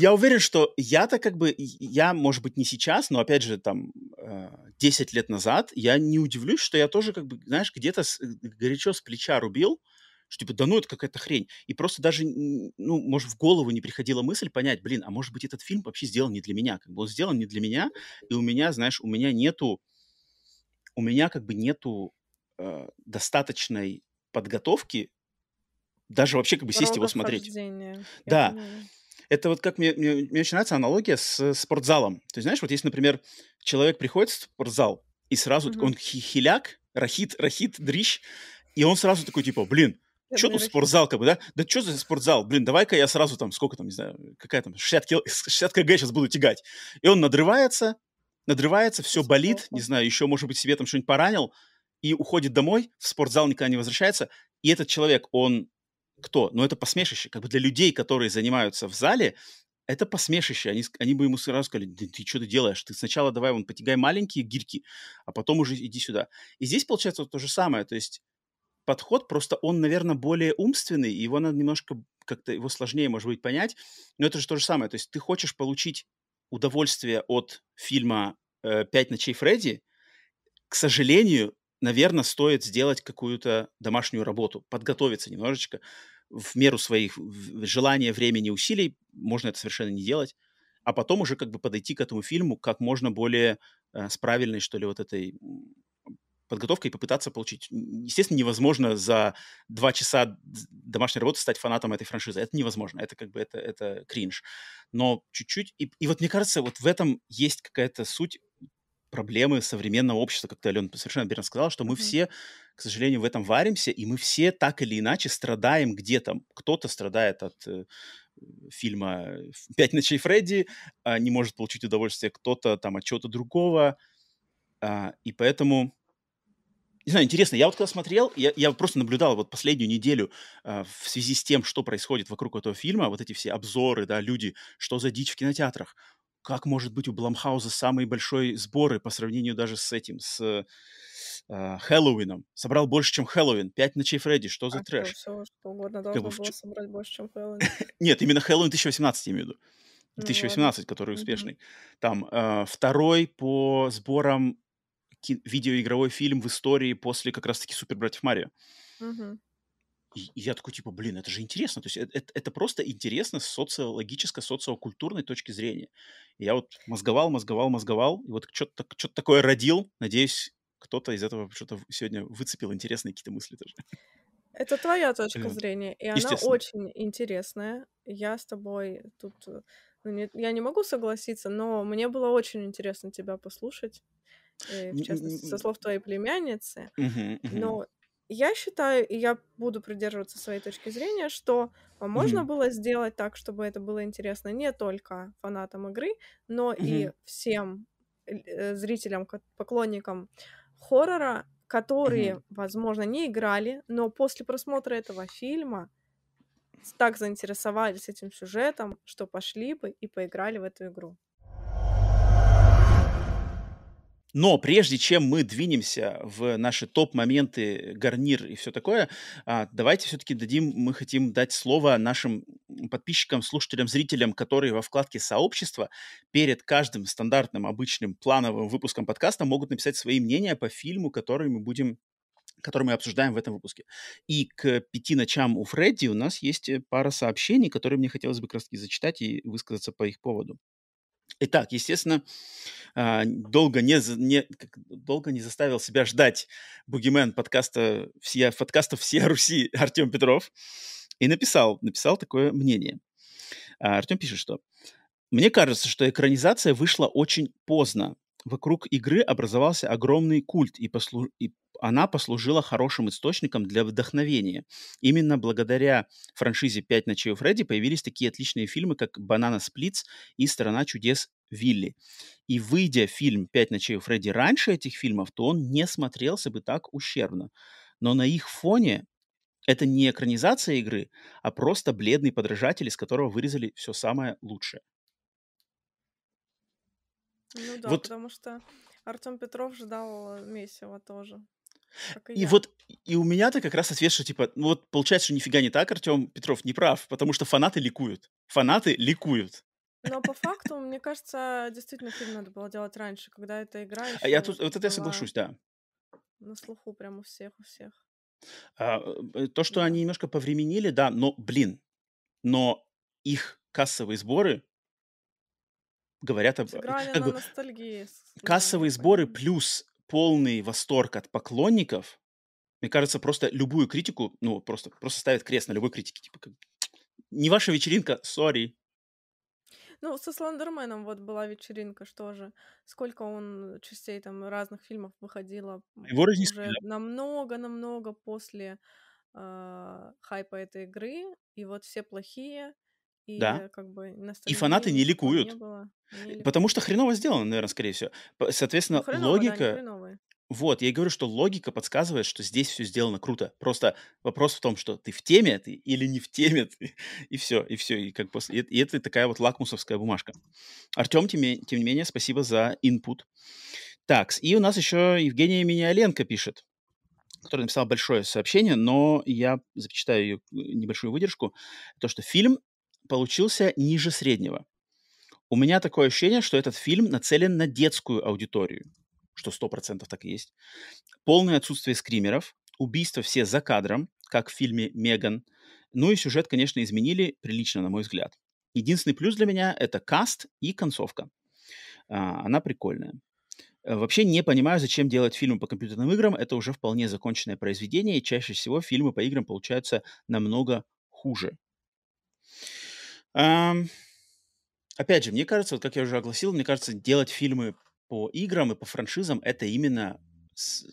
я уверен, что я-то как бы, я, может быть, не сейчас, но, опять же, там, э, 10 лет назад, я не удивлюсь, что я тоже, как бы, знаешь, где-то с- горячо с плеча рубил, что, типа, да ну, это какая-то хрень. И просто даже, ну, может, в голову не приходила мысль понять, блин, а может быть, этот фильм вообще сделан не для меня, как бы он сделан не для меня, и у меня, знаешь, у меня нету, у меня как бы нету э, достаточной подготовки даже вообще как бы сесть его смотреть. Да, понимаю. это вот как мне, мне, мне очень нравится аналогия с спортзалом. То есть, знаешь, вот если, например, человек приходит в спортзал, и сразу Мгм. он хи- хиляк, рахит, рахит, дрищ, и он сразу такой, типа, блин, что тут спортзал, как бы, да? Да что за спортзал? Блин, давай-ка я сразу там, сколько там, не знаю, какая там, 60, кил... 60 кг сейчас буду тягать. И он надрывается, надрывается, все болит, не знаю, еще, может быть, себе там что-нибудь поранил, и уходит домой, в спортзал никогда не возвращается. И этот человек, он кто? Ну, это посмешище. Как бы для людей, которые занимаются в зале, это посмешище. Они, они бы ему сразу сказали, да ты что ты делаешь? Ты сначала давай вон потягай маленькие гирьки, а потом уже иди сюда. И здесь получается то же самое. То есть подход просто, он, наверное, более умственный, его надо немножко как-то, его сложнее, может быть, понять. Но это же то же самое. То есть ты хочешь получить удовольствие от фильма э, «Пять ночей Фредди», к сожалению, наверное, стоит сделать какую-то домашнюю работу, подготовиться немножечко в меру своих желания, времени, усилий. Можно это совершенно не делать. А потом уже как бы подойти к этому фильму как можно более э, с правильной, что ли, вот этой подготовкой попытаться получить. Естественно, невозможно за два часа домашней работы стать фанатом этой франшизы. Это невозможно. Это как бы это, это кринж. Но чуть-чуть... И, и вот мне кажется, вот в этом есть какая-то суть проблемы современного общества, как ты, Алена, совершенно верно сказала, что мы mm-hmm. все, к сожалению, в этом варимся, и мы все так или иначе страдаем где-то. Кто-то страдает от э, фильма «Пять ночей Фредди», а, не может получить удовольствие, кто-то там от чего-то другого. А, и поэтому не знаю, интересно, я вот когда смотрел, я, я просто наблюдал вот последнюю неделю э, в связи с тем, что происходит вокруг этого фильма, вот эти все обзоры, да, люди, что за дичь в кинотеатрах. Как может быть у Бламхауза самые большие сборы по сравнению даже с этим, с э, Хэллоуином? Собрал больше, чем Хэллоуин. Пять ночей Фредди, что за а трэш? Все, что угодно должно как бы, было собрать больше, чем Хэллоуин. Нет, именно Хэллоуин 2018, я имею в виду. 2018, ну, который успешный. Mm-hmm. Там э, второй по сборам видеоигровой фильм в истории после как раз-таки Супер Братьев Марио. Угу. И, и я такой, типа, блин, это же интересно. То есть это, это, это просто интересно с социологической, социокультурной точки зрения. И я вот мозговал, мозговал, мозговал, и вот что-то что такое родил. Надеюсь, кто-то из этого что-то сегодня выцепил интересные какие-то мысли тоже. Это твоя точка зрения, и она очень интересная. Я с тобой тут... Ну, не, я не могу согласиться, но мне было очень интересно тебя послушать э, в частности, со слов твоей племянницы. Но я считаю, и я буду придерживаться своей точки зрения, что а, можно было сделать так, чтобы это было интересно не только фанатам игры, но и всем э, зрителям, поклонникам хоррора, которые, возможно, не играли, но после просмотра этого фильма так заинтересовались этим сюжетом, что пошли бы и поиграли в эту игру. Но прежде чем мы двинемся в наши топ-моменты, гарнир и все такое, а, давайте все-таки дадим, мы хотим дать слово нашим подписчикам, слушателям, зрителям, которые во вкладке «Сообщество» перед каждым стандартным, обычным, плановым выпуском подкаста могут написать свои мнения по фильму, который мы будем который мы обсуждаем в этом выпуске. И к пяти ночам у Фредди у нас есть э, пара сообщений, которые мне хотелось бы как раз таки зачитать и высказаться по их поводу. Итак, естественно, а, долго не, не, долго не заставил себя ждать бугимен подкаста, все, подкаста «Все Руси» Артем Петров и написал, написал такое мнение. А, Артем пишет, что «Мне кажется, что экранизация вышла очень поздно. Вокруг игры образовался огромный культ, и, послу... и она послужила хорошим источником для вдохновения. Именно благодаря франшизе «Пять ночей у Фредди» появились такие отличные фильмы, как «Банана Сплитс» и «Страна чудес Вилли». И выйдя фильм «Пять ночей у Фредди» раньше этих фильмов, то он не смотрелся бы так ущербно. Но на их фоне это не экранизация игры, а просто бледный подражатель, из которого вырезали все самое лучшее. Ну да, вот. потому что Артем Петров ждал месива тоже. и, и вот и у меня-то как раз ответ, что типа, ну вот получается, что нифига не так, Артем Петров не прав, потому что фанаты ликуют. Фанаты ликуют. Но по факту, мне кажется, действительно фильм надо было делать раньше, когда эта игра А я тут, вот это я соглашусь, да. На слуху прям у всех, у всех. А, э, то, что да. они немножко повременили, да, но, блин, но их кассовые сборы говорят об... Сыграли как на бы, ностальгии. Кассовые сборы плюс полный восторг от поклонников, мне кажется, просто любую критику, ну, просто, просто ставят крест на любой критике. Типа, как, не ваша вечеринка, сори. Ну, со Слендерменом вот была вечеринка, что же. Сколько он частей там разных фильмов выходило. Его разнесли, уже намного-намного после э, хайпа этой игры. И вот все плохие. И да. как бы И фанаты не ликуют. Не было, не потому что хреново сделано, наверное, скорее всего. Соответственно, ну, хреново, логика... Да, вот, я и говорю, что логика подсказывает, что здесь все сделано круто. Просто вопрос в том, что ты в теме ты или не в теме, ты, и все, и все, и как после, и, это такая вот лакмусовская бумажка. Артем, тем, тем не менее, спасибо за input. Так, и у нас еще Евгения Миниаленко пишет, который написал большое сообщение, но я зачитаю ее небольшую выдержку. То, что фильм получился ниже среднего. У меня такое ощущение, что этот фильм нацелен на детскую аудиторию, что сто процентов так и есть. Полное отсутствие скримеров, убийства все за кадром, как в фильме «Меган». Ну и сюжет, конечно, изменили прилично, на мой взгляд. Единственный плюс для меня — это каст и концовка. А, она прикольная. Э, вообще не понимаю, зачем делать фильмы по компьютерным играм. Это уже вполне законченное произведение, и чаще всего фильмы по играм получаются намного хуже. Опять же, мне кажется, вот как я уже огласил, мне кажется, делать фильмы по играм и по франшизам это именно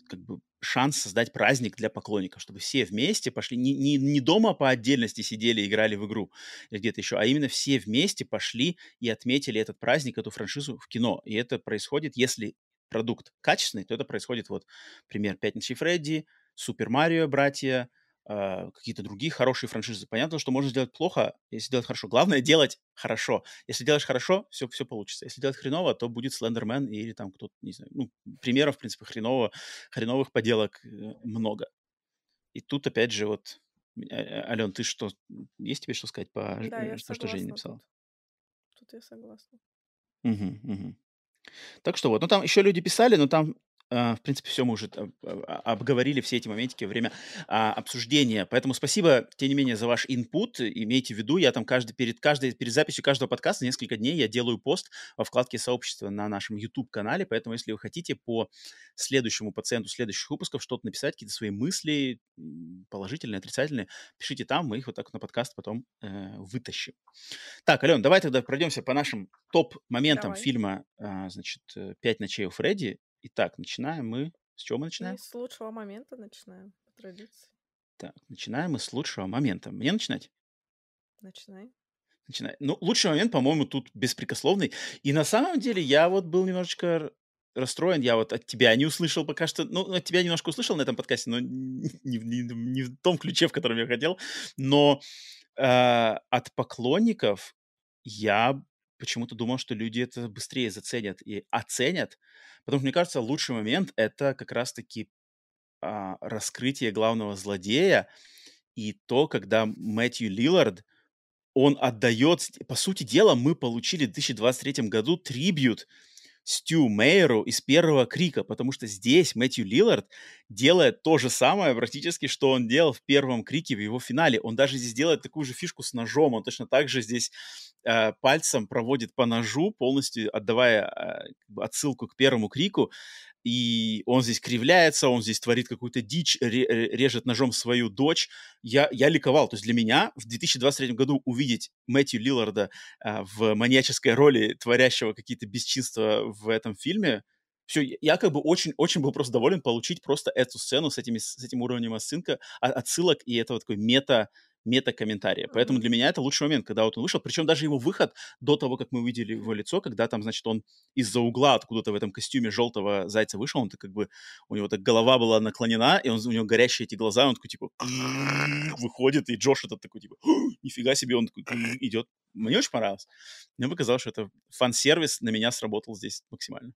как бы шанс создать праздник для поклонников, чтобы все вместе пошли, не, не, не дома по отдельности сидели и играли в игру где-то еще, а именно все вместе пошли и отметили этот праздник, эту франшизу в кино. И это происходит, если продукт качественный, то это происходит вот, пример, «Пятница и Фредди», «Супер Марио», «Братья», а, какие-то другие хорошие франшизы. Понятно, что можно сделать плохо, если делать хорошо. Главное делать хорошо. Если делаешь хорошо, все, все получится. Если делать хреново, то будет Слендермен или там кто-то, не знаю, ну, примеров, в принципе, хреново, хреновых поделок э, много. И тут, опять же, вот, Ален, ты что, есть тебе что сказать по Да, я то, что Женя написала? тут. Тут я согласна. Мгм, мгм. Так что вот, ну там еще люди писали, но там в принципе, все мы уже об- а, обговорили, все эти моментики во время а, обсуждения. Поэтому спасибо, тем не менее, за ваш инпут. Имейте в виду, я там каждый, перед, каждой, перед записью каждого подкаста несколько дней я делаю пост во вкладке сообщества на нашем YouTube-канале. Поэтому, если вы хотите по следующему пациенту следующих выпусков что-то написать, какие-то свои мысли, положительные, отрицательные, пишите там, мы их вот так на подкаст потом э, вытащим. Так, Ален, давай тогда пройдемся по нашим топ-моментам фильма, а, значит, э, «Пять ночей у Фредди». Итак, начинаем мы... С чего мы начинаем? с лучшего момента начинаем, по традиции. Так, начинаем мы с лучшего момента. Мне начинать? Начинай. Начинай. Ну, лучший момент, по-моему, тут беспрекословный. И на самом деле я вот был немножечко расстроен. Я вот от тебя не услышал пока что. Ну, от тебя немножко услышал на этом подкасте, но не, не не в том ключе, в котором я хотел. Но э, от поклонников я почему-то думал, что люди это быстрее заценят и оценят. Потому что, мне кажется, лучший момент — это как раз-таки а, раскрытие главного злодея и то, когда Мэтью Лиллард, он отдает... По сути дела, мы получили в 2023 году трибют Стю Мейеру из первого крика, потому что здесь Мэтью Лиллард делает то же самое практически, что он делал в первом крике в его финале. Он даже здесь делает такую же фишку с ножом. Он точно так же здесь э, пальцем проводит по ножу, полностью отдавая э, отсылку к первому крику. И он здесь кривляется, он здесь творит какую-то дичь, ре- режет ножом свою дочь. Я, я ликовал. То есть для меня в 2023 году увидеть Мэтью Лилларда а, в маньяческой роли, творящего какие-то бесчинства в этом фильме, все, я как бы очень-очень был просто доволен получить просто эту сцену с, этими, с этим уровнем отсылка, а- отсылок и этого такой мета мета-комментария. Поэтому для меня это лучший момент, когда вот он вышел. Причем даже его выход до того, как мы увидели его лицо, когда там, значит, он из-за угла откуда-то в этом костюме желтого зайца вышел, он так как бы, у него так голова была наклонена, и он, у него горящие эти глаза, он такой, типа, выходит, и Джош этот такой, типа, нифига себе, он такой идет. Мне очень понравилось. Мне показалось, что это фан-сервис на меня сработал здесь максимально.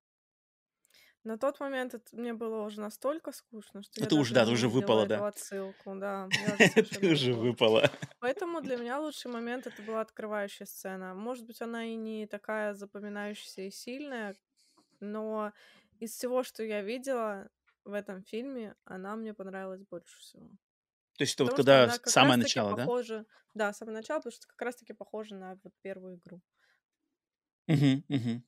На тот момент это мне было уже настолько скучно, что я Это уже, да, не это уже выпало, да. отсылку, да, я уже Это выпала. Поэтому для меня лучший момент это была открывающая сцена. Может быть, она и не такая запоминающаяся и сильная, но из всего, что я видела в этом фильме, она мне понравилась больше всего. То есть это вот когда самое начало, да? похожа, да, с самого начала, потому что как раз-таки похожа на вот первую игру. Мгм, мгм.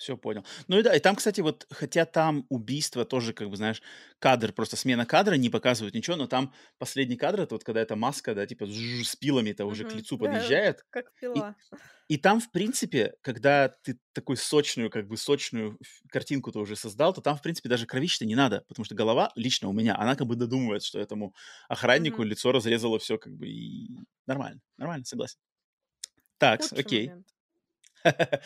Все понял. Ну и да, и там, кстати, вот, хотя там убийство тоже, как бы, знаешь, кадр, просто смена кадра, не показывают ничего, но там последний кадр, это вот когда эта маска, да, типа с пилами-то уже к Мгм. лицу Да, подъезжает, как и, пила. и там, в принципе, когда ты такую сочную, как бы сочную картинку-то уже создал, то там, в принципе, даже кровища не надо, потому что голова, лично у меня, она как бы додумывает, что этому охраннику Мгм. лицо разрезало все, как бы, и нормально, нормально, согласен. Так, Худший окей. момент.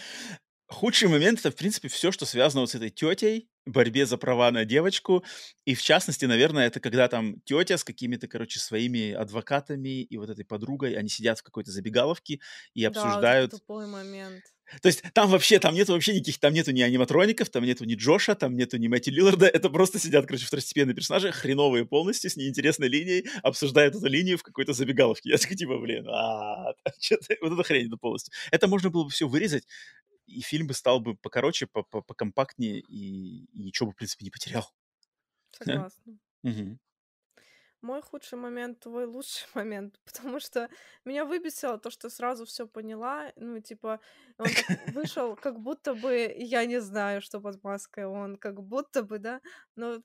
Худший момент это, в принципе, все, что связано вот с этой тетей, борьбе за права на девочку. И в частности, наверное, это когда там тетя с какими-то, короче, своими адвокатами и вот этой подругой, они сидят в какой-то забегаловке и Да, вот обсуждают. тупой момент. То есть там вообще, там нету вообще никаких, там нету ни аниматроников, там нету ни Джоша, там нету ни Мэтти Лилларда, это просто сидят, короче, второстепенные персонажи, хреновые полностью, с неинтересной линией, обсуждают эту линию в какой-то забегаловке. Я такой, типа, блин, а, вот это хрень это полностью. Это можно было бы все вырезать, и фильм бы стал бы покороче, по- по- покомпактнее, и, и ничего бы, в принципе, не потерял. Да? Согласна. Мгм. Мой худший момент, твой лучший момент, потому что меня выбесило то, что сразу все поняла. Ну, типа, он так вышел, как будто бы я не знаю, что под маской он, как будто бы, да, но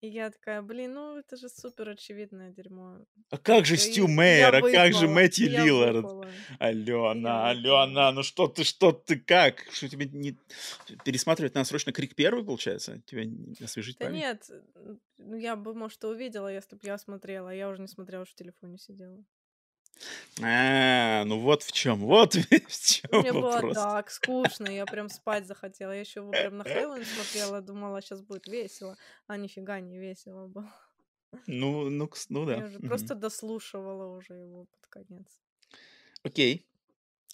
и я такая, блин, ну это же супер очевидное дерьмо. А как же Стю И я Мэйер, а как же Мэтти я Лиллард? выпала, я Алена. Алена, ну что ты, что ты, как? Что тебе не... Пересматривать надо срочно Крик первый, получается? Тебе не- освежить Да память? нет, ну я бы, может, увидела, если бы я смотрела. Я уже не смотрела, уж в телефоне сидела. А, ну вот в чем, вот в чем Мне было вопрос. так скучно, я прям спать захотела. Я еще его прям на Хэллоуин смотрела, думала, сейчас будет весело. А нифига не весело было. Ну, ну, ну Я да. уже мгм. просто дослушивала уже его под конец. Окей.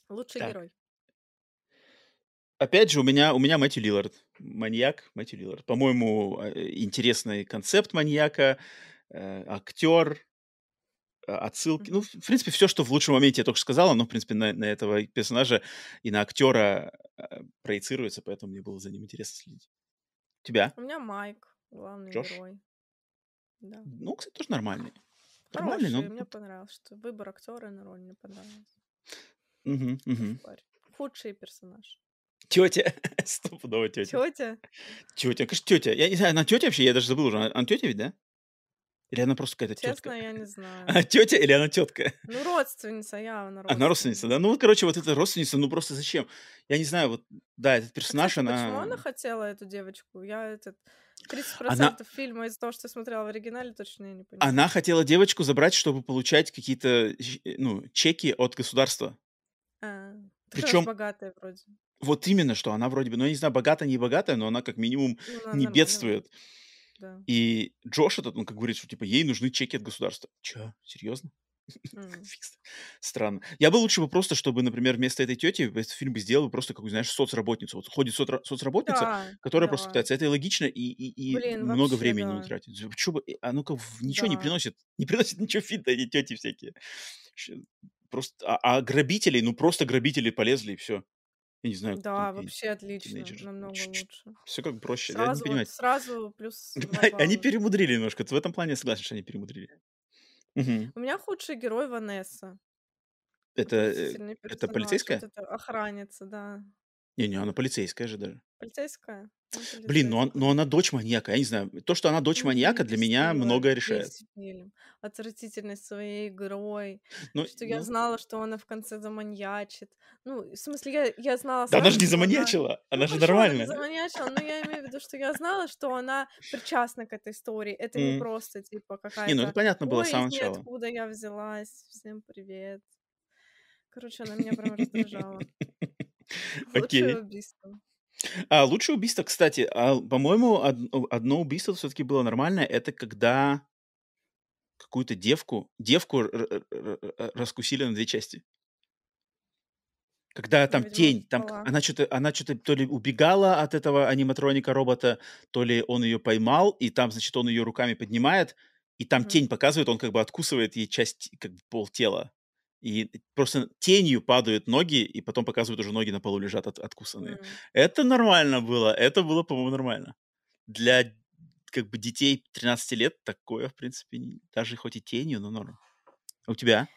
Лучший Так. герой. Опять же, у меня, у меня Мэтью Лиллард. Маньяк Мэтью Лиллард. По-моему, э, интересный концепт маньяка, э, актер, отсылки. Ну, в принципе, все, что в лучшем моменте я только что сказала, но, в принципе, на, на этого персонажа и на актера э, проецируется, поэтому мне было за ним интересно следить. Тебя, У меня Майк, главный Джош? герой. Да. Ну, кстати, тоже нормальный. Нормальный, Хороший, но... мне понравилось, что выбор актера на роль мне понравился. Мгм. Парень. Худший персонаж. Тетя. Стопудово тетя. Тетя? Тетя, конечно, тетя. Я не знаю, она тетя вообще, я даже забыл уже. Она, она тетя ведь, да? Или она просто какая-то тетка? Честно, я не знаю. Она тетя или она тетка? Ну, родственница, явно Она родственница, да? Ну вот, короче, вот эта родственница, ну просто зачем? Я не знаю, вот, да, этот А, персонаж, кстати, почему она... она хотела эту девочку? Я этот... 30% Она, фильма из-за того, что я смотрела в оригинале, точно я не понимаю. она хотела девочку забрать, чтобы получать какие-то, э, ну, чеки от государства. А, она Причем богатая вроде. вот именно, что она вроде бы, ну, я не знаю, богатая, не богатая, но она как минимум Ну, она не бедствует. Да. И Джош этот, он как говорит, что типа ей нужны чеки от государства. Че, серьезно? С- Странно. Я бы лучше бы просто, чтобы, например, вместо этой тети этот фильм бы сделал просто какую, знаешь, соцработницу. Вот ходит соцра- соцработница, Да, которая просто пытается. Это и логично, и, и, и Блин, много вообще, времени не тратит. Чё бы, а ну-ка, ничего не приносит. Не приносит ничего фита эти тети всякие. Просто, а, а грабителей, ну просто грабители полезли и все. Я не знаю, Да, и вообще отлично, тинейджеры. намного лучше. Все как проще. Я не Сразу, вот, понимаю. сразу плюс два Они балла. перемудрили немножко. В этом плане я согласен, что они перемудрили. Мгм. У меня худший герой Ванесса. Это, э, Отвратительный это персонаж. Вот полицейская? эта охранница, да. Не-не, она полицейская же даже. Полицейская? Ну, Блин, но, полицейская. но она дочь маньяка. Я не знаю. То, что она дочь Ну, маньяка, для меня многое решает. фильм. Отвратительность своей игрой. Ну, Что я ну, знала, что она в конце заманьячит. Ну, в смысле, я, я знала да она же не что она... заманьячила. Ну, Она же хорошо, она нормальная. заманьячила, но я имею в виду, что я знала, что она причастна к этой истории. Это не просто, типа, Не, ну это какая-то... понятно было с самого начала. ниоткуда я взялась. Всем привет. Короче, она меня прям раздражала. Лучшее убийство. А лучшее убийство, кстати, а, по-моему, од- одно убийство все-таки было нормальное. Это когда какую-то девку, девку р- р- р- р- раскусили на две части. Когда Я, там видимо, тень, там к- спала. она что-то, она что-то то ли убегала от этого аниматроника робота, то ли он ее поймал, и там, значит, он ее руками поднимает, и там Мгм. тень показывает, он как бы откусывает ей часть, как бы пол тела. И просто тенью падают ноги, и потом показывают уже ноги на полу лежат от- откусанные. М. Это нормально было, это было, по-моему, нормально. Для как бы детей 13 лет такое, в принципе, даже хоть и тенью, но норм. А у тебя?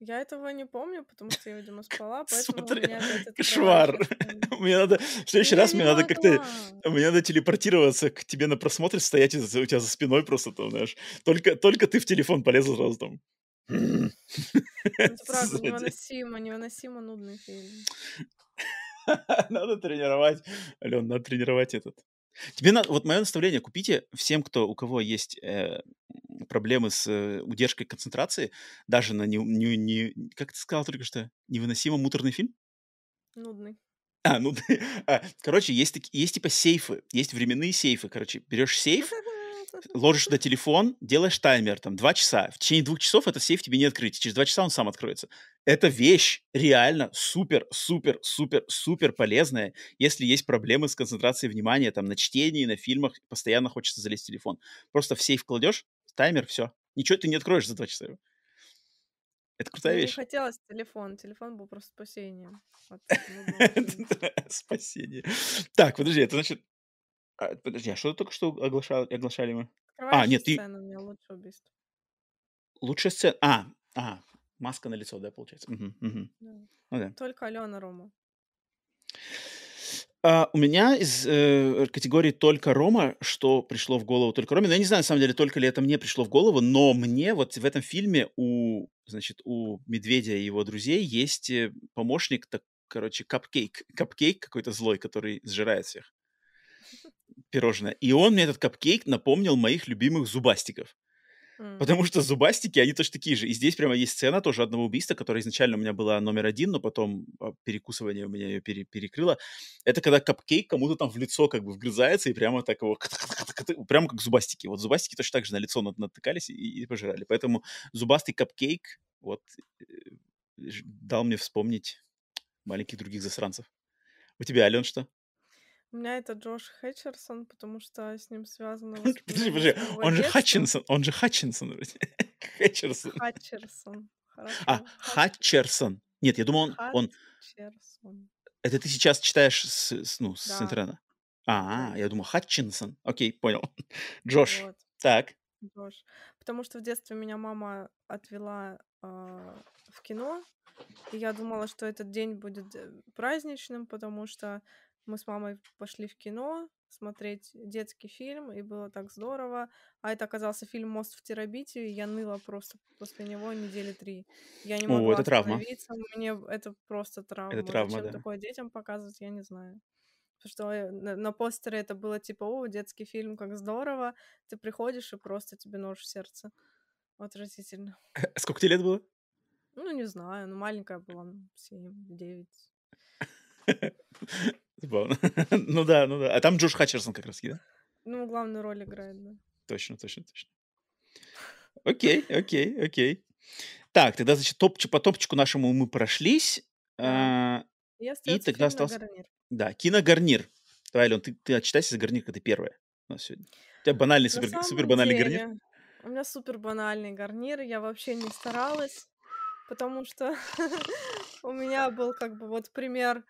Я этого не помню, потому что я, видимо, спала, поэтому у Смотри, меня опять это кошмар. Мне надо... В следующий Я раз не мне надо как-то... Мне надо телепортироваться к тебе на просмотре, стоять у тебя за спиной просто там, знаешь. Только, только ты в телефон полезла сразу там. Ну, Сзади. невыносимо, невыносимо нудный фильм. Надо тренировать. Ален, надо тренировать этот. Тебе надо, вот мое наставление, купите всем, кто, у кого есть э, проблемы с э, удержкой концентрации, даже на не, не, не- как ты сказал только что, невыносимо муторный фильм? Нудный. А, ну, а, короче, есть, есть типа сейфы, есть временные сейфы, короче, берешь сейф, ложишь туда телефон, делаешь таймер, там, два часа. В течение двух часов этот сейф тебе не открыть. Через два часа он сам откроется. Эта вещь реально супер, супер, супер, супер полезная, если есть проблемы с концентрацией внимания, там, на чтении, на фильмах, постоянно хочется залезть в телефон. Просто в сейф кладешь, таймер, все. Ничего ты не откроешь за два часа. Это крутая Мне не вещь. хотелось телефон. Телефон был просто спасением. Спасение. Так, подожди, это значит... а, Подожди, а что только что оглашали, оглашали мы? А, нет, ты... сцена у меня лучшее убийство. Лучшая сцена... А, а, маска на лицо, да, получается? Мгм, мгм. Да. Ну да. Только Алена Рома. А, у меня из э, категории только Рома, что пришло в голову только Роме. Но я не знаю, на самом деле, только ли это мне пришло в голову, но мне вот в этом фильме у, значит, у Медведя и его друзей есть э, помощник, так, короче, капкейк. Капкейк какой-то злой, который сжирает всех. Пирожное. И он мне этот капкейк напомнил моих любимых зубастиков. Потому что зубастики, они точно такие же. И здесь прямо есть сцена тоже одного убийства, которая изначально у меня была номер один, но потом а, перекусывание у меня ее пере- перекрыло. Это когда капкейк кому-то там в лицо как бы вгрызается и прямо так его... Прямо как зубастики. Вот зубастики точно так же на лицо нат- натыкались и, и пожирали. Поэтому зубастый капкейк вот э, дал мне вспомнить маленьких других засранцев. У тебя, Ален, что? У меня это Джош Хэтчерсон, потому что с ним связано Подожди, подожди, он же. Хатчинсон, он же Хатчинсон. Хэтчерсон. Хатчерсон. А, Хатчерсон. Нет, я думал, он, он... Это ты сейчас читаешь с, с, ну, с Да, интернета? А, я думал, Хатчинсон. Окей, понял. Джош. вот, Так. Джош. Потому что в детстве меня мама отвела а, в кино, и я думала, что этот день будет э, праздничным, потому что мы с мамой пошли в кино смотреть детский фильм, и было так здорово. А это оказался фильм «Мост в Терабитию», и я ныла просто после него недели три. Я не О, могла это травма. мне это просто Это травма. травма, Зачем да. такое детям показывать, я не знаю. Потому что э, на, на постере это было типа, о, детский фильм, как здорово. Ты приходишь, и просто тебе нож в сердце. Отвратительно. Сколько тебе лет было? Ну, не знаю, ну, маленькая была, ну, 7, 9. Забавно. Ну да, ну да. А там Джош Хатчерсон как раз, да? Ну, главную роль играет, да. Точно, точно, точно. Окей, окей, окей. Так, тогда, значит, топ, по топчику нашему мы прошлись. Да. А, И И тогда остался... гарнир. Да, киногарнир. Давай, Ален, ты, ты отчитайся за гарнир, когда ты первая у нас сегодня. У тебя банальный, На супер, супер банальный гарнир. деле, у меня супер банальный гарнир, я вообще не старалась, потому что у меня был как бы вот пример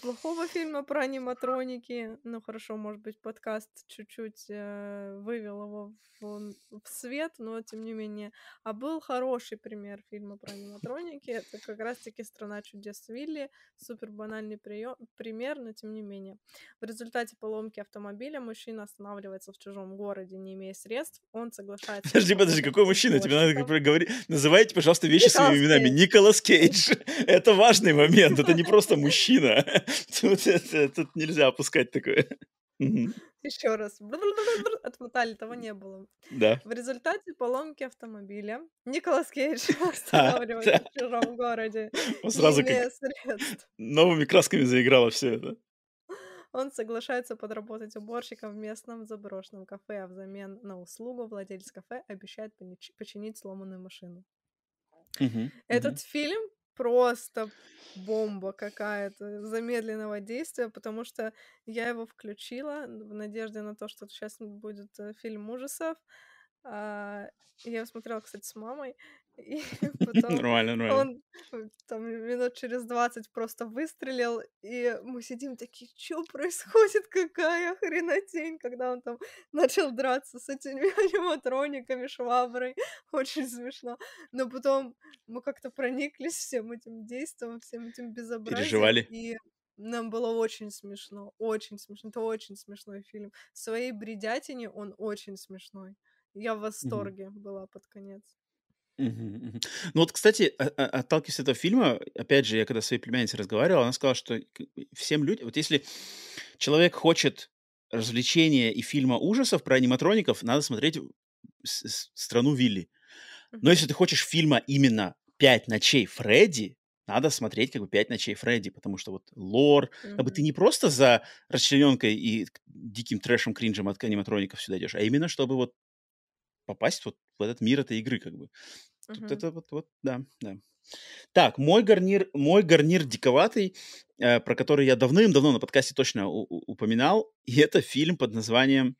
плохого фильма про аниматроники. Ну хорошо, может быть, подкаст чуть-чуть э, вывел его в, в свет, но тем не менее. А был хороший пример фильма про аниматроники. Это как раз-таки «Страна чудес Вилли». Супер банальный приё- пример, но тем не менее. В результате поломки автомобиля мужчина останавливается в чужом городе, не имея средств. Он соглашается Подожди, подожди, какой мужчина? Тебе надо говорить. Называйте, пожалуйста, вещи своими именами. Николас Кейдж. Это важный момент. Это не просто мужчина. Тут, это- тут нельзя опускать такое. Еще раз. Отмотали, того не было. Да. В результате поломки автомобиля Николас Кейдж А, останавливается в чужом городе, сразу как новыми красками заиграло все это. Он соглашается подработать уборщиком в местном заброшенном кафе, а взамен на услугу владелец кафе обещает починить сломанную машину. Мгм, Этот мгм. фильм просто бомба какая-то замедленного действия, потому что я его включила в надежде на то, что сейчас будет э, фильм ужасов. А, я его смотрела, кстати, с мамой. И потом Нормально, нормально. он э, там минут через 20 просто выстрелил, и мы сидим такие, что происходит, какая хренотень, когда он там начал драться с этими аниматрониками, шваброй, очень смешно. Но потом мы как-то прониклись всем этим действием, всем этим безобразием, Переживали. и нам было очень смешно, очень смешно. Это очень смешной фильм. В своей бредятине он очень смешной. Я в восторге была под конец. Ну вот, кстати, а- а- отталкиваясь от этого фильма, опять же, я когда с своей племянницей разговаривал, она сказала, что всем людям, вот если человек хочет развлечения и фильма ужасов про аниматроников, надо смотреть «Страну Вилли». Но если ты хочешь фильма именно «Пять ночей Фредди», надо смотреть как бы «Пять ночей Фредди», потому что вот лор, как бы ты не просто за расчлененкой и диким трэшем, кринжем от аниматроников сюда идешь, а именно чтобы вот попасть вот в этот мир этой игры как бы. Тут Мгм. это вот, вот, да, да. Так, мой гарнир, мой гарнир диковатый, э, про который я давным-давно на подкасте точно у- у- упоминал, и это фильм под названием,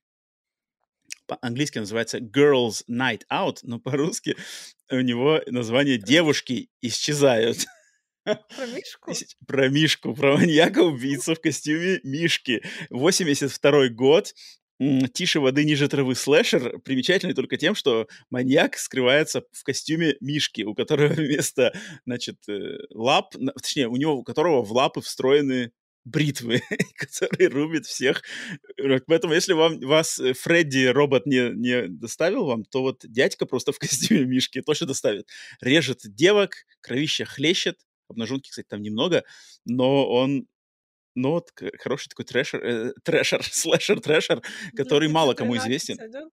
по-английски называется Girls Night Out, но по-русски у него название Про Мишку. «Девушки исчезают». Про Мишку? Про Мишку, про маньяка-убийцу в костюме Мишки. 82 год. «Тише воды, ниже травы» слэшер примечательный только тем, что маньяк скрывается в костюме Мишки, у которого вместо, значит, э, лап, точнее, у него, у которого в лапы встроены бритвы, которые рубят всех. Поэтому, если вам, вас э, Фредди робот не, не доставил вам, то вот дядька просто в костюме Мишки точно доставит. Режет девок, кровища хлещет, обнаженки, кстати, там немного, но он но хороший такой трэшер, э, трэшер, слэшер, трэшер, который мало кому известен. Да,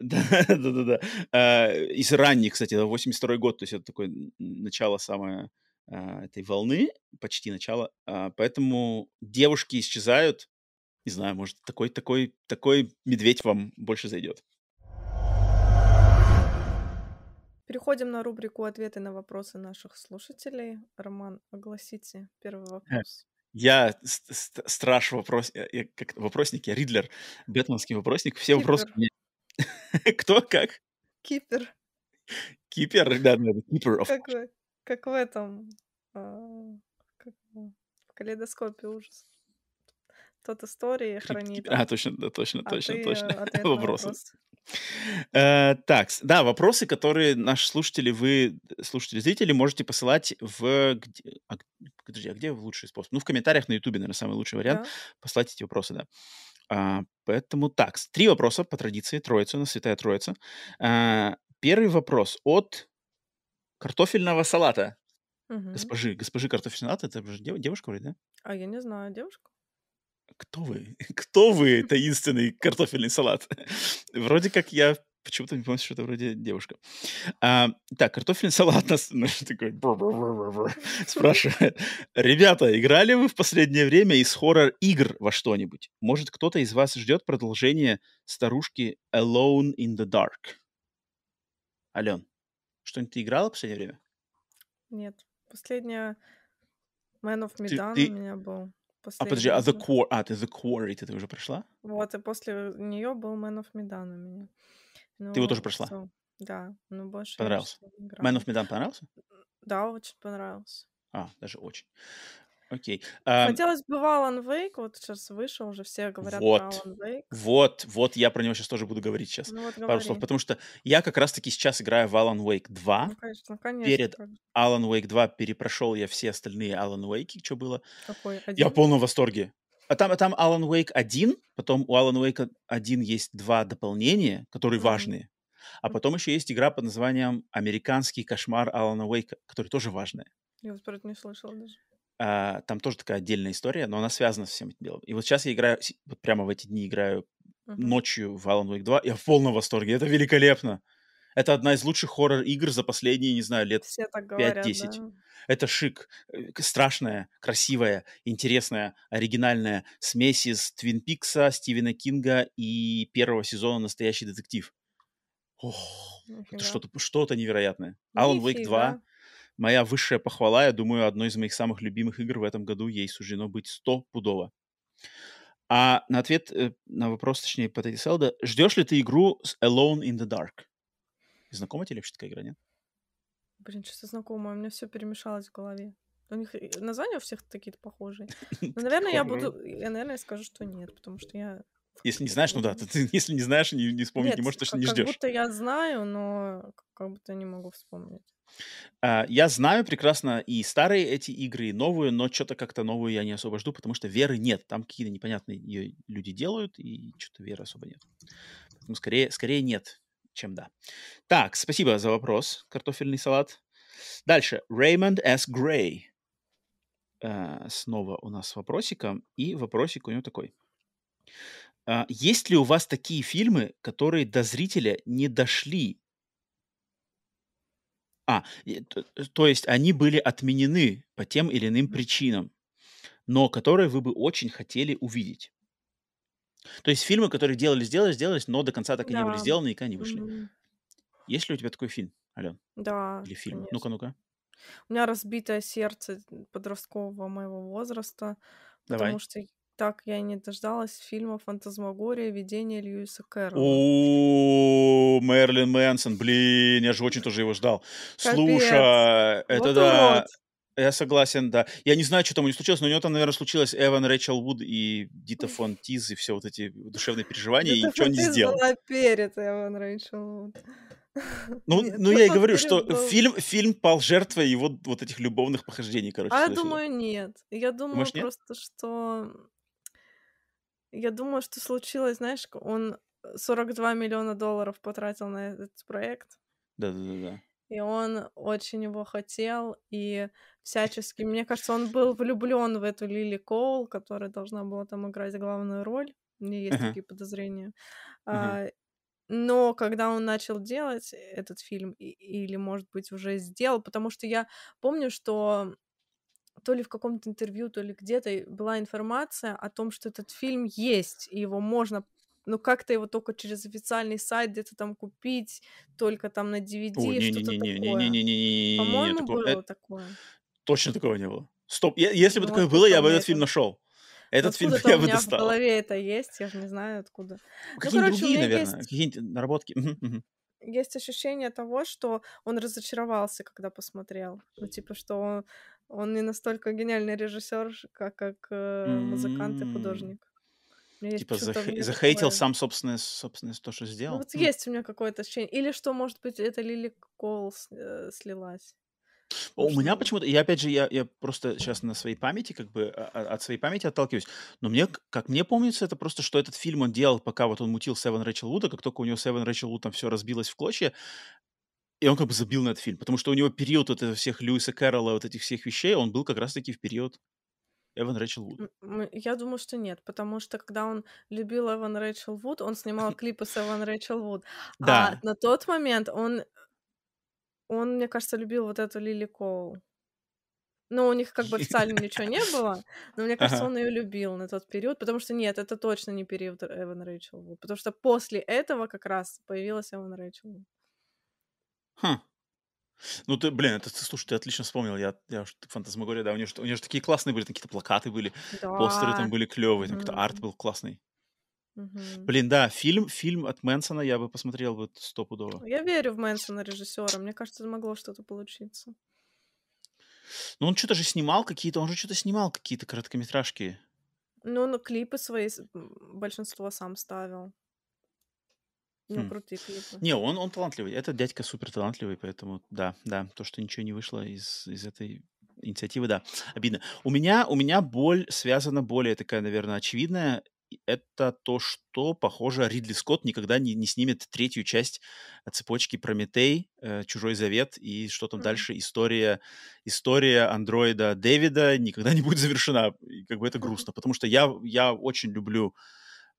да, да, да. Из ранних, кстати, 82 год, то есть это такое начало самое а, этой волны, почти начало. А, поэтому девушки исчезают. Не знаю, может, такой, такой, такой медведь вам больше зайдет. Переходим на рубрику «Ответы на вопросы наших слушателей». Роман, огласите первый э, вопрос. Я страж вопрос, я, как вопросники, Ридлер, бэтменский вопросник. Все Кипер. вопросы. Кто, как? Кипер. Кипер, да, да, Кипер. Как, как в этом, а, как, в калейдоскопе ужас. Тот истории хранит. А, точно, да, точно, а точно, точно. Вопросы. Вопрос. Э, так, да, вопросы, которые наши слушатели, вы, слушатели, зрители, можете посылать в... Где, а, подожди, а где лучший способ? Ну, в комментариях на Ютубе, наверное, самый лучший вариант. Да. Послать эти вопросы, да. А, поэтому так, три вопроса по традиции, троица, у нас святая троица. А, первый вопрос от картофельного салата. Угу. Госпожи, госпожи картофельного салата, это же девушка вроде, да? А я не знаю, девушка? Кто вы? Кто вы, таинственный картофельный салат? Вроде как я почему-то не помню, что это вроде девушка. А, так, картофельный салат нас ну, такой спрашивает. Ребята, играли вы в последнее время из хоррор-игр во что-нибудь? Может, кто-то из вас ждет продолжение старушки Alone in the Dark? Ален, что-нибудь ты играла в последнее время? Нет. Последняя Man of Medan ты, ты... у меня был. А подожди, а The Quarry, а, ты The Quarry, ты, ты уже прошла? Вот, и после нее был Man of Medan у меня. Ну, ты его тоже прошла? So, да, но больше Понравился? Man of Medan понравился? Да, очень понравился. А, даже очень. Окей. Um, Хотелось бы в Alan Wake, вот сейчас вышел, уже все говорят вот, про Alan Wake. Вот, вот, я про него сейчас тоже буду говорить сейчас. Ну, вот, пару слов, потому что я как раз-таки сейчас играю в Alan Wake 2. Ну, конечно, конечно. Перед Alan Wake 2 перепрошел я все остальные Alan Wake, что было. Какой? Один? Я в полном восторге. А там, а там Alan Wake 1, потом у Alan Wake 1 есть два дополнения, которые mm-hmm. важные. А потом еще есть игра под названием «Американский кошмар Алана Уэйка», который тоже важная. Я вот про это не слышала даже. А, там тоже такая отдельная история, но она связана с всем этим делом. И вот сейчас я играю, вот прямо в эти дни играю uh-huh. ночью в Alan Wake 2, я в полном восторге, это великолепно. Это одна из лучших хоррор-игр за последние, не знаю, лет 5-10. Да. Это шик. Э, страшная, красивая, интересная, оригинальная смесь из Твин Пикса, Стивена Кинга и первого сезона «Настоящий детектив». Ох, это что-то, что-то невероятное. Alan Wake 2 моя высшая похвала, я думаю, одной из моих самых любимых игр в этом году ей суждено быть стопудово. А на ответ э, на вопрос, точнее, по Селда, ждешь ли ты игру с Alone in the Dark? Знакома тебе вообще такая игра, нет? Блин, что-то знакомое, у меня все перемешалось в голове. У них названия у всех такие-то похожие. Но, наверное, я буду... Я, наверное, скажу, что нет, потому что я... Если не знаешь, ну да, ты, если не знаешь, не, не вспомнить нет, не можешь, точно не ждешь. как будто я знаю, но как будто не могу вспомнить. А, я знаю прекрасно и старые эти игры, и новые, но что-то как-то новую я не особо жду, потому что веры нет. Там какие-то непонятные ее люди делают, и что-то веры особо нет. Поэтому скорее, скорее нет, чем да. Так, спасибо за вопрос, картофельный салат. Дальше. Raymond S. Gray. Uh, снова у нас вопросика. И вопросик у него такой. Uh, есть ли у вас такие фильмы, которые до зрителя не дошли а, то, э, то есть они были отменены по тем или иным причинам, но которые вы бы очень хотели увидеть. То есть фильмы, которые делали, сделали, сделались, но до конца так и не были сделаны, и никогда не вышли. Мгм. Есть ли у тебя такой фильм, Ален? Да, Или фильм? Ну-ка, ну-ка. У меня разбитое сердце подросткового моего возраста, потому Давай. что так я и не дождалась фильма «Фантазмагория. Видение Льюиса Кэрролла». О, Мерлин Мэнсон, блин, я же очень тоже его ждал. Слушай, это Вот да. урод. Я согласен, да. Я не знаю, что там у него случилось, но у него там, наверное, случилось Эван Рэйчел Вуд и Дита фон Тиз и все вот эти душевные переживания, и ничего не сделал. была перед Эван Рэйчел Вуд. Ну, Нет, ну я и говорю, что был? фильм, фильм пал жертвой его вот этих любовных похождений, короче. А я думаю, нет. Я думаю Думаешь, нет? просто, что... Я думаю, что случилось, знаешь, он 42 миллиона долларов потратил на этот проект, Да-да-да. и он очень его хотел, и всячески... Мне кажется, он был влюблен в эту Лили Коул, которая должна была там играть главную роль. У меня есть Ага. такие подозрения. Мгм. А, но когда он начал делать этот фильм, или, может быть, уже сделал, потому что я помню, что то ли в каком-то интервью, то ли где-то была информация о том, что этот фильм есть, и его можно ну как-то его только через официальный сайт где-то там купить, только там на DVD, О, что-то не, не, такое. Не, не, не, не, не, По-моему, такого, было это... такое. Точно такого не было. Стоп, я, если бы ну, такое было, я бы этот это... фильм нашел. Этот откуда фильм я бы достал. у меня в голове это есть, я же не знаю откуда. Какие-нибудь ну, короче, другие, наверное, есть... какие-нибудь наработки. Есть ощущение того, что он разочаровался, когда посмотрел. Ну, типа, что он он не настолько гениальный режиссер, как, как э, музыкант и художник. Типа зах- захейтил такое. сам собственное, собственное то, что Ну, сделал. вот М. есть у меня какое-то ощущение. Или что, может быть, это Лили Кол с- э, слилась. У меня почему-то, я опять же, я, я просто сейчас на своей памяти, как бы а- а- от своей памяти отталкиваюсь, но мне, как мне помнится, это просто, что этот фильм он делал, пока вот он мутил Севен Рэйчел Вуда, как только у него Севен Рэйчел Вуд там все разбилось в клочья, и он как бы забил на этот фильм, потому что у него период вот этого всех Льюиса Кэрролла, вот этих всех вещей, он был как раз-таки в период Эван Рэйчел м, Я думаю, что нет, потому что когда он любил Эван Рэйчел Вуд, он снимал клипы с Эван Рэйчел Вуд. А Да, на тот момент он, он, мне кажется, любил вот эту Лили Коул. Ну, у них как бы официально ничего не было, но мне кажется, Ага. он ее любил на тот период, потому что нет, это точно не период Эван Рэйчел Вуд, потому что после этого как раз появилась Эван Рэйчел Вуд. Хм. Ну ты, блин, это, слушай, ты отлично вспомнил. Я, я фантазмагория, да, у нее, у нее же такие классные были, там какие-то плакаты были, постеры там Да. были клевые, там какой-то арт был классный. Мгм. Блин, да, фильм, фильм от Мэнсона я бы посмотрел вот стопудово. Я верю в Мэнсона режиссера. Мне кажется, могло что-то получиться. Ну он что-то же снимал какие-то, он же что-то снимал какие-то короткометражки. Ну, ну, клипы свои большинство сам ставил. Ну, Хм. крутые клипы. Не, он, он талантливый. Этот дядька супер талантливый, поэтому да, да, то, что ничего не вышло из, из этой инициативы, да, обидно. У меня, у меня боль связана более такая, наверное, очевидная. Это то, что, похоже, Ридли Скотт никогда не, не снимет третью часть цепочки Прометей, э, Чужой Завет и что там М. дальше. История, история андроида Дэвида никогда не будет завершена. И как бы это грустно, потому что я, я очень люблю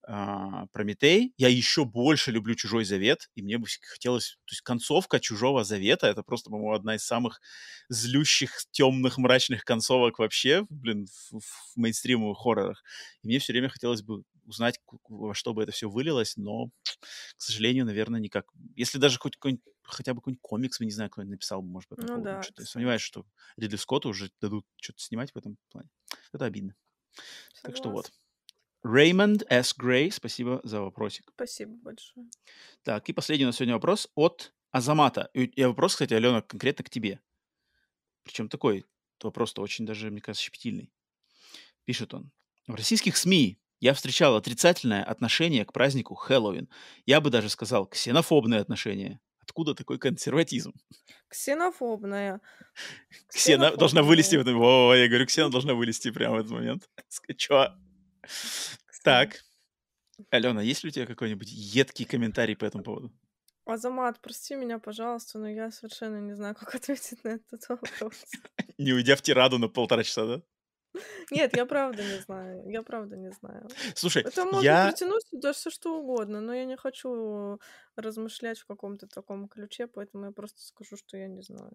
а, Прометей. Я еще больше люблю Чужой Завет, и мне бы хотелось... То есть концовка Чужого Завета — это просто, по-моему, одна из самых злющих, темных, мрачных концовок вообще, блин, в, в мейнстримовых хоррорах. И мне все время хотелось бы узнать, во что бы это все вылилось, но, к сожалению, наверное, никак. Если даже хоть какой-нибудь хотя бы какой-нибудь комикс, вы не знаю, кто написал может, этому Ну да, Что-то я сомневаюсь, что Ридли Скотту уже дадут что-то снимать в этом плане. Это обидно. Так что вот. Raymond S. Грей, спасибо за вопросик. Спасибо большое. Так, и последний у нас сегодня вопрос от Азамата. И вопрос, кстати, Алена, конкретно к тебе. Причем такой вопрос-то очень даже, мне кажется, щепетильный. Пишет он. В российских СМИ я встречал отрицательное отношение к празднику Хэллоуин. Я бы даже сказал, ксенофобное отношение. Откуда такой консерватизм? Ксенофобная. Ксена должна вылезти в этом. Во, я говорю, Ксена должна вылезти прямо в этот момент. Чё? Так, Алена, есть ли у тебя какой-нибудь едкий комментарий по этому поводу? Азамат, прости меня, пожалуйста, но я совершенно не знаю, как ответить на этот вопрос. Не уйдя в тираду на полтора часа, да? Нет, я правда не знаю. Я правда не знаю. Слушай, Это можно я... притянуть сюда все что угодно, но я не хочу размышлять в каком-то таком ключе, поэтому я просто скажу, что я не знаю.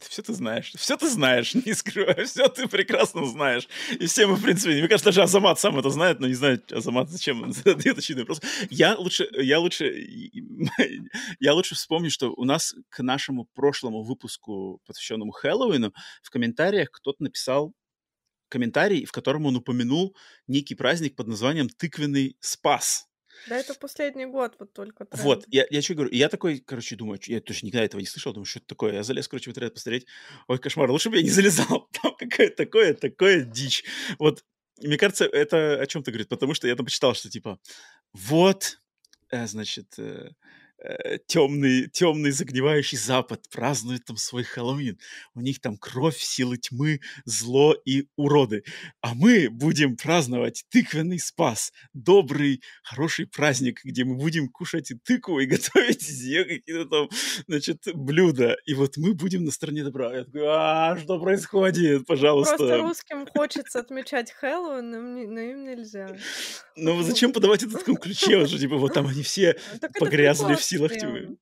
Все ты знаешь, все ты знаешь, не скрывай, все ты прекрасно знаешь. И все мы, в принципе, мне кажется, даже Азамат сам это знает, но не знает, Азамат зачем задает очевидный вопрос. Я лучше, я лучше, я лучше вспомню, что у нас к нашему прошлому выпуску, посвященному Хэллоуину, в комментариях кто-то написал комментарий, в котором он упомянул некий праздник под названием «Тыквенный спас». Да это последний год вот только тренд. Вот, я, я что говорю, я такой, короче, думаю, я точно никогда этого не слышал, думаю, что это такое? Я залез, короче, в интернет посмотреть. Ой, кошмар, лучше бы я не залезал. Там какое-то такое, такое дичь. Вот, мне кажется, это о чем-то говорит, потому что я там почитал, что типа, вот, э, значит, темный, темный загнивающий Запад празднует там свой Хэллоуин. У них там кровь, силы тьмы, зло и уроды. А мы будем праздновать тыквенный спас, добрый, хороший праздник, где мы будем кушать и тыкву и готовить из нее какие-то там, значит, блюда. И вот мы будем на стороне добра. Я такой, а что происходит, пожалуйста? Просто русским хочется отмечать Хэллоуин, но им, не- но им нельзя. Ну зачем подавать это в таком ключе уже? Типа вот там они все Так это погрязли в силах тьмы.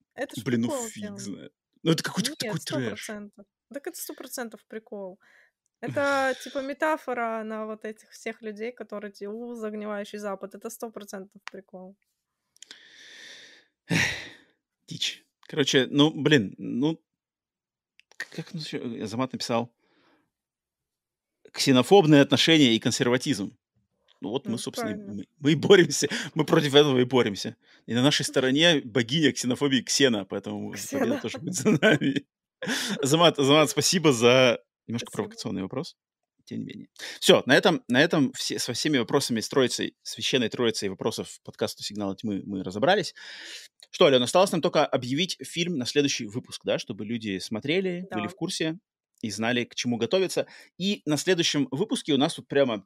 Блин, ну фиг знает. Ну это какой-то такой трэш. Так это сто процентов прикол. Это типа метафора на вот этих всех людей, которые те, у, загнивающий Запад. Это сто процентов прикол. Дичь. Короче, ну, блин, ну, как ну, ещё Азамат написал? Ксенофобные отношения и консерватизм. Ну вот мы, Ну, собственно, и- правильно. мы, мы и боремся. Мы против этого и боремся. И на нашей стороне богиня ксенофобии Ксена, поэтому победа Ксена. тоже будет за нами. Азамат, Азамат, спасибо за немножко Спасибо. провокационный вопрос. Тем не менее. Все, на этом, на этом все, со всеми вопросами с троицей, священной троицей вопросов подкаста «Сигнала тьмы» мы разобрались. Что, Алена, осталось нам только объявить фильм на следующий выпуск, да, чтобы люди смотрели, были Да. в курсе и знали, к чему готовиться. И на следующем выпуске у нас тут прямо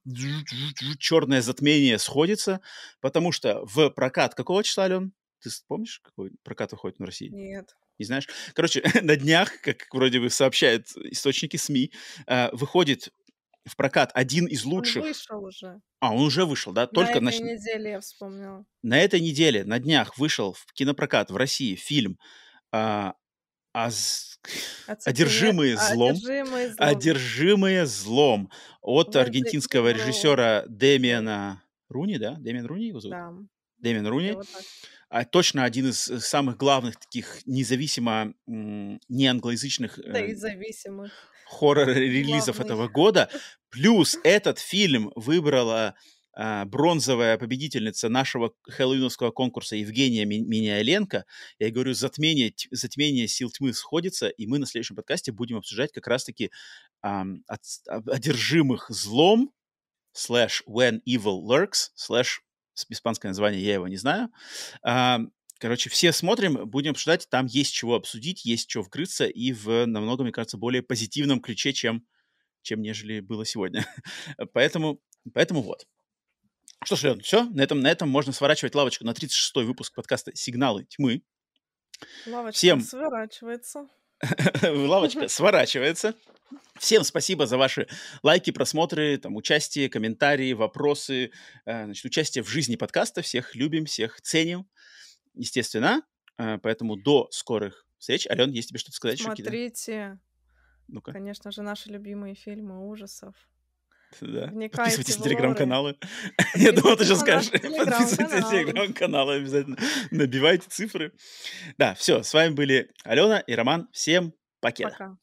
черное затмение сходится, потому что в прокат какого числа, Ален? Ты помнишь, какой прокат выходит на России? Нет. Не знаешь? Короче, на днях, как вроде бы сообщают источники СМИ, э, выходит в прокат один из Он лучших... вышел уже. А, он уже вышел, да? На Только этой нач- неделе я вспомнила. на этой неделе, на днях вышел в кинопрокат в России фильм а, «Аз- «Одержимые а, злом». Одержимые злом. «Одержимые злом» от Венди- аргентинского Венди- режиссера Дэмиана Руни, да? Дэмиан Руни его зовут? Да. Дэмиан Руни. вот. А, точно один из э, самых главных таких независимо м, неанглоязычных Да э, и зависимых. хоррор-релизов этого года. Плюс этот фильм выбрала бронзовая победительница нашего хэллоуиновского конкурса Евгения Ми- Миняйленко. Я говорю, затмение, затмение сил тьмы сходится, и мы на следующем подкасте будем обсуждать как раз-таки ам, от- об- одержимых злом, слэш when evil lurks, слэш испанское название я его не знаю. Ам, Короче, все смотрим, будем обсуждать. Там есть чего обсудить, есть чего вкрыться, и в намного, мне кажется, более позитивном ключе, чем, чем нежели было сегодня. поэтому, поэтому вот. Что ж, Лен, все, на этом, на этом можно сворачивать лавочку на 36-й выпуск подкаста «Сигналы тьмы». Лавочка Всем- сворачивается. Лавочка сворачивается. Всем спасибо за ваши лайки, просмотры, там, участие, комментарии, вопросы, э, значит, участие в жизни подкаста. Всех любим, всех ценим, естественно. Э, Поэтому до скорых встреч. Ален, есть тебе что-то сказать? Смотрите, Ну-ка. конечно же, наши любимые фильмы ужасов. Да. Подписывайтесь на телеграм-каналы. Я думал, ты сейчас скажешь. Подписывайтесь на телеграм-канал. телеграм-каналы обязательно. Набивайте цифры. Да, все, с вами были Алена и Роман. Всем покеда. Пока.